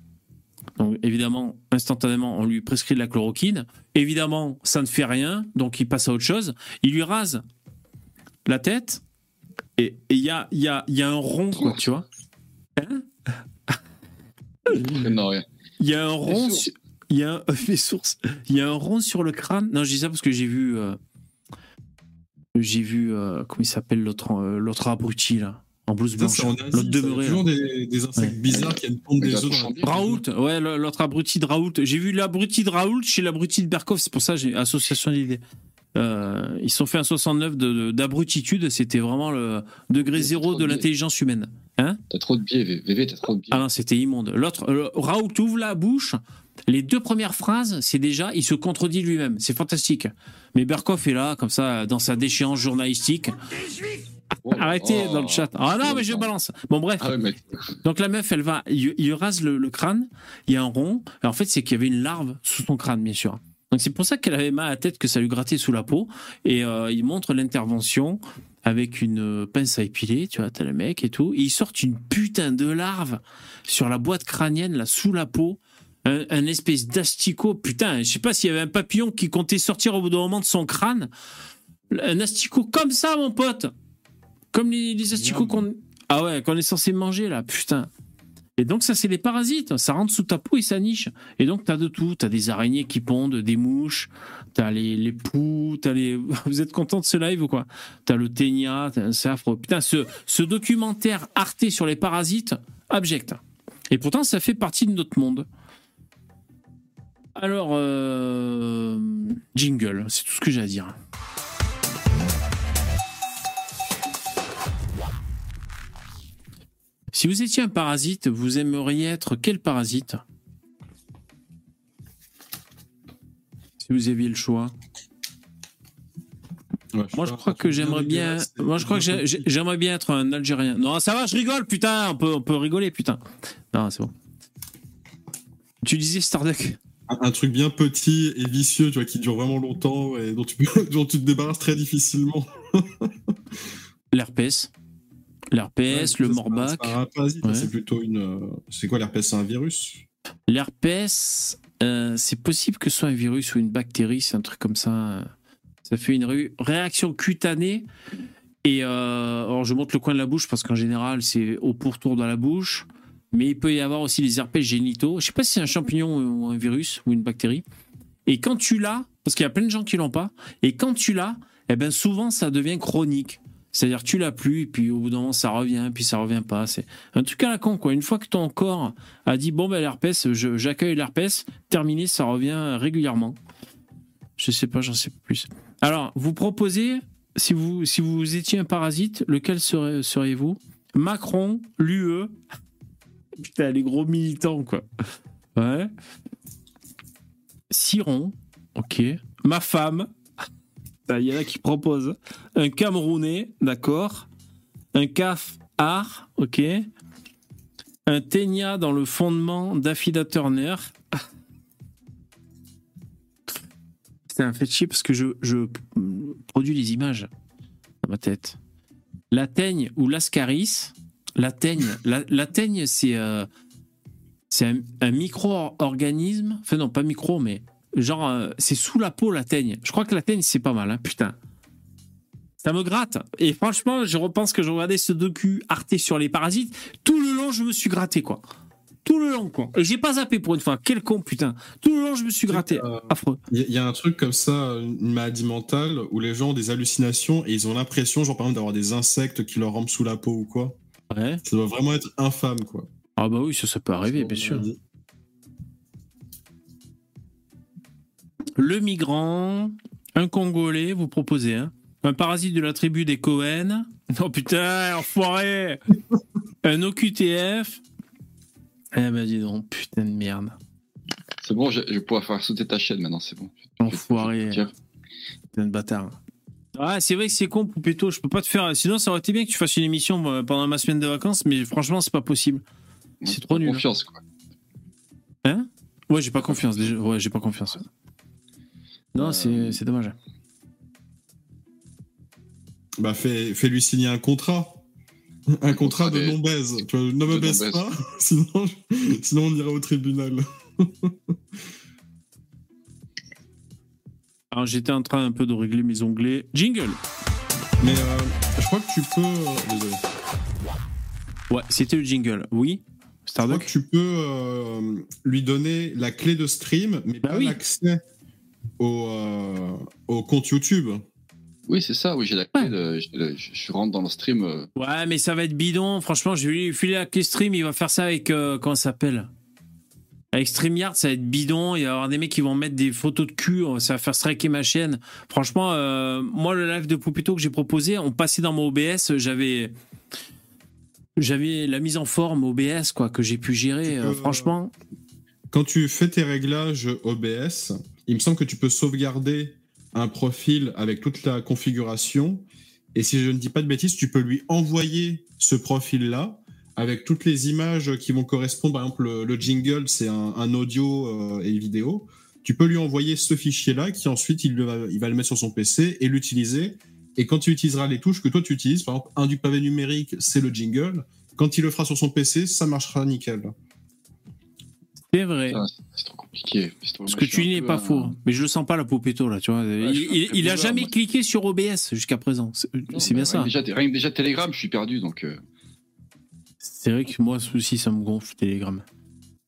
Donc évidemment, instantanément, on lui prescrit de la chloroquine. Évidemment, ça ne fait rien, donc il passe à autre chose. Il lui rase la tête et il y a, y, a, y a un rond, quoi, tu vois. Hein. Il y a un rond. Il y a un, *laughs* sources. Il y a un rond sur le crâne. Non, je dis ça parce que j'ai vu. euh, j'ai vu. euh, comment il s'appelle l'autre euh, l'autre abruti, là En blouse blanche. L'autre demeuré. toujours des, des insectes Ouais. bizarres qui viennent pondre des œufs dans bien. Raoult, ouais, le- l'autre abruti de Raoult. J'ai vu l'abruti de Raoult chez l'abruti de Berkov, c'est pour ça que j'ai association d'idées. Euh, ils sont fait un 69 de- de- d'abrutitude, c'était vraiment le degré zéro de l'intelligence humaine. Hein? T'as trop de biais, VV, t'as trop de biais. Ah non, c'était immonde. L'autre, euh, Raoult ouvre la bouche, les deux premières phrases, c'est déjà, il se contredit lui-même, c'est fantastique. Mais Berkov est là, comme ça, dans sa déchéance journalistique. Oh, Arrêtez oh. dans le chat. Ah non, mais je balance. Bon, bref. Ah mais Donc la meuf, elle va, il, il rase le, le crâne, il y a un rond, et en fait c'est qu'il y avait une larve sous son crâne, bien sûr. Donc c'est pour ça qu'elle avait mal à la tête, que ça lui grattait sous la peau, et euh, il montre l'intervention avec une euh, pince à épiler, tu vois, t'as le mec et tout, et il sort une putain de larve sur la boîte crânienne, là, sous la peau, un, un espèce d'asticot, putain, je sais pas s'il y avait un papillon qui comptait sortir au bout d'un moment de son crâne, un asticot comme ça, mon pote, comme les, les asticots qu'on... Ah ouais, qu'on est censé manger là, putain. Et donc ça c'est les parasites, ça rentre sous ta peau et ça niche. Et donc t'as de tout, t'as des araignées qui pondent, des mouches, t'as les, les poux, t'as les... *laughs* Vous êtes content de ce live ou quoi? T'as le ténia, c'est affreux. Putain, ce, ce documentaire Arte sur les parasites, abject. Et pourtant ça fait partie de notre monde. Alors, euh, jingle, c'est tout ce que j'ai à dire. Si vous étiez un parasite, vous aimeriez être quel parasite? Si vous aviez le choix. Ouais, Moi, je crois que j'aimerais bien. Moi, je crois que j'ai- j'ai- j'aimerais bien être un Algérien. Non, ça va, je rigole, putain. On peut, on peut rigoler, putain. Non, c'est bon. Tu disais Starduck. un, un truc bien petit et vicieux, tu vois, qui dure vraiment longtemps et dont tu, *laughs* dont tu te débarrasses très difficilement. L'herpès. L'herpès, Ouais, le morbac. C'est pas un parasite, Ouais. c'est plutôt une. euh, C'est quoi l'herpès? C'est un virus? L'herpès, euh, c'est possible que ce soit un virus ou une bactérie, c'est un truc comme ça. Ça fait une ré- réaction cutanée. Et euh, alors je monte le coin de la bouche parce qu'en général c'est au pourtour de la bouche. Mais il peut y avoir aussi les herpès génitaux. Je sais pas si c'est un champignon ou un virus ou une bactérie. Et quand tu l'as, parce qu'il y a plein de gens qui l'ont pas, et quand tu l'as, eh ben souvent ça devient chronique. C'est-à-dire tu l'as plus, et puis au bout d'un moment ça revient, puis ça revient pas. C'est un truc à la con, quoi. Une fois que ton corps a dit bon ben l'herpès, j'accueille l'herpès, terminé, ça revient régulièrement. Je sais pas, j'en sais plus. Alors, vous proposez, si vous, si vous étiez un parasite, lequel seriez-vous? Macron, l'UE. *laughs* Putain, les gros militants, quoi. Ouais. Ciron, ok. Ma femme. Il y en a qui proposent. Un Camerounais, d'accord. Un CAF art, ok. Un ténia dans le fondement d'Affida Turner. C'est un fait chier parce que je, produis les images dans ma tête. La teigne ou l'ascaris? La teigne, la, teigne, c'est euh, c'est un, un micro-organisme. Enfin, non, pas micro, mais genre, euh, c'est sous la peau la teigne. Je crois que la teigne, c'est pas mal, hein, putain. Ça me gratte. Et franchement, je repense que je regardais ce docu Arte sur les parasites. Tout le long, je me suis gratté, quoi. Tout le long, quoi. Et j'ai pas zappé pour une fois. Quel con, putain. Tout le long, je me suis gratté. Euh, Affreux. Il y, a- il y a un truc comme ça, une maladie mentale, où les gens ont des hallucinations et ils ont l'impression, genre par exemple, d'avoir des insectes qui leur rampent sous la peau ou quoi. Ouais. Ça doit vraiment être infâme, quoi. Ah bah oui, ça, ça peut arriver, bien sûr. Le migrant, un Congolais, vous proposez, hein Un parasite de la tribu des Cohen. Non *laughs* putain, enfoiré Un OQTF. Eh ben dis donc, putain de merde. c'est bon, je, je vais pouvoir faire sauter ta chaîne maintenant, c'est bon. Enfoiré, putain de bâtard. Ah, c'est vrai que c'est con, Poupetto, je peux pas te faire... Sinon, ça aurait été bien que tu fasses une émission pendant ma semaine de vacances, mais franchement, c'est pas possible. C'est trop nul. Confiance, quoi. Hein? Ouais, j'ai pas confiance, déjà. Ouais, j'ai pas confiance. Non, Euh, c'est c'est dommage. Bah, fais- fais-lui signer un contrat. Un contrat de non-baise. Tu vois, ne me baisse pas, *laughs* sinon, sinon on ira au tribunal. *laughs* Alors j'étais en train un peu de régler mes onglets. Jingle Mais euh, je crois que tu peux. euh, désolé. Ouais, c'était le jingle. Oui Je crois que tu peux euh, lui donner la clé de stream, mais Bah pas oui. l'accès au, euh, au compte YouTube. Oui, c'est ça, oui, j'ai la clé. Ouais. je, je- je rentre dans le stream. euh, Ouais, mais ça va être bidon. Franchement, je vais lui filer la clé stream. Il va faire ça avec. euh, comment ça s'appelle? Avec StreamYard, ça va être bidon. Il va y avoir des mecs qui vont mettre des photos de cul. Ça va faire striker ma chaîne. Franchement, euh, moi, le live de Poupito que j'ai proposé, on passait dans mon OBS. J'avais. J'avais la mise en forme OBS, quoi, que j'ai pu gérer. Euh, franchement. Quand tu fais tes réglages OBS, il me semble que tu peux sauvegarder un profil avec toute la configuration. Et si je ne dis pas de bêtises, tu peux lui envoyer ce profil-là avec toutes les images qui vont correspondre. Par exemple, le, le jingle, c'est un, audio euh, et vidéo. Tu peux lui envoyer ce fichier-là qui ensuite il va le mettre sur son PC et l'utiliser. Et quand il utilisera les touches que toi tu utilises, par exemple, un du pavé numérique, c'est le jingle. Quand il le fera sur son PC, ça marchera nickel. C'est vrai. ah, c'est- trop compliqué. Trop- Ce que tu dis n'est pas un- faux. Mais je le sens pas, la Poupito, là, tu vois. il, il- a jamais moi. cliqué sur OBS jusqu'à présent. C'est bien mais ça. Déjà, rien que déjà Telegram, je suis perdu, donc. euh, C'est vrai que moi aussi ça me gonfle Telegram.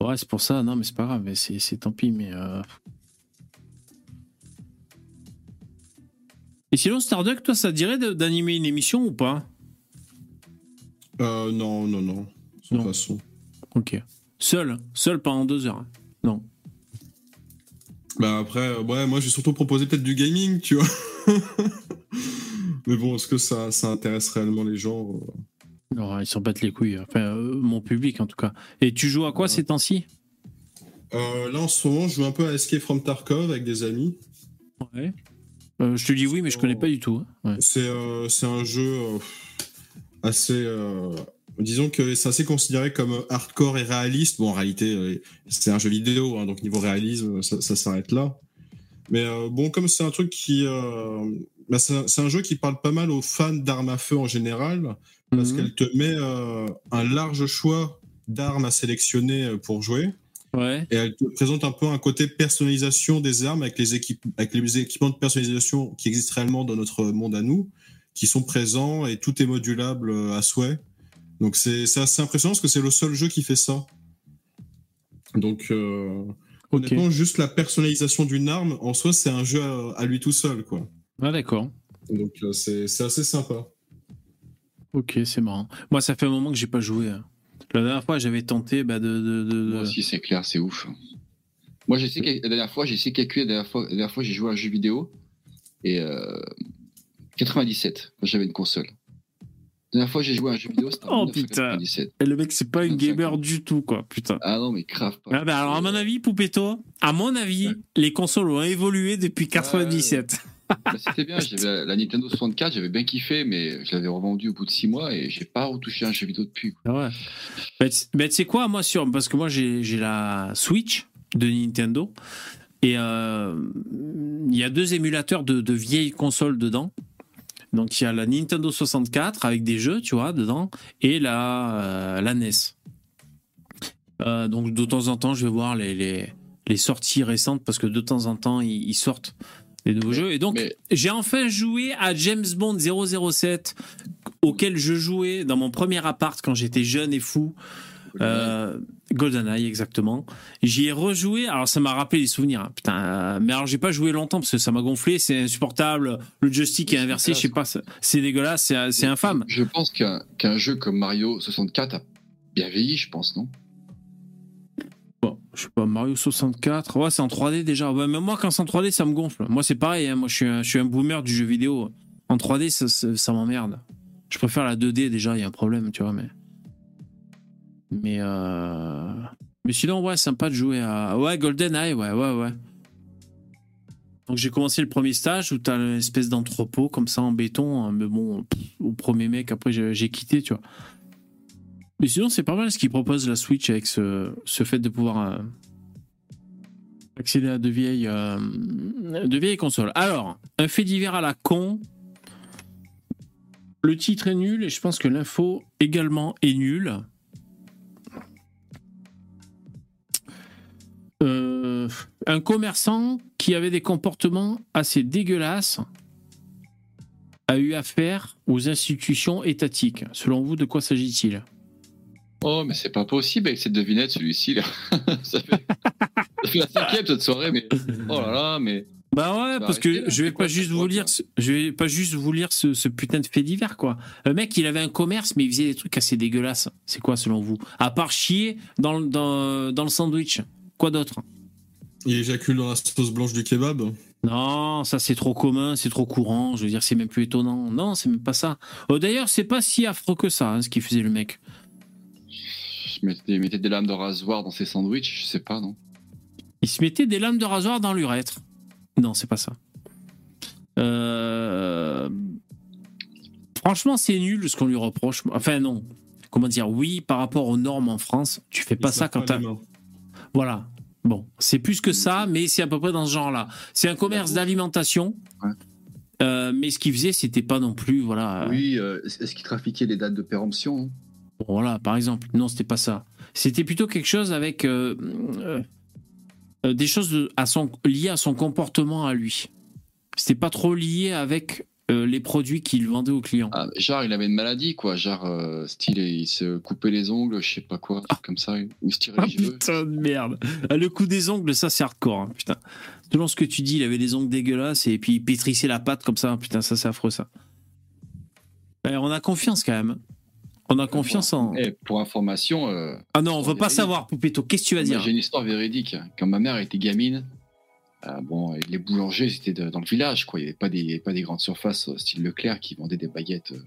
Ouais, c'est pour ça. Non, mais c'est pas grave. mais C'est c'est tant pis. Mais euh... et sinon, Starduck, toi, ça te dirait de- d'animer une émission ou pas? Euh, non, non, non. Sans Non. façon. Ok. Seul, seul pendant deux heures. Non. Bah après, ouais, moi j'ai surtout proposé peut-être du gaming, tu vois. *laughs* Mais bon, est-ce que ça, ça intéresse réellement les gens euh Non, ils s'en battent les couilles. Enfin, euh, mon public en tout cas. Et tu joues à quoi Ouais. ces temps-ci? Euh, Là en ce moment, je joue un peu à Escape from Tarkov avec des amis. Ouais. Euh, je te dis oui, mais je connais pas du tout. hein. Ouais. C'est un jeu assez. Disons que c'est assez considéré comme hardcore et réaliste. Bon, en réalité, euh, c'est un jeu vidéo, hein, donc niveau réalisme, ça, ça s'arrête là. Mais euh, bon, comme c'est un truc qui. euh, bah, c'est un- jeu qui parle pas mal aux fans d'armes à feu en général, parce Mhm. qu'elle te met euh, un large choix d'armes à sélectionner pour jouer. Ouais. Et elle te présente un peu un côté personnalisation des armes avec les, équipes, avec les équipements de personnalisation qui existent réellement dans notre monde à nous, qui sont présents et tout est modulable à souhait. Donc c'est c'est assez impressionnant parce que c'est le seul jeu qui fait ça. Donc euh, Ok. honnêtement, juste la personnalisation d'une arme, en soi, c'est un jeu à, à lui tout seul. quoi. Ah, d'accord. Donc euh, c'est c'est assez sympa. Ok, c'est marrant. Moi, ça fait un moment que j'ai pas joué. hein. La dernière fois, j'avais tenté bah, de. de, de- Moi aussi, c'est clair, c'est ouf. Moi, j'ai essayé, la dernière fois, j'ai essayé de calculer, la dernière fois, la dernière fois j'ai joué à un jeu vidéo, et euh, 97, quand j'avais une console. La dernière fois, j'ai joué à un jeu vidéo, c'était en Oh, putain. 1997. Et le mec, c'est pas une 25 gamer du tout, quoi. Putain. Ah non, mais grave pas. Ah bah alors, à mon avis, Poupetto, à mon avis, Ouais. les consoles ont évolué depuis 97. Bah, c'était bien, j'avais la, la Nintendo 64, j'avais bien kiffé, mais je l'avais revendue au bout de 6 mois et j'ai pas retouché un jeu vidéo depuis. quoi. Ah ouais. Tu bah, tu sais quoi, moi, sur, parce que moi, j'ai j'ai la Switch de Nintendo. Et euh, il y a deux émulateurs de, de vieilles consoles dedans. Donc, il y a la Nintendo 64 avec des jeux, tu vois, dedans, et la, euh, la NES. Euh, donc, de temps en temps, je vais voir les, les, les sorties récentes parce que de temps en temps, ils, ils sortent des nouveaux jeux. Et donc, Mais j'ai enfin joué à James Bond 007 auquel je jouais dans mon premier appart quand j'étais jeune et fou. Euh, GoldenEye, exactement. J'y ai rejoué. Alors, ça m'a rappelé des souvenirs. hein. Putain, euh, mais alors, j'ai pas joué longtemps parce que ça m'a gonflé. C'est insupportable. Le joystick est inversé. Je sais pas. c'est- C'est dégueulasse. C'est infâme. Je pense qu'un jeu comme Mario 64 a bien vieilli, je pense, non? Bon, je sais pas. Mario 64. Ouais, c'est en 3D déjà. Ouais, mais moi, quand c'est en 3D, ça me gonfle. Moi, c'est pareil. hein. Moi, je suis, un, je suis un boomer du jeu vidéo. En 3D, ça, ça, ça m'emmerde. Je préfère la 2D déjà. Il y a un problème, tu vois. Mais. Mais. Euh... Mais sinon, ouais, sympa de jouer à. Ouais, GoldenEye, ouais, ouais, ouais. Donc j'ai commencé le premier stage où t'as une espèce d'entrepôt comme ça en béton, hein, mais bon, au premier mec, après j'ai j'ai quitté, tu vois. Mais sinon, c'est pas mal ce qu'ils proposent la Switch avec ce, ce fait de pouvoir euh, accéder à de vieilles, euh, de vieilles consoles. Alors, un fait divers à la con. Le titre est nul et je pense que l'info également est nulle. Euh, un commerçant qui avait des comportements assez dégueulasses a eu affaire aux institutions étatiques. Selon vous, de quoi s'agit-il? Oh, mais c'est pas possible avec cette devinette, celui-ci. Là. *laughs* ça, fait... ça fait la cinquième cette soirée, mais oh là là, mais. Bah ouais, parce que je vais quoi pas juste vous lire, je vais pas juste vous lire ce, ce putain de fait divers quoi. Le mec, il avait un commerce, mais il faisait des trucs assez dégueulasses. C'est quoi selon vous? À part chier dans, dans le sandwich, quoi d'autre Il éjacule dans la sauce blanche du kebab. Non, ça c'est trop commun, c'est trop courant. Je veux dire, c'est même plus étonnant. Non, c'est même pas ça. Oh, D'ailleurs, c'est pas si affreux que ça, hein, ce qu'il faisait le mec. Il mettait des lames de rasoir dans ses sandwichs, je sais pas, non Il se mettait des lames de rasoir dans l'urètre. Non, c'est pas ça. Euh, Franchement, c'est nul ce qu'on lui reproche. Enfin, non. Comment dire Oui, par rapport aux normes en France, tu fais pas ça lave quand t'as. Voilà. Bon, c'est plus que ça, mais c'est à peu près dans ce genre-là. C'est un commerce d'alimentation. Ouais. Euh, mais ce qu'il faisait, c'était pas non plus, voilà. Oui, euh, est-ce qu'il trafiquait les dates de péremption hein? Voilà, par exemple. Non, c'était pas ça. C'était plutôt quelque chose avec euh, des choses de- à son, liées à son comportement à lui. C'était pas trop lié avec euh, les produits qu'il vendait aux clients. Ah, Genre, il avait une maladie, quoi. Genre, euh, style, il se coupait les ongles, je sais pas quoi, comme ça. Il se tirait Ah les cheveux. putain de merde. Ah, Le coup des ongles, ça c'est hardcore. hein, putain. Selon ce que tu dis, il avait des ongles dégueulasses et puis il pétrissait la pâte comme ça. Putain, ça c'est affreux ça. Ouais, on a confiance quand même. On a confiance en. Et pour information, euh, Ah non, on veut pas véridique. savoir, Poupetto. Qu'est-ce que tu vas dire? j'ai une histoire véridique. Quand ma mère était gamine, euh, bon, les boulangers, c'était de- dans le village, quoi. Il n'y avait pas des, pas des grandes surfaces euh, style Leclerc qui vendaient des baguettes. euh.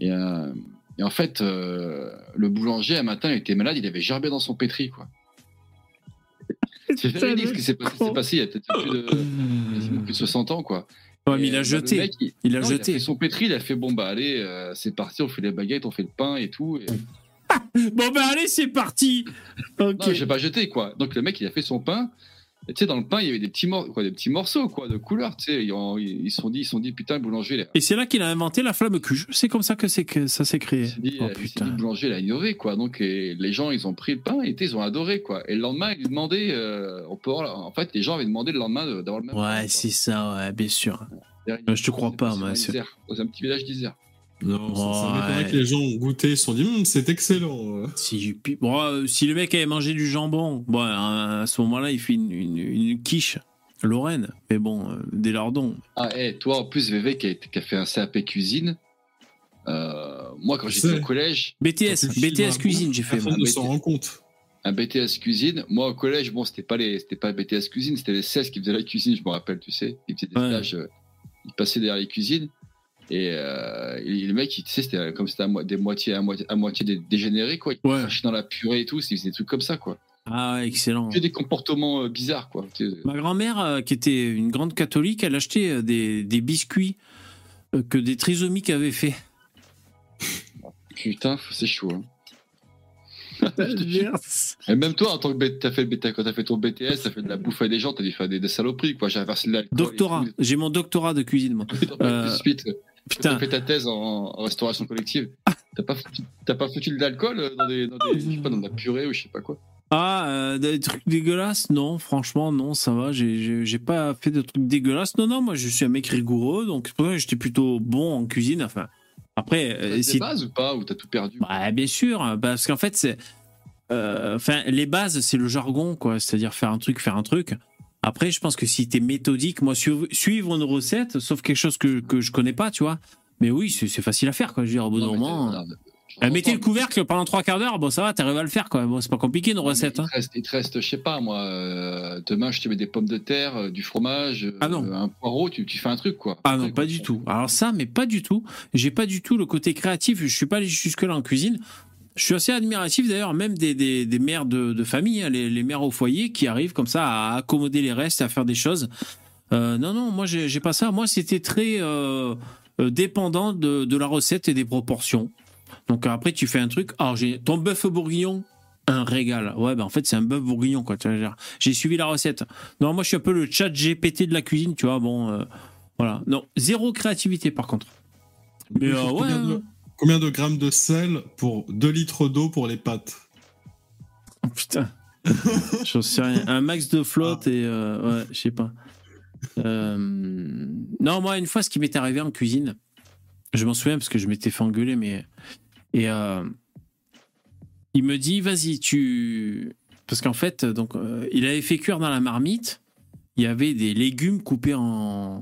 Et, euh, et en fait, euh, le boulanger, un matin, il était malade, il avait gerbé dans son pétri, quoi. C'est véridique ce qui s'est passé, il y a peut-être plus de, quasiment plus de 60 ans, quoi. Ouais, mais Et, il a bah, jeté. mec, il- Il a non, jeté. fait son pétri, il a fait bon bah allez, euh, c'est parti, on fait les baguettes, on fait le pain et tout. et- *laughs* Bon ben allez, c'est parti. Ok. Non, j'ai pas jeté quoi. Donc le mec il a fait son pain. Tu sais dans le pain il y avait des petits mor- quoi, des petits morceaux quoi de couleur. Tu sais ils se sont dit ils sont dit putain le boulanger a- Et c'est là qu'il a inventé la flamme cuge. C'est comme ça que c'est que ça s'est créé. il dit, Oh euh, s'est dit, putain. le boulanger il a innové quoi. Donc et les gens ils ont pris le pain et ils ont adoré quoi. Et le lendemain ils demandaient euh, on peut avoir- en fait les gens avaient demandé le lendemain de- d'avoir le même. Ouais, c'est ça, ouais, bien sûr. Derrière, je te crois pas, moi, c'est- un petit village d'Isère. Non, ça, ça Ouais. m'étonnerait que les gens ont goûté, ils se sont dit, Hum, c'est excellent. Si, bon, euh, si le mec avait mangé du jambon, bon, à ce moment-là, il fait une, une- une quiche Lorraine. Mais bon, euh, des lardons. Ah, et toi, en plus, VV qui a, qui a fait un CAP cuisine, euh, moi, quand j'étais au collège, BTS, BTS cuisine, j'ai fait. Personne ne s'en rend compte. un BTS cuisine, moi, au collège, bon, c'était pas les, c'était pas BTS cuisine, c'était les 16 qui faisaient la cuisine, je me rappelle, tu sais. Ils faisaient des Ouais. stages, euh, ils passaient derrière les cuisines. Et, euh, et le mec, il- tu sais, c'était comme c'était à, mo- des moitiés, à moitié, à moitié dé- dégénéré, quoi. Il Ouais. dans la purée et tout, il faisait des trucs comme ça, quoi. Ah, excellent. Que des comportements euh, bizarres, quoi. Ma grand-mère, euh, qui était une grande catholique, elle achetait des, des biscuits que des trisomiques avaient fait. Putain, c'est chaud, hein. *laughs* Et même toi, en tant que t'as fait le BTS, quand t'as fait ton BTS, t'as fait de la bouffe à des gens, t'as dû faire des, des saloperies, quoi. J'ai inversé de et Doctorat. J'ai mon doctorat de cuisine, moi. *laughs* Suite. Putain. T'as fait ta thèse en, en restauration collective. T'as pas, foutu- t'as pas foutu de l'alcool euh, dans des, dans des, je sais pas, dans de la purée ou je sais pas quoi? Ah, euh, des trucs dégueulasses? Non, franchement, non, ça va. J'ai- pas fait de trucs dégueulasses. Non, non, moi, je suis un mec rigoureux, donc c'est pour ça que j'étais plutôt bon en cuisine. Enfin, après, euh, des si bases ou pas? Ou t'as tout perdu? Ouais, bien sûr, parce qu'en fait, c'est. euh, Enfin, les bases, c'est le jargon, quoi. C'est-à-dire faire un truc, faire un truc. Après, je pense que si t'es méthodique, moi, suivre, suivre une recette, sauf quelque chose que, que je connais pas, tu vois. Mais oui, c'est facile à faire, quoi. Je veux dire, au bout d'un moment. euh, mettez le couvercle pendant trois quarts d'heure, bon, ça va, t'arrives à le faire, quoi. Bon, c'est pas compliqué, une Non, mais recette. Il Hein. te, reste, il te reste, je sais pas moi, euh, demain je te mets des pommes de terre, euh, du fromage, euh, Ah non. un poireau, tu, tu fais un truc quoi. Ah non, pas du tout. Alors ça, mais pas du tout. J'ai pas du tout le côté créatif. Je suis pas allé jusque-là en cuisine. Je suis assez admiratif d'ailleurs, même des, des, des mères de, de famille, hein, les, les mères au foyer qui arrivent comme ça à accommoder les restes, à faire des choses. Euh, non, non, moi j'ai pas ça. Moi c'était très euh, euh, dépendant de, de la recette et des proportions. Donc après tu fais un truc. Alors j'ai ton bœuf bourguignon, un régal. Ouais, ben en fait c'est un bœuf bourguignon quoi. J'ai suivi la recette. Non, moi je suis un peu le chat GPT de la cuisine, tu vois. Bon, euh, voilà. Non, zéro créativité par contre. Mais euh, ouais. de, combien de grammes de sel pour 2 litres d'eau pour les pâtes Oh, putain. *laughs* J'en sais rien. Un max de flotte et. euh, ouais, je sais pas. Euh, non, moi, une fois, ce qui m'est arrivé en cuisine, je m'en souviens parce que je m'étais fait engueuler, mais. Et. euh, il me dit, vas-y, tu. Parce qu'en fait, donc, euh, il avait fait cuire dans la marmite, il y avait des légumes coupés en.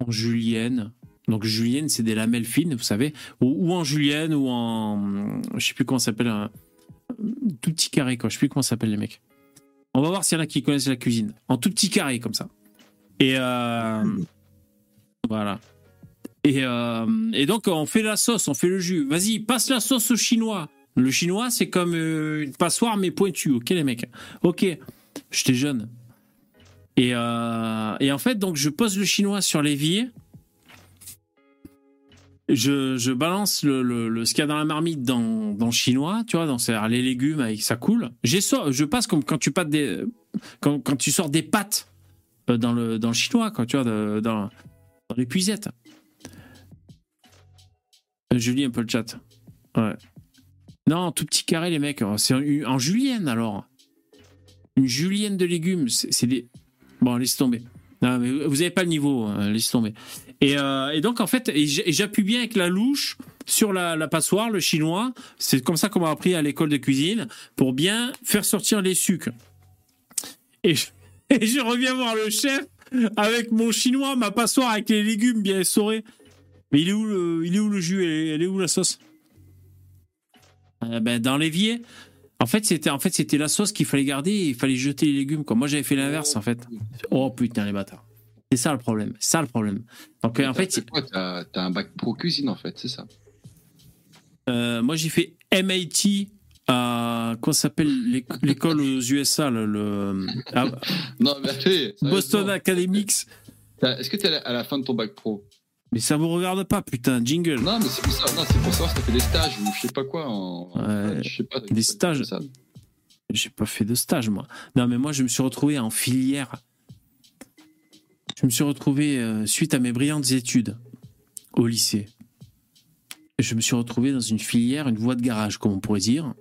en julienne. Donc, julienne, c'est des lamelles fines, vous savez. Ou, en julienne, ou en. Je sais plus comment ça s'appelle. un- tout petit carré, quoi. Je sais plus comment ça s'appelle les mecs. On va voir s'il y en a qui connaissent la cuisine. En tout petit carré, comme ça. Et euh, voilà. Et, euh, et donc, on fait la sauce, on fait le jus. Vas-y, passe la sauce au chinois. Le chinois, c'est comme euh, une passoire, mais pointue. Ok, les mecs. Ok, j'étais jeune. Et, et en fait, donc, je pose le chinois sur l'évier. Je, balance le, ce qu'il y a dans la marmite dans, le chinois, tu vois, dans les légumes avec ça coule. J'ai je passe comme quand tu sors des pâtes euh, dans le dans le chinois, quoi, tu vois, dans, les puisettes. Euh, Je lis un peu le chat. Ouais. Non, tout petit carré, les mecs. Oh, C'est en, en julienne alors. Une julienne de légumes, c'est c'est des. Bon, laisse tomber. Non, mais vous n'avez pas le niveau, hein, laisse tomber. Et, euh, et donc, en fait, j'appuie bien avec la louche sur la, passoire, le chinois. C'est comme ça qu'on m'a appris à l'école de cuisine, pour bien faire sortir les sucres. *laughs* Et je, reviens voir le chef avec mon chinois, ma passoire avec les légumes bien essorés. Mais il est où le, il est où le jus? Elle est, où la sauce? Euh, ben, Dans l'évier. En fait, c'était en fait, la sauce qu'il fallait garder il fallait jeter les légumes. Quoi. Moi, j'avais fait l'inverse, en fait. Oh putain, les bâtards. C'est ça le problème. C'est ça le problème. Donc, euh, en fait, c'est quoi? T'as t'as un bac pro cuisine en fait, c'est ça. Euh, moi, j'ai fait MIT à. Comment s'appelle? L'éc- l'école aux USA le, le- à *laughs* Non, mais allez, Boston. Academics. Est-ce que t'es à la- à la fin de ton bac pro? Mais ça vous regarde pas, putain, jingle. Non, mais c'est pour ça. Non, c'est pour savoir si t'as fait des stages ou je sais pas quoi. En... Ouais. je sais pas. Des stages. J'ai pas fait de stage, moi. Non, mais moi, je me suis retrouvé en filière. Je me suis retrouvé, euh, suite à mes brillantes études au lycée, je me suis retrouvé dans une filière, une voie de garage, comme on pourrait dire.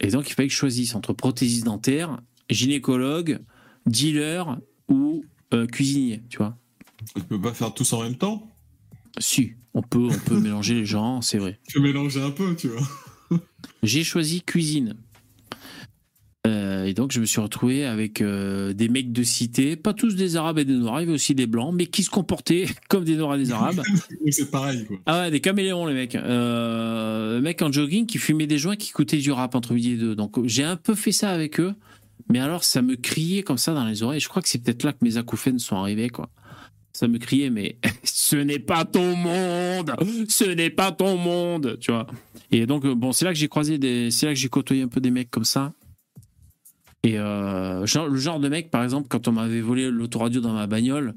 Et donc, il fallait que je choisisse entre prothésiste dentaire, gynécologue, dealer ou euh, cuisinier, tu vois. Tu peux pas faire tous en même temps? Si, on peut, on peut *laughs* mélanger les gens, c'est vrai. Tu peux mélanger un peu, tu vois. J'ai choisi cuisine. Euh, et donc, je me suis retrouvé avec euh, des mecs de cité, pas tous des Arabes et des Noirs, il y avait aussi des Blancs, mais qui se comportaient *laughs* comme des Noirs et des Arabes. *laughs* C'est pareil, quoi. Ah ouais, des caméléons, les mecs. Euh, mecs en jogging qui fumaient des joints qui écoutaient du rap entre midi et deux. Donc, j'ai un peu fait ça avec eux, mais alors, ça me criait comme ça dans les oreilles. Je crois que c'est peut-être là que mes acouphènes sont arrivés, quoi. Ça me criait, mais *laughs* ce n'est pas ton monde, ce n'est pas ton monde, tu vois. Et donc, euh, bon, c'est là que j'ai croisé des, c'est là que j'ai côtoyé un peu des mecs comme ça. Et euh, le genre de mec, par exemple, quand on m'avait volé l'autoradio dans ma bagnole.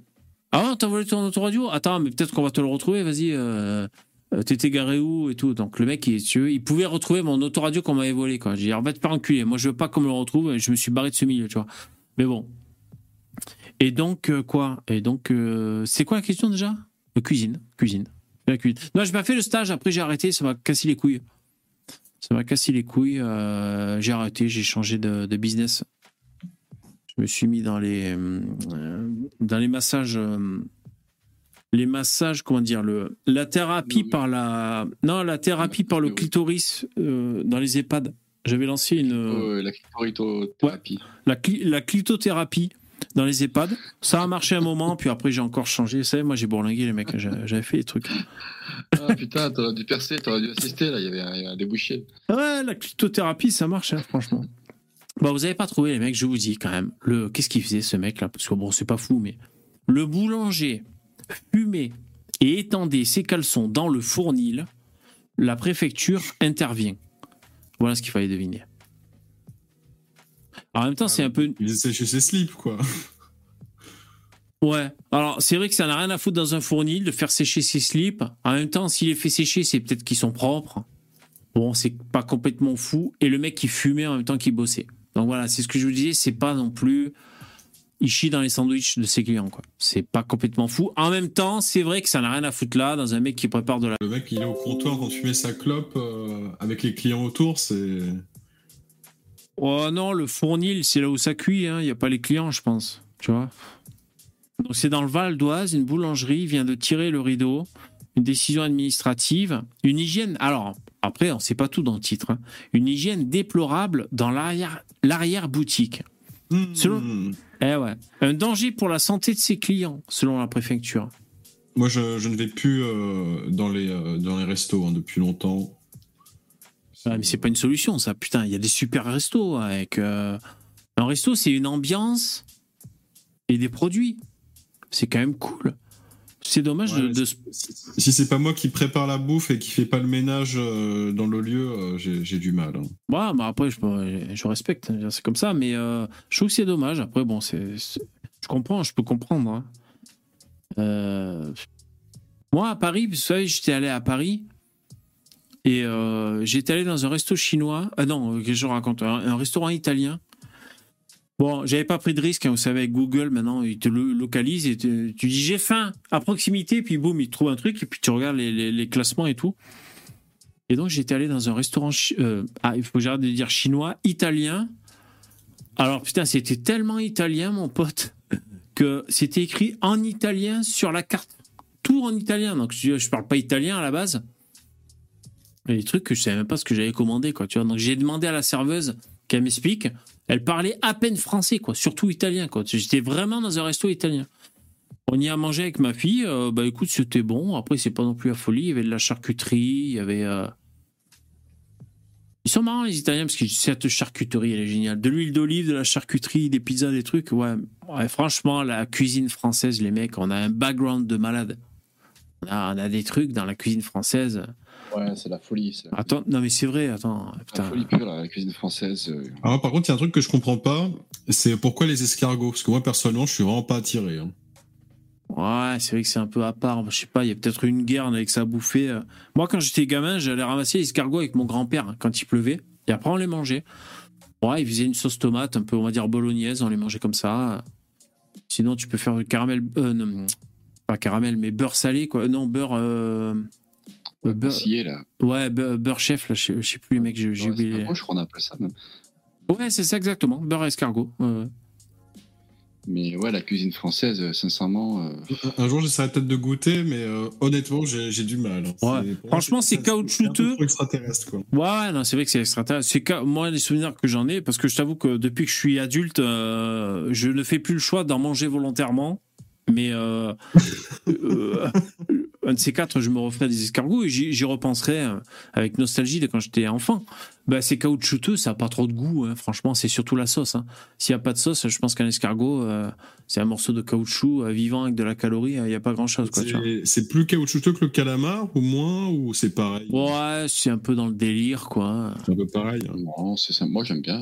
Ah, t'as volé ton autoradio? Attends, mais peut-être qu'on va te le retrouver, vas-y. Euh, euh, T'étais garé où et tout. Donc le mec, il, il pouvait retrouver mon autoradio qu'on m'avait volé. Quoi. J'ai dit, va te faire enculer. Moi, je veux pas qu'on me le retrouve. Et je me suis barré de ce milieu, tu vois. Mais bon. Et donc, quoi? Et donc, c'est quoi la question déjà? Cuisine. Cuisine. La cuisine. Non, j'ai pas fait le stage. Après, j'ai arrêté. Ça m'a cassé les couilles. Ça m'a cassé les couilles. euh, j'ai arrêté. J'ai changé de, de business. Je me suis mis dans les, euh, dans les massages. euh, les massages, comment dire, le, la thérapie par la. Non, la thérapie par le clitoris dans les EHPAD. J'avais lancé une. La clitoritothérapie. La, cli- la clitothérapie dans les EHPAD. Ça a marché un moment, puis après j'ai encore changé. Vous savez, moi j'ai bourlingué les mecs, j'a- j'avais fait des trucs. Ah putain, t'aurais dû percer, t'aurais dû assister là, il y avait un, il y avait un débouché. Ouais, la clitothérapie, ça marche, hein, franchement. Bon, vous avez pas trouvé les mecs, je vous dis quand même. Le, qu'est-ce qu'il faisait ce mec là Parce que bon, c'est pas fou, mais le boulanger fumait et étendait ses caleçons dans le fournil. La préfecture intervient. Voilà ce qu'il fallait deviner. En même temps, c'est un peu Il essaie chez ses slips, quoi. Ouais. Alors, c'est vrai que ça n'a rien à foutre dans un fournil de faire sécher ses slips. En même temps, s'il les fait sécher, c'est peut-être qu'ils sont propres. Bon, c'est pas complètement fou. Et le mec qui fumait en même temps qu'il bossait. Donc voilà, c'est ce que je vous disais, c'est pas non plus. il chie dans les sandwichs de ses clients, quoi. C'est pas complètement fou. En même temps, c'est vrai que ça n'a rien à foutre là, dans un mec qui prépare de la. Le mec, il est au comptoir quand tu mets sa clope euh, avec les clients autour, c'est. Oh non, le fournil, c'est là où ça cuit, il hein. n'y a pas les clients, je pense. Tu vois? Donc c'est dans le Val d'Oise, une boulangerie vient de tirer le rideau, une décision administrative, une hygiène. Alors, après, on ne sait pas tout dans le titre. hein. Une hygiène déplorable dans l'arrière- l'arrière-boutique. Selon- Eh ouais. Un danger pour la santé de ses clients, selon la préfecture. Moi, je, je ne vais plus euh, dans, les, euh, dans les restos hein, depuis longtemps. Ouais, mais c'est pas une solution, ça. Putain, il y a des super restos avec. euh, Un resto, c'est une ambiance et des produits. C'est quand même cool. C'est dommage de, Ouais, de- Si si c'est pas moi qui prépare la bouffe et qui fait pas le ménage euh, dans le lieu, euh, j'ai du mal. hein. Ouais, mais après, je, je respecte, hein, c'est comme ça, mais je trouve que c'est dommage. Après, bon, c'est, je comprends, je peux comprendre. hein. Moi, à Paris, vous savez, j'étais allé à Paris et euh, j'étais allé dans un resto chinois. Ah non, que je raconte un, restaurant italien. Bon, j'avais pas pris de risque, hein, vous savez, avec Google, maintenant, il te lo- localise et tu dis j'ai faim à proximité, puis boum, il te trouve un truc, et puis tu regardes les, classements et tout. Et donc, j'étais allé dans un restaurant, euh, ah, il faut que j'arrête de dire chinois, italien. Alors, putain, c'était tellement italien, mon pote, que c'était écrit en italien sur la carte. Tout en italien. Donc, je, je parle pas italien à la base. Des trucs que je savais même pas ce que j'avais commandé, quoi, tu vois. Donc, j'ai demandé à la serveuse qu'elle m'explique. Elle parlait à peine français, quoi, surtout italien, quoi. J'étais vraiment dans un resto italien. On y a mangé avec ma fille. euh, bah écoute, c'était bon. Après, c'est pas non plus la folie. Il y avait de la charcuterie, il y avait. euh, Ils sont marrants les Italiens parce que cette charcuterie elle est géniale. De l'huile d'olive, de la charcuterie, des pizzas, des trucs. Ouais, franchement, la cuisine française, les mecs, on a un background de malade. On a, on a des trucs dans la cuisine française. Ouais, c'est la folie. C'est la, Attends, non mais c'est vrai. Attends, la putain. folie pure, la cuisine française. euh. Alors, par contre, il y a un truc que je comprends pas, c'est pourquoi les escargots? Parce que moi, personnellement, je suis vraiment pas attiré. hein. Ouais, c'est vrai que c'est un peu à part. Je sais pas, il y a peut-être une guerre avec ça à bouffer. euh. Moi, quand j'étais gamin, j'allais ramasser les escargots avec mon grand-père hein, quand il pleuvait. Et après, on les mangeait. Ouais, il faisait une sauce tomate, un peu, on va dire, bolognaise. On les mangeait comme ça. Sinon, tu peux faire du caramel. euh, non, pas caramel, mais beurre salé, quoi. Non, beurre. euh, euh, Scié, là. ouais, beurre, beurre chef, là. Je sais- je sais plus, les mecs, j'ai c'est oublié. je crois qu'on appelle ça même. Ouais, c'est ça exactement. Beurre à escargot. ouais. Mais ouais, la cuisine française, euh, sincèrement. euh, Un- Un jour, j'essaierai peut-être de goûter, mais euh, honnêtement, j'ai du mal. hein. Ouais. C'est- Franchement, c'est caoutchouteux. trop extraterrestre, quoi. Ouais, non, c'est vrai que c'est extraterrestre. C'est ca- moi les souvenirs que j'en ai, parce que je t'avoue que depuis que je suis adulte, euh, je ne fais plus le choix d'en manger volontairement. Mais euh, euh, un de ces quatre, je me referai des escargots et j'y repenserai euh, avec nostalgie de quand j'étais enfant. Bah, c'est caoutchouteux, ça n'a pas trop de goût. hein. Franchement, c'est surtout la sauce. hein. S'il n'y a pas de sauce, je pense qu'un escargot, euh, c'est un morceau de caoutchouc euh, vivant avec de la calorie. euh, Il n'y a pas grand-chose. C'est- plus caoutchouteux que le calamar, ou moins, ou c'est pareil? Ouais, c'est un peu dans le délire, quoi. C'est un peu pareil. hein. non, c'est ça. Moi, j'aime bien.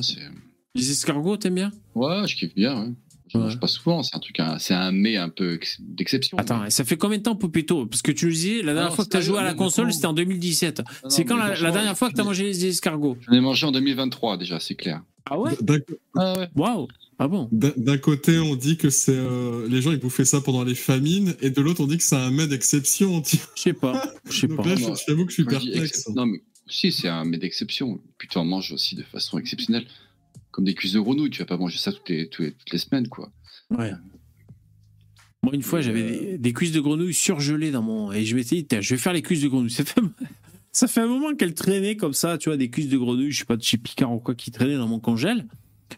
Les escargots, t'aimes bien? Ouais, je kiffe bien. Je Ouais. mange pas souvent. C'est un truc, un- c'est un mets un peu ex- d'exception. Attends, ça fait combien de temps, Popito Parce que tu nous disais, la dernière non, fois que tu as joué à la mais console, c'était en 2017. Non, non, C'est quand mais la, dernière fois que tu as je- mangé les escargots? J'en ai mangé en 2023 déjà, c'est clair. Ah ouais? Ah ouais. Waouh Ah bon? D'un côté, on dit que c'est euh, les gens ils bouffaient ça pendant les famines, et de l'autre, on dit que c'est un mets d'exception. Je sais pas. Je sais pas. là, je- j'avoue que je suis je perplexe. Non, mais si, c'est un mets d'exception. Puis tu en manges aussi de façon exceptionnelle. Comme des cuisses de grenouille, tu vas pas manger ça toutes les, toutes les, toutes les semaines, quoi. Ouais. Moi, une fois, j'avais des, des cuisses de grenouille surgelées dans mon. Et je m'étais dit, je vais faire les cuisses de grenouille. Ça fait, *laughs* ça fait un moment qu'elles traînaient comme ça, tu vois, des cuisses de grenouille, je sais pas, de chez Picard ou quoi, qui traînaient dans mon congèle.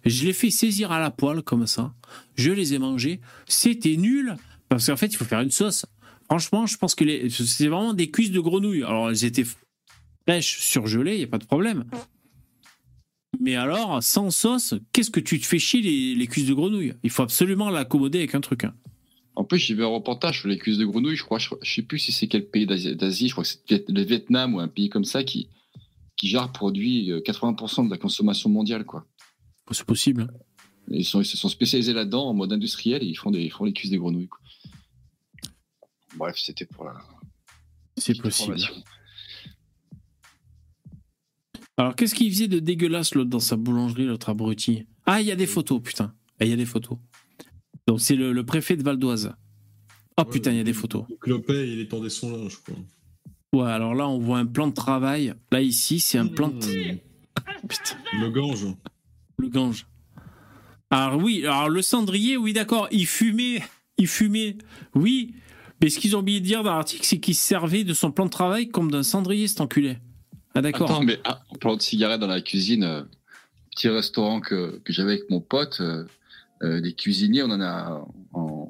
Je les fais saisir à la poêle comme ça. Je les ai mangées. C'était nul. Parce qu'en fait, il faut faire une sauce. Franchement, je pense que les... c'est vraiment des cuisses de grenouille. Alors, elles étaient fraîches, surgelées, il n'y a pas de problème. Mais alors, sans sauce, qu'est-ce que tu te fais chier les, les cuisses de grenouille? Il faut absolument l'accommoder avec un truc. hein. En plus, j'ai vu un reportage sur les cuisses de grenouille, je crois, je, je sais plus si c'est quel pays d'Asie, je crois que c'est le Vietnam ou un pays comme ça qui, qui genre produit euh, 80% de la consommation mondiale, quoi. C'est possible. hein. Ils, sont, ils se sont spécialisés là-dedans en mode industriel et ils font, des, ils font les cuisses des grenouilles, quoi. Bref, c'était pour la. C'est possible. Alors, qu'est-ce qu'il faisait de dégueulasse l'autre dans sa boulangerie, l'autre abruti? Ah, il y a des photos, putain. Ah, Il y a des photos. Donc c'est le, le préfet de Val d'Oise. Oh Ouais, putain, il y a des photos. Le clopet, il étendait son linge, quoi. Ouais, alors là, on voit un plan de travail. Là, ici, c'est un plan de. Mmh. Putain, Le gange. le gange. Alors oui, alors le cendrier, oui, d'accord, il fumait. Il fumait, oui. Mais ce qu'ils ont oublié de dire dans l'article, c'est qu'il se servait de son plan de travail comme d'un cendrier, cet enculé. Ah, d'accord. Attends, mais ah, en parlant de cigarettes dans la cuisine, euh, petit restaurant que, que j'avais avec mon pote, euh, euh, des cuisiniers, on en a en,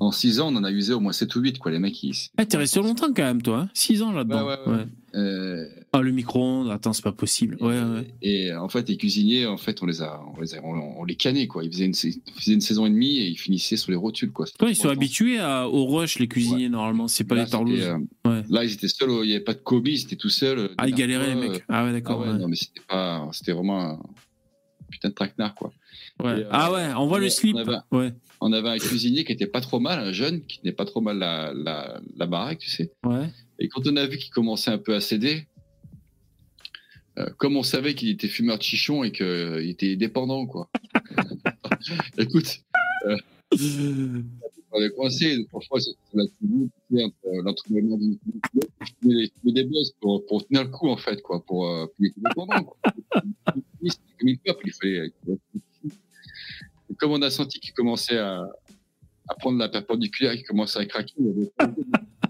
en 6 ans, on en a usé au moins 7 ou 8, quoi. Les mecs, ils. Ah, t'es resté longtemps quand même, toi. 6 ans là-dedans. Ouais, ouais, ouais. Euh, Ah, le micro-ondes, attends, c'est pas possible. Ouais, ouais. Et en fait, les cuisiniers, en fait, on les a, on les a, on, on les cannait, quoi. Ils faisaient une, ils faisaient une saison et demie et ils finissaient sur les rotules, quoi. Ils sont habitués à- au rush, les cuisiniers, normalement. C'est pas Là, les tarlouses. euh. Là, ils étaient seuls, il n'y avait pas de commis, ils étaient tout seuls. euh, Ah, ils galéraient, les mecs. Ah, ouais, Ah d'accord. ouais. non, mais c'était pas, c'était vraiment un putain de traquenard, quoi. Ouais. Et, ah, ouais, on voit le slip. on avait- Ouais. On avait un cuisinier qui était pas trop mal, un jeune qui tenait pas trop mal la, la, la baraque, tu sais. Ouais. Et quand on a vu qu'il commençait un peu à céder, euh, comme on savait qu'il était fumeur de chichon et qu'il était dépendant, quoi. *laughs* Écoute, on est coincé. Parfois, c'est la l'entraînement d'une mais des buzz pour, pour tenir le coup, en fait, quoi. Pour, euh, il était dépendant, quoi. Comme fallait. Et comme on a senti qu'il commençait à, à prendre la perpendiculaire, qu'il commençait à craquer, il avait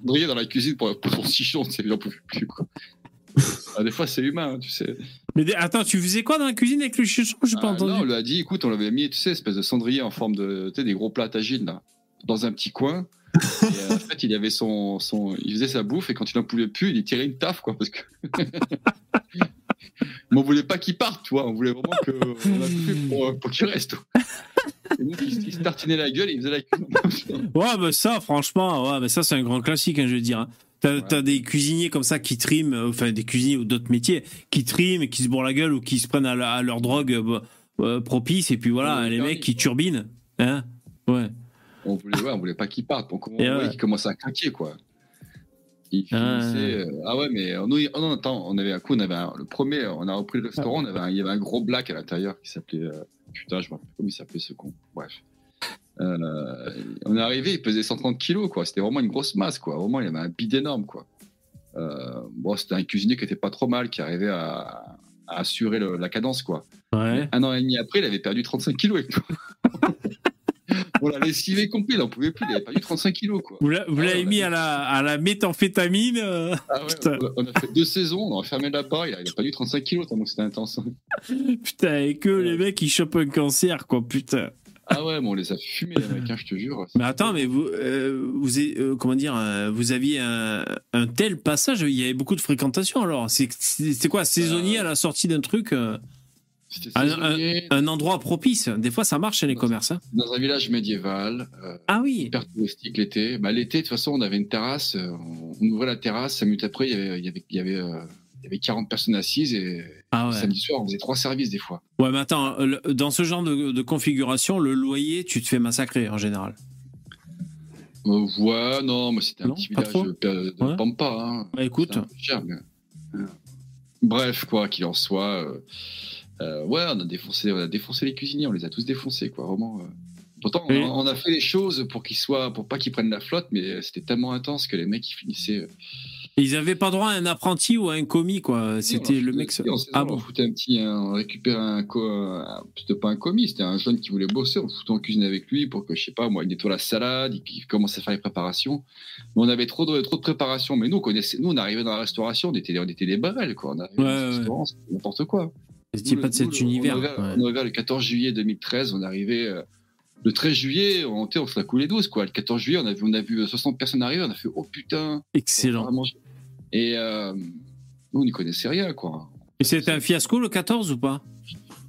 briller dans la cuisine pour, pour son chichon, tu sais, j'en pouvais plus, quoi. Ah, des fois, c'est humain, hein, tu sais. Mais attends, tu faisais quoi dans la cuisine avec le chichon? J'ai pas Ah, entendu. non, on lui a dit, écoute, on l'avait mis, tu sais, espèce de cendrier en forme de, tu sais, des gros plats à tagine, là, dans un petit coin. Et, euh, en fait, il avait son, son, il faisait sa bouffe et quand il en pouvait plus, il tirait une taf, quoi, parce que. Mais on voulait pas qu'il parte, tu vois, on voulait vraiment que, on a tout fait pour, pour qu'il reste. Et donc, il, il se tartinait la gueule, il faisait la cuisine. Ouais, bah ça, franchement, ouais, bah ça, c'est un grand classique, hein, je veux dire. hein. T'as Ouais. des cuisiniers comme ça qui triment, euh, enfin des cuisiniers ou d'autres métiers, qui triment et qui se bourrent la gueule ou qui se prennent à, la- à leur drogue euh, euh, propice, et puis voilà, Ouais, les mecs qui turbinent. Hein ouais. On voulait, ouais, on voulait pas qu'il parte. Donc, on ouais. qu'il commençait à craquer, quoi. Il Ah, finissait. euh, Ah ouais, mais nous, oh non, attends, on avait un coup, on avait un- le premier, on a repris le restaurant, on avait un- il y avait un gros black à l'intérieur qui s'appelait. euh, putain, je me rappelle pas comment il s'appelait ce con. Bref. Euh, on est arrivé, il pesait 130 kilos, quoi. C'était vraiment une grosse masse, quoi. Vraiment, il avait un bide énorme, quoi. Euh, bon, c'était un cuisinier qui était pas trop mal, qui arrivait à, à assurer le- la cadence, quoi. Ouais. Un an et demi après, il avait perdu 35 kilos avec nous. On l'a lessivé complet, il en pouvait plus, il avait perdu 35 kilos, quoi. Vous Ah, l'avez on mis à la, à la méthamphétamine euh, Ah ouais, on a- on fait deux saisons, on a enfermé la barre, il a, il a perdu 35 kilos tellement c'était intense. Putain, et que les mecs, ils chopent un cancer, quoi, putain. Ah ouais, mais on les a fumés, les mecs, hein, je te jure. Mais attends, mais vous, euh, vous, euh, comment dire, euh, vous aviez un, un tel passage, il y avait beaucoup de fréquentation alors. C'est quoi, saisonnier à la sortie d'un truc un- endroit propice. Des fois, ça marche chez les commerces. hein. dans un village médiéval, euh, Ah oui. hyper touristique l'été. Bah, l'été, de toute façon, on avait une terrasse, euh, on ouvrait la terrasse, cinq minutes après, il y avait, il y avait, il y avait, euh, il y avait 40 personnes assises et Ah ouais. samedi soir, on faisait trois services des fois. Ouais, mais attends, dans ce genre de, de configuration, le loyer, tu te fais massacrer en général. Euh, ouais, non, mais c'était un Non, petit village de, Ouais. Pampa. Hein. Bah écoute, cher, mais- Bref, quoi qu'il en soit, euh, euh, ouais, on a défoncé, on a défoncé les cuisiniers, on les a tous défoncés, quoi, vraiment. euh. Pourtant, on, a, on a fait les choses pour qu'ils soient, pour pas qu'ils prennent la flotte, mais c'était tellement intense que les mecs ils finissaient. euh, ils avaient pas droit à un apprenti ou à un commis, quoi. C'était on le foutait- mec. saison, Ah on bon. foutait un petit, on récupérait un, c'était pas un commis, c'était un jeune qui voulait bosser, on le foutait en cuisine avec lui pour que, je sais pas, moi, il nettoie la salade, il, il commence à faire les préparations. Mais on avait trop de, trop de préparation. Mais nous, on connaissait, nous, on arrivait dans la restauration, on était, on était des barrels, quoi. On arrivait Ouais, dans ouais. n'importe quoi. C'était pas de cet univers. On ouvert, ouais. on a ouvert le 14 juillet 2013, on est arrivé euh, le 13 juillet, on, on se la coulait douce, quoi. Le 14 juillet, on a vu, on a vu 60 personnes arriver, on a fait, oh putain. Excellent. Et euh, nous, on n'y connaissait rien, quoi. Et c'était un fiasco le 14 ou pas?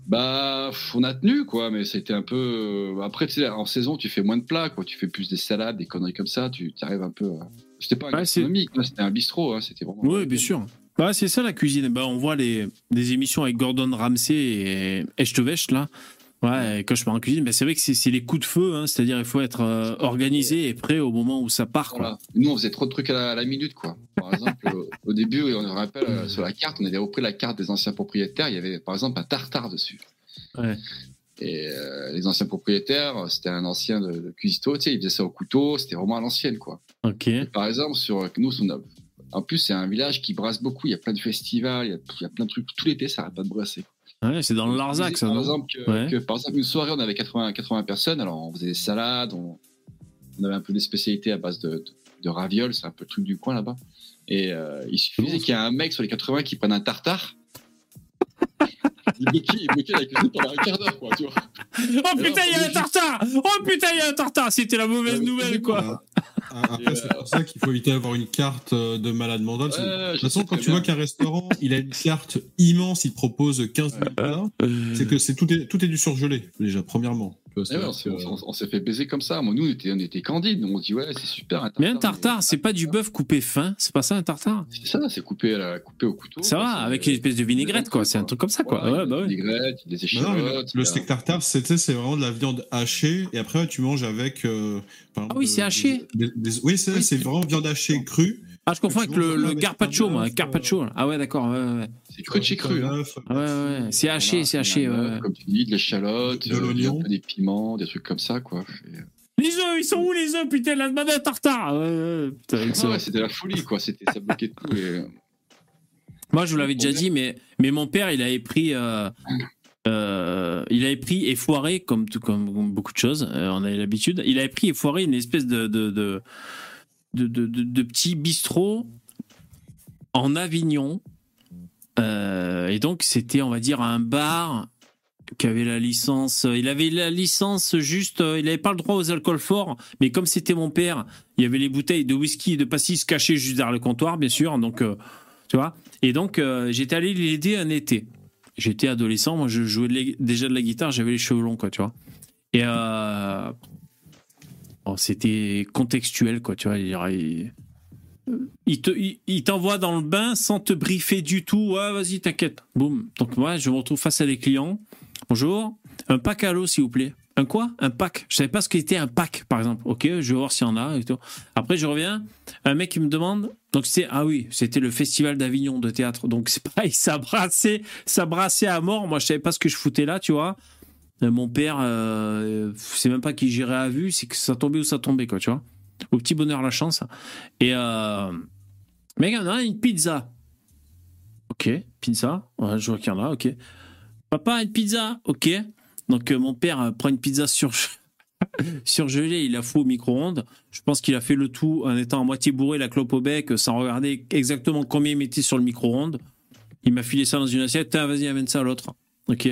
Bah, on a tenu, quoi, mais c'était un peu. euh, Après, tu sais, en saison, tu fais moins de plats, quoi. Tu fais plus des salades, des conneries comme ça, tu arrives un peu. à- C'était pas un Ouais, gastronomique, là, c'était un bistrot, hein, c'était vraiment. Oui, bien sûr. Bah, c'est ça la cuisine. Bah, on voit les, des émissions avec Gordon Ramsay et Echtevest, là. Ouais, et cauchemar en cuisine. Bah, c'est vrai que c'est c'est les coups de feu, hein. c'est-à-dire il faut être euh, organisé et prêt au moment où ça part. Quoi. Voilà. Nous, on faisait trop de trucs à la, à la minute, quoi. Par exemple, au- au début, on se rappelle, euh, sur la carte, on avait repris la carte des anciens propriétaires, il y avait, par exemple, un tartare dessus. Ouais. Et euh, les anciens propriétaires, c'était un ancien de, de cuistot, tu sais, il faisait ça au couteau, c'était vraiment à l'ancienne, quoi. Ok. Et par exemple, sur nous, on a, en plus, c'est un village qui brasse beaucoup, il y a plein de festivals, il y a, il y a plein de trucs, tout l'été, ça arrête pas de brasser. Ouais, c'est dans le Larzac, ça, par non exemple, que, Ouais. que, par exemple, une soirée, on avait 80, 80 personnes, alors on faisait des salades, on, on avait un peu des spécialités à base de, de, de ravioles, c'est un peu le truc du coin là-bas. Et euh, il suffisait qu'il y ait un mec sur les 80 qui prenne un tartare. Il bloquait, il bloquait la cuisine pendant un quart d'heure, quoi, tu vois. Oh putain, il y a un tartare Oh putain, il y a un tartare C'était la mauvaise nouvelle, quoi Ah, Après, c'est pour ça qu'il faut éviter d'avoir une carte euh, de malade mental. De toute façon, quand tu vois qu'un restaurant, il a une carte immense, il propose 15 000 plats, c'est que c'est tout est tout est du surgelé déjà premièrement. Vois, Eh ouais, on s'est- que- on, on s'est fait baiser comme ça. Moi, nous, on était, on était candides. On se dit, ouais, c'est super. Un Mais un tartare, c'est pas du bœuf coupé fin C'est pas ça, un tartare? C'est ça, c'est coupé, à la- coupé au couteau. Ça va, avec une espèce de vinaigrette, quoi. C'est un truc comme ça, quoi. Ouais, bah ouais. Des graines, des non, mais le- échalotes. le a- steak tartare, c'est vraiment de la viande hachée et après tu manges avec. euh, par exemple, Ah oui, c'est euh, haché. des- des- oui, c'est Oui, c'est vraiment viande hachée crue. Ah, je confonds avec le, le un moi. Carpaccio. Ah ouais, d'accord. Ouais, ouais, C'est cru de chez cru. hein. Œuf, ouais. Ouais. C'est haché, c'est haché. ouais. Comme tu dis, de l'échalote, De euh, l'oignon. peu des piments, des trucs comme ça, quoi. Et- Les œufs, ils sont où les œufs Putain, la demande tartare Ouais, ouais, c'était la folie, quoi. C'était, ça bloquait tout. Et... Moi, je vous l'avais déjà dit, mais, mais mon père, il avait pris. euh, euh, il avait pris et foiré, comme, tout- comme beaucoup de choses, euh, on avait l'habitude. Il avait pris et foiré une espèce de, de, de, de, de- de- de petit bistrot en Avignon. Euh, et donc, c'était, on va dire, un bar qui avait la licence. Il avait la licence juste. euh, Il n'avait pas le droit aux alcools forts, mais comme c'était mon père, il y avait les bouteilles de whisky et de pastis cachées juste derrière le comptoir, bien sûr. Donc, euh, tu vois. Et donc, euh, j'étais allé l'aider un été. J'étais adolescent, moi, je jouais déjà de la guitare, j'avais les cheveux longs, quoi, tu vois. Et euh, c'était contextuel, quoi, tu vois. Il, il- il te- il- il t'envoie dans le bain sans te briefer du tout. Ouais, vas-y, t'inquiète. Boum. Donc, moi, je me retrouve face à des clients. Bonjour. Un pack à l'eau, s'il vous plaît. Un quoi? Un pack. Je savais pas ce qu'était un pack, par exemple. Ok, je vais voir s'il y en a. Après, je reviens. Un mec qui me demande. Donc, c'est ah oui, c'était le festival d'Avignon de théâtre. Donc, c'est *laughs* pareil, ça brassait, ça à mort. Moi, je savais pas ce que je foutais là, tu vois. Euh, Mon père, euh, c'est même pas qu'il gérait à vue, c'est que ça tombait ou ça tombait, quoi, tu vois. Au petit bonheur, la chance. Et euh, mec, en a une pizza. Ok, pizza. Je vois qu'il y en a, ok. Papa, une pizza. Ok. Donc, euh, mon père euh, prend une pizza sur... *laughs* surgelée, il la fout au micro-ondes. Je pense qu'il a fait le tout en étant à moitié bourré, la clope au bec, sans regarder exactement combien il mettait sur le micro-ondes. Il m'a filé ça dans une assiette. Tiens, vas-y, amène ça à l'autre. Ok.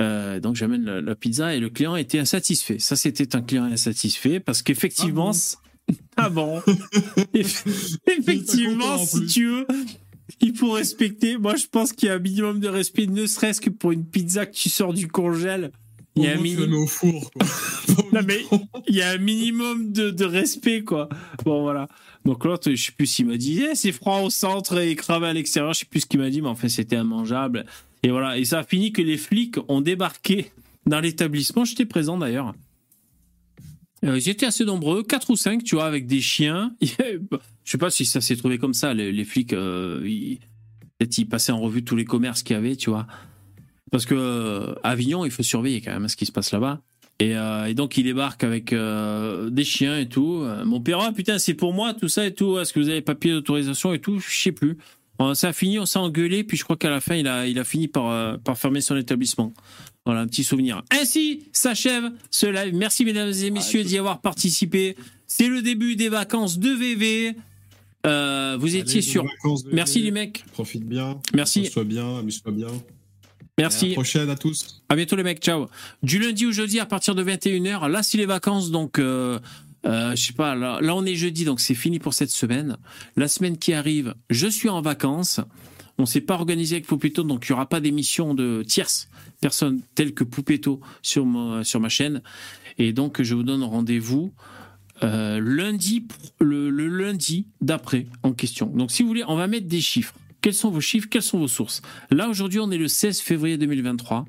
Euh, donc j'amène la, la pizza et le client était insatisfait. Ça, c'était un client insatisfait parce qu'effectivement, Ah bon *laughs* ah bon, *laughs* effectivement, si tu veux, il faut respecter. Moi, je pense qu'il y a un minimum de respect, ne serait-ce que pour une pizza que tu sors du congèle. Il y a un minimum. mets au four. Quoi. *laughs* Non, mais il y a un minimum de, de respect, quoi. Bon, voilà. Donc l'autre, je sais plus s'il m'a dit, Eh, c'est froid au centre et cravé à l'extérieur. Je sais plus ce qu'il m'a dit, mais enfin, c'était immangeable. Et voilà. Et ça a fini que les flics ont débarqué dans l'établissement. J'étais présent d'ailleurs. Euh, ils étaient assez nombreux, 4 ou 5, tu vois, avec des chiens. *laughs* Je sais pas si ça s'est trouvé comme ça. Les, flics, euh, ils, peut-être ils passaient en revue tous les commerces qu'il y avait, tu vois. Parce que euh, Avignon, il faut surveiller quand même ce qui se passe là-bas. Et, donc il débarque avec des chiens et tout. Mon père, ah, putain, c'est pour moi tout ça et tout. Est-ce que vous avez papier d'autorisation et tout? Je sais plus. Euh, ça a fini, on s'est engueulé, puis je crois qu'à la fin, il a, il a fini par, euh, par fermer son établissement. Voilà, un petit souvenir. Ainsi s'achève ce live. Merci mesdames et messieurs Ah, d'y avoir participé. C'est le début des vacances de VV. Euh, vous étiez sur. Merci les mecs. Profite bien. Merci. Amuse-toi bien, amuse-toi bien. À Merci. la prochaine à tous. À bientôt les mecs, ciao. Du lundi au jeudi à partir de 21h, là c'est les vacances, donc euh, euh, je sais pas, là, on est jeudi, donc c'est fini pour cette semaine. La semaine qui arrive, je suis en vacances. On s'est pas organisé avec Poupetto, donc il y aura pas d'émission de tierces personnes telles que Poupetto sur ma, chaîne. Et donc je vous donne rendez-vous euh, lundi, le lundi d'après en question. Donc si vous voulez, on va mettre des chiffres. Quels sont vos chiffres? Quelles sont vos sources? Là aujourd'hui, on est le 16 février 2023.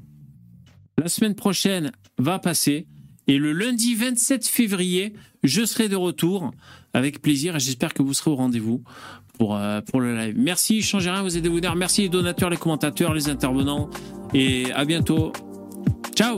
La semaine prochaine va passer. Et le lundi 27 février, je serai de retour avec plaisir et j'espère que vous serez au rendez-vous pour, euh, pour le live. Merci, changez rien, vous êtes des winners. Merci les donateurs, les commentateurs, les intervenants. Et à bientôt. Ciao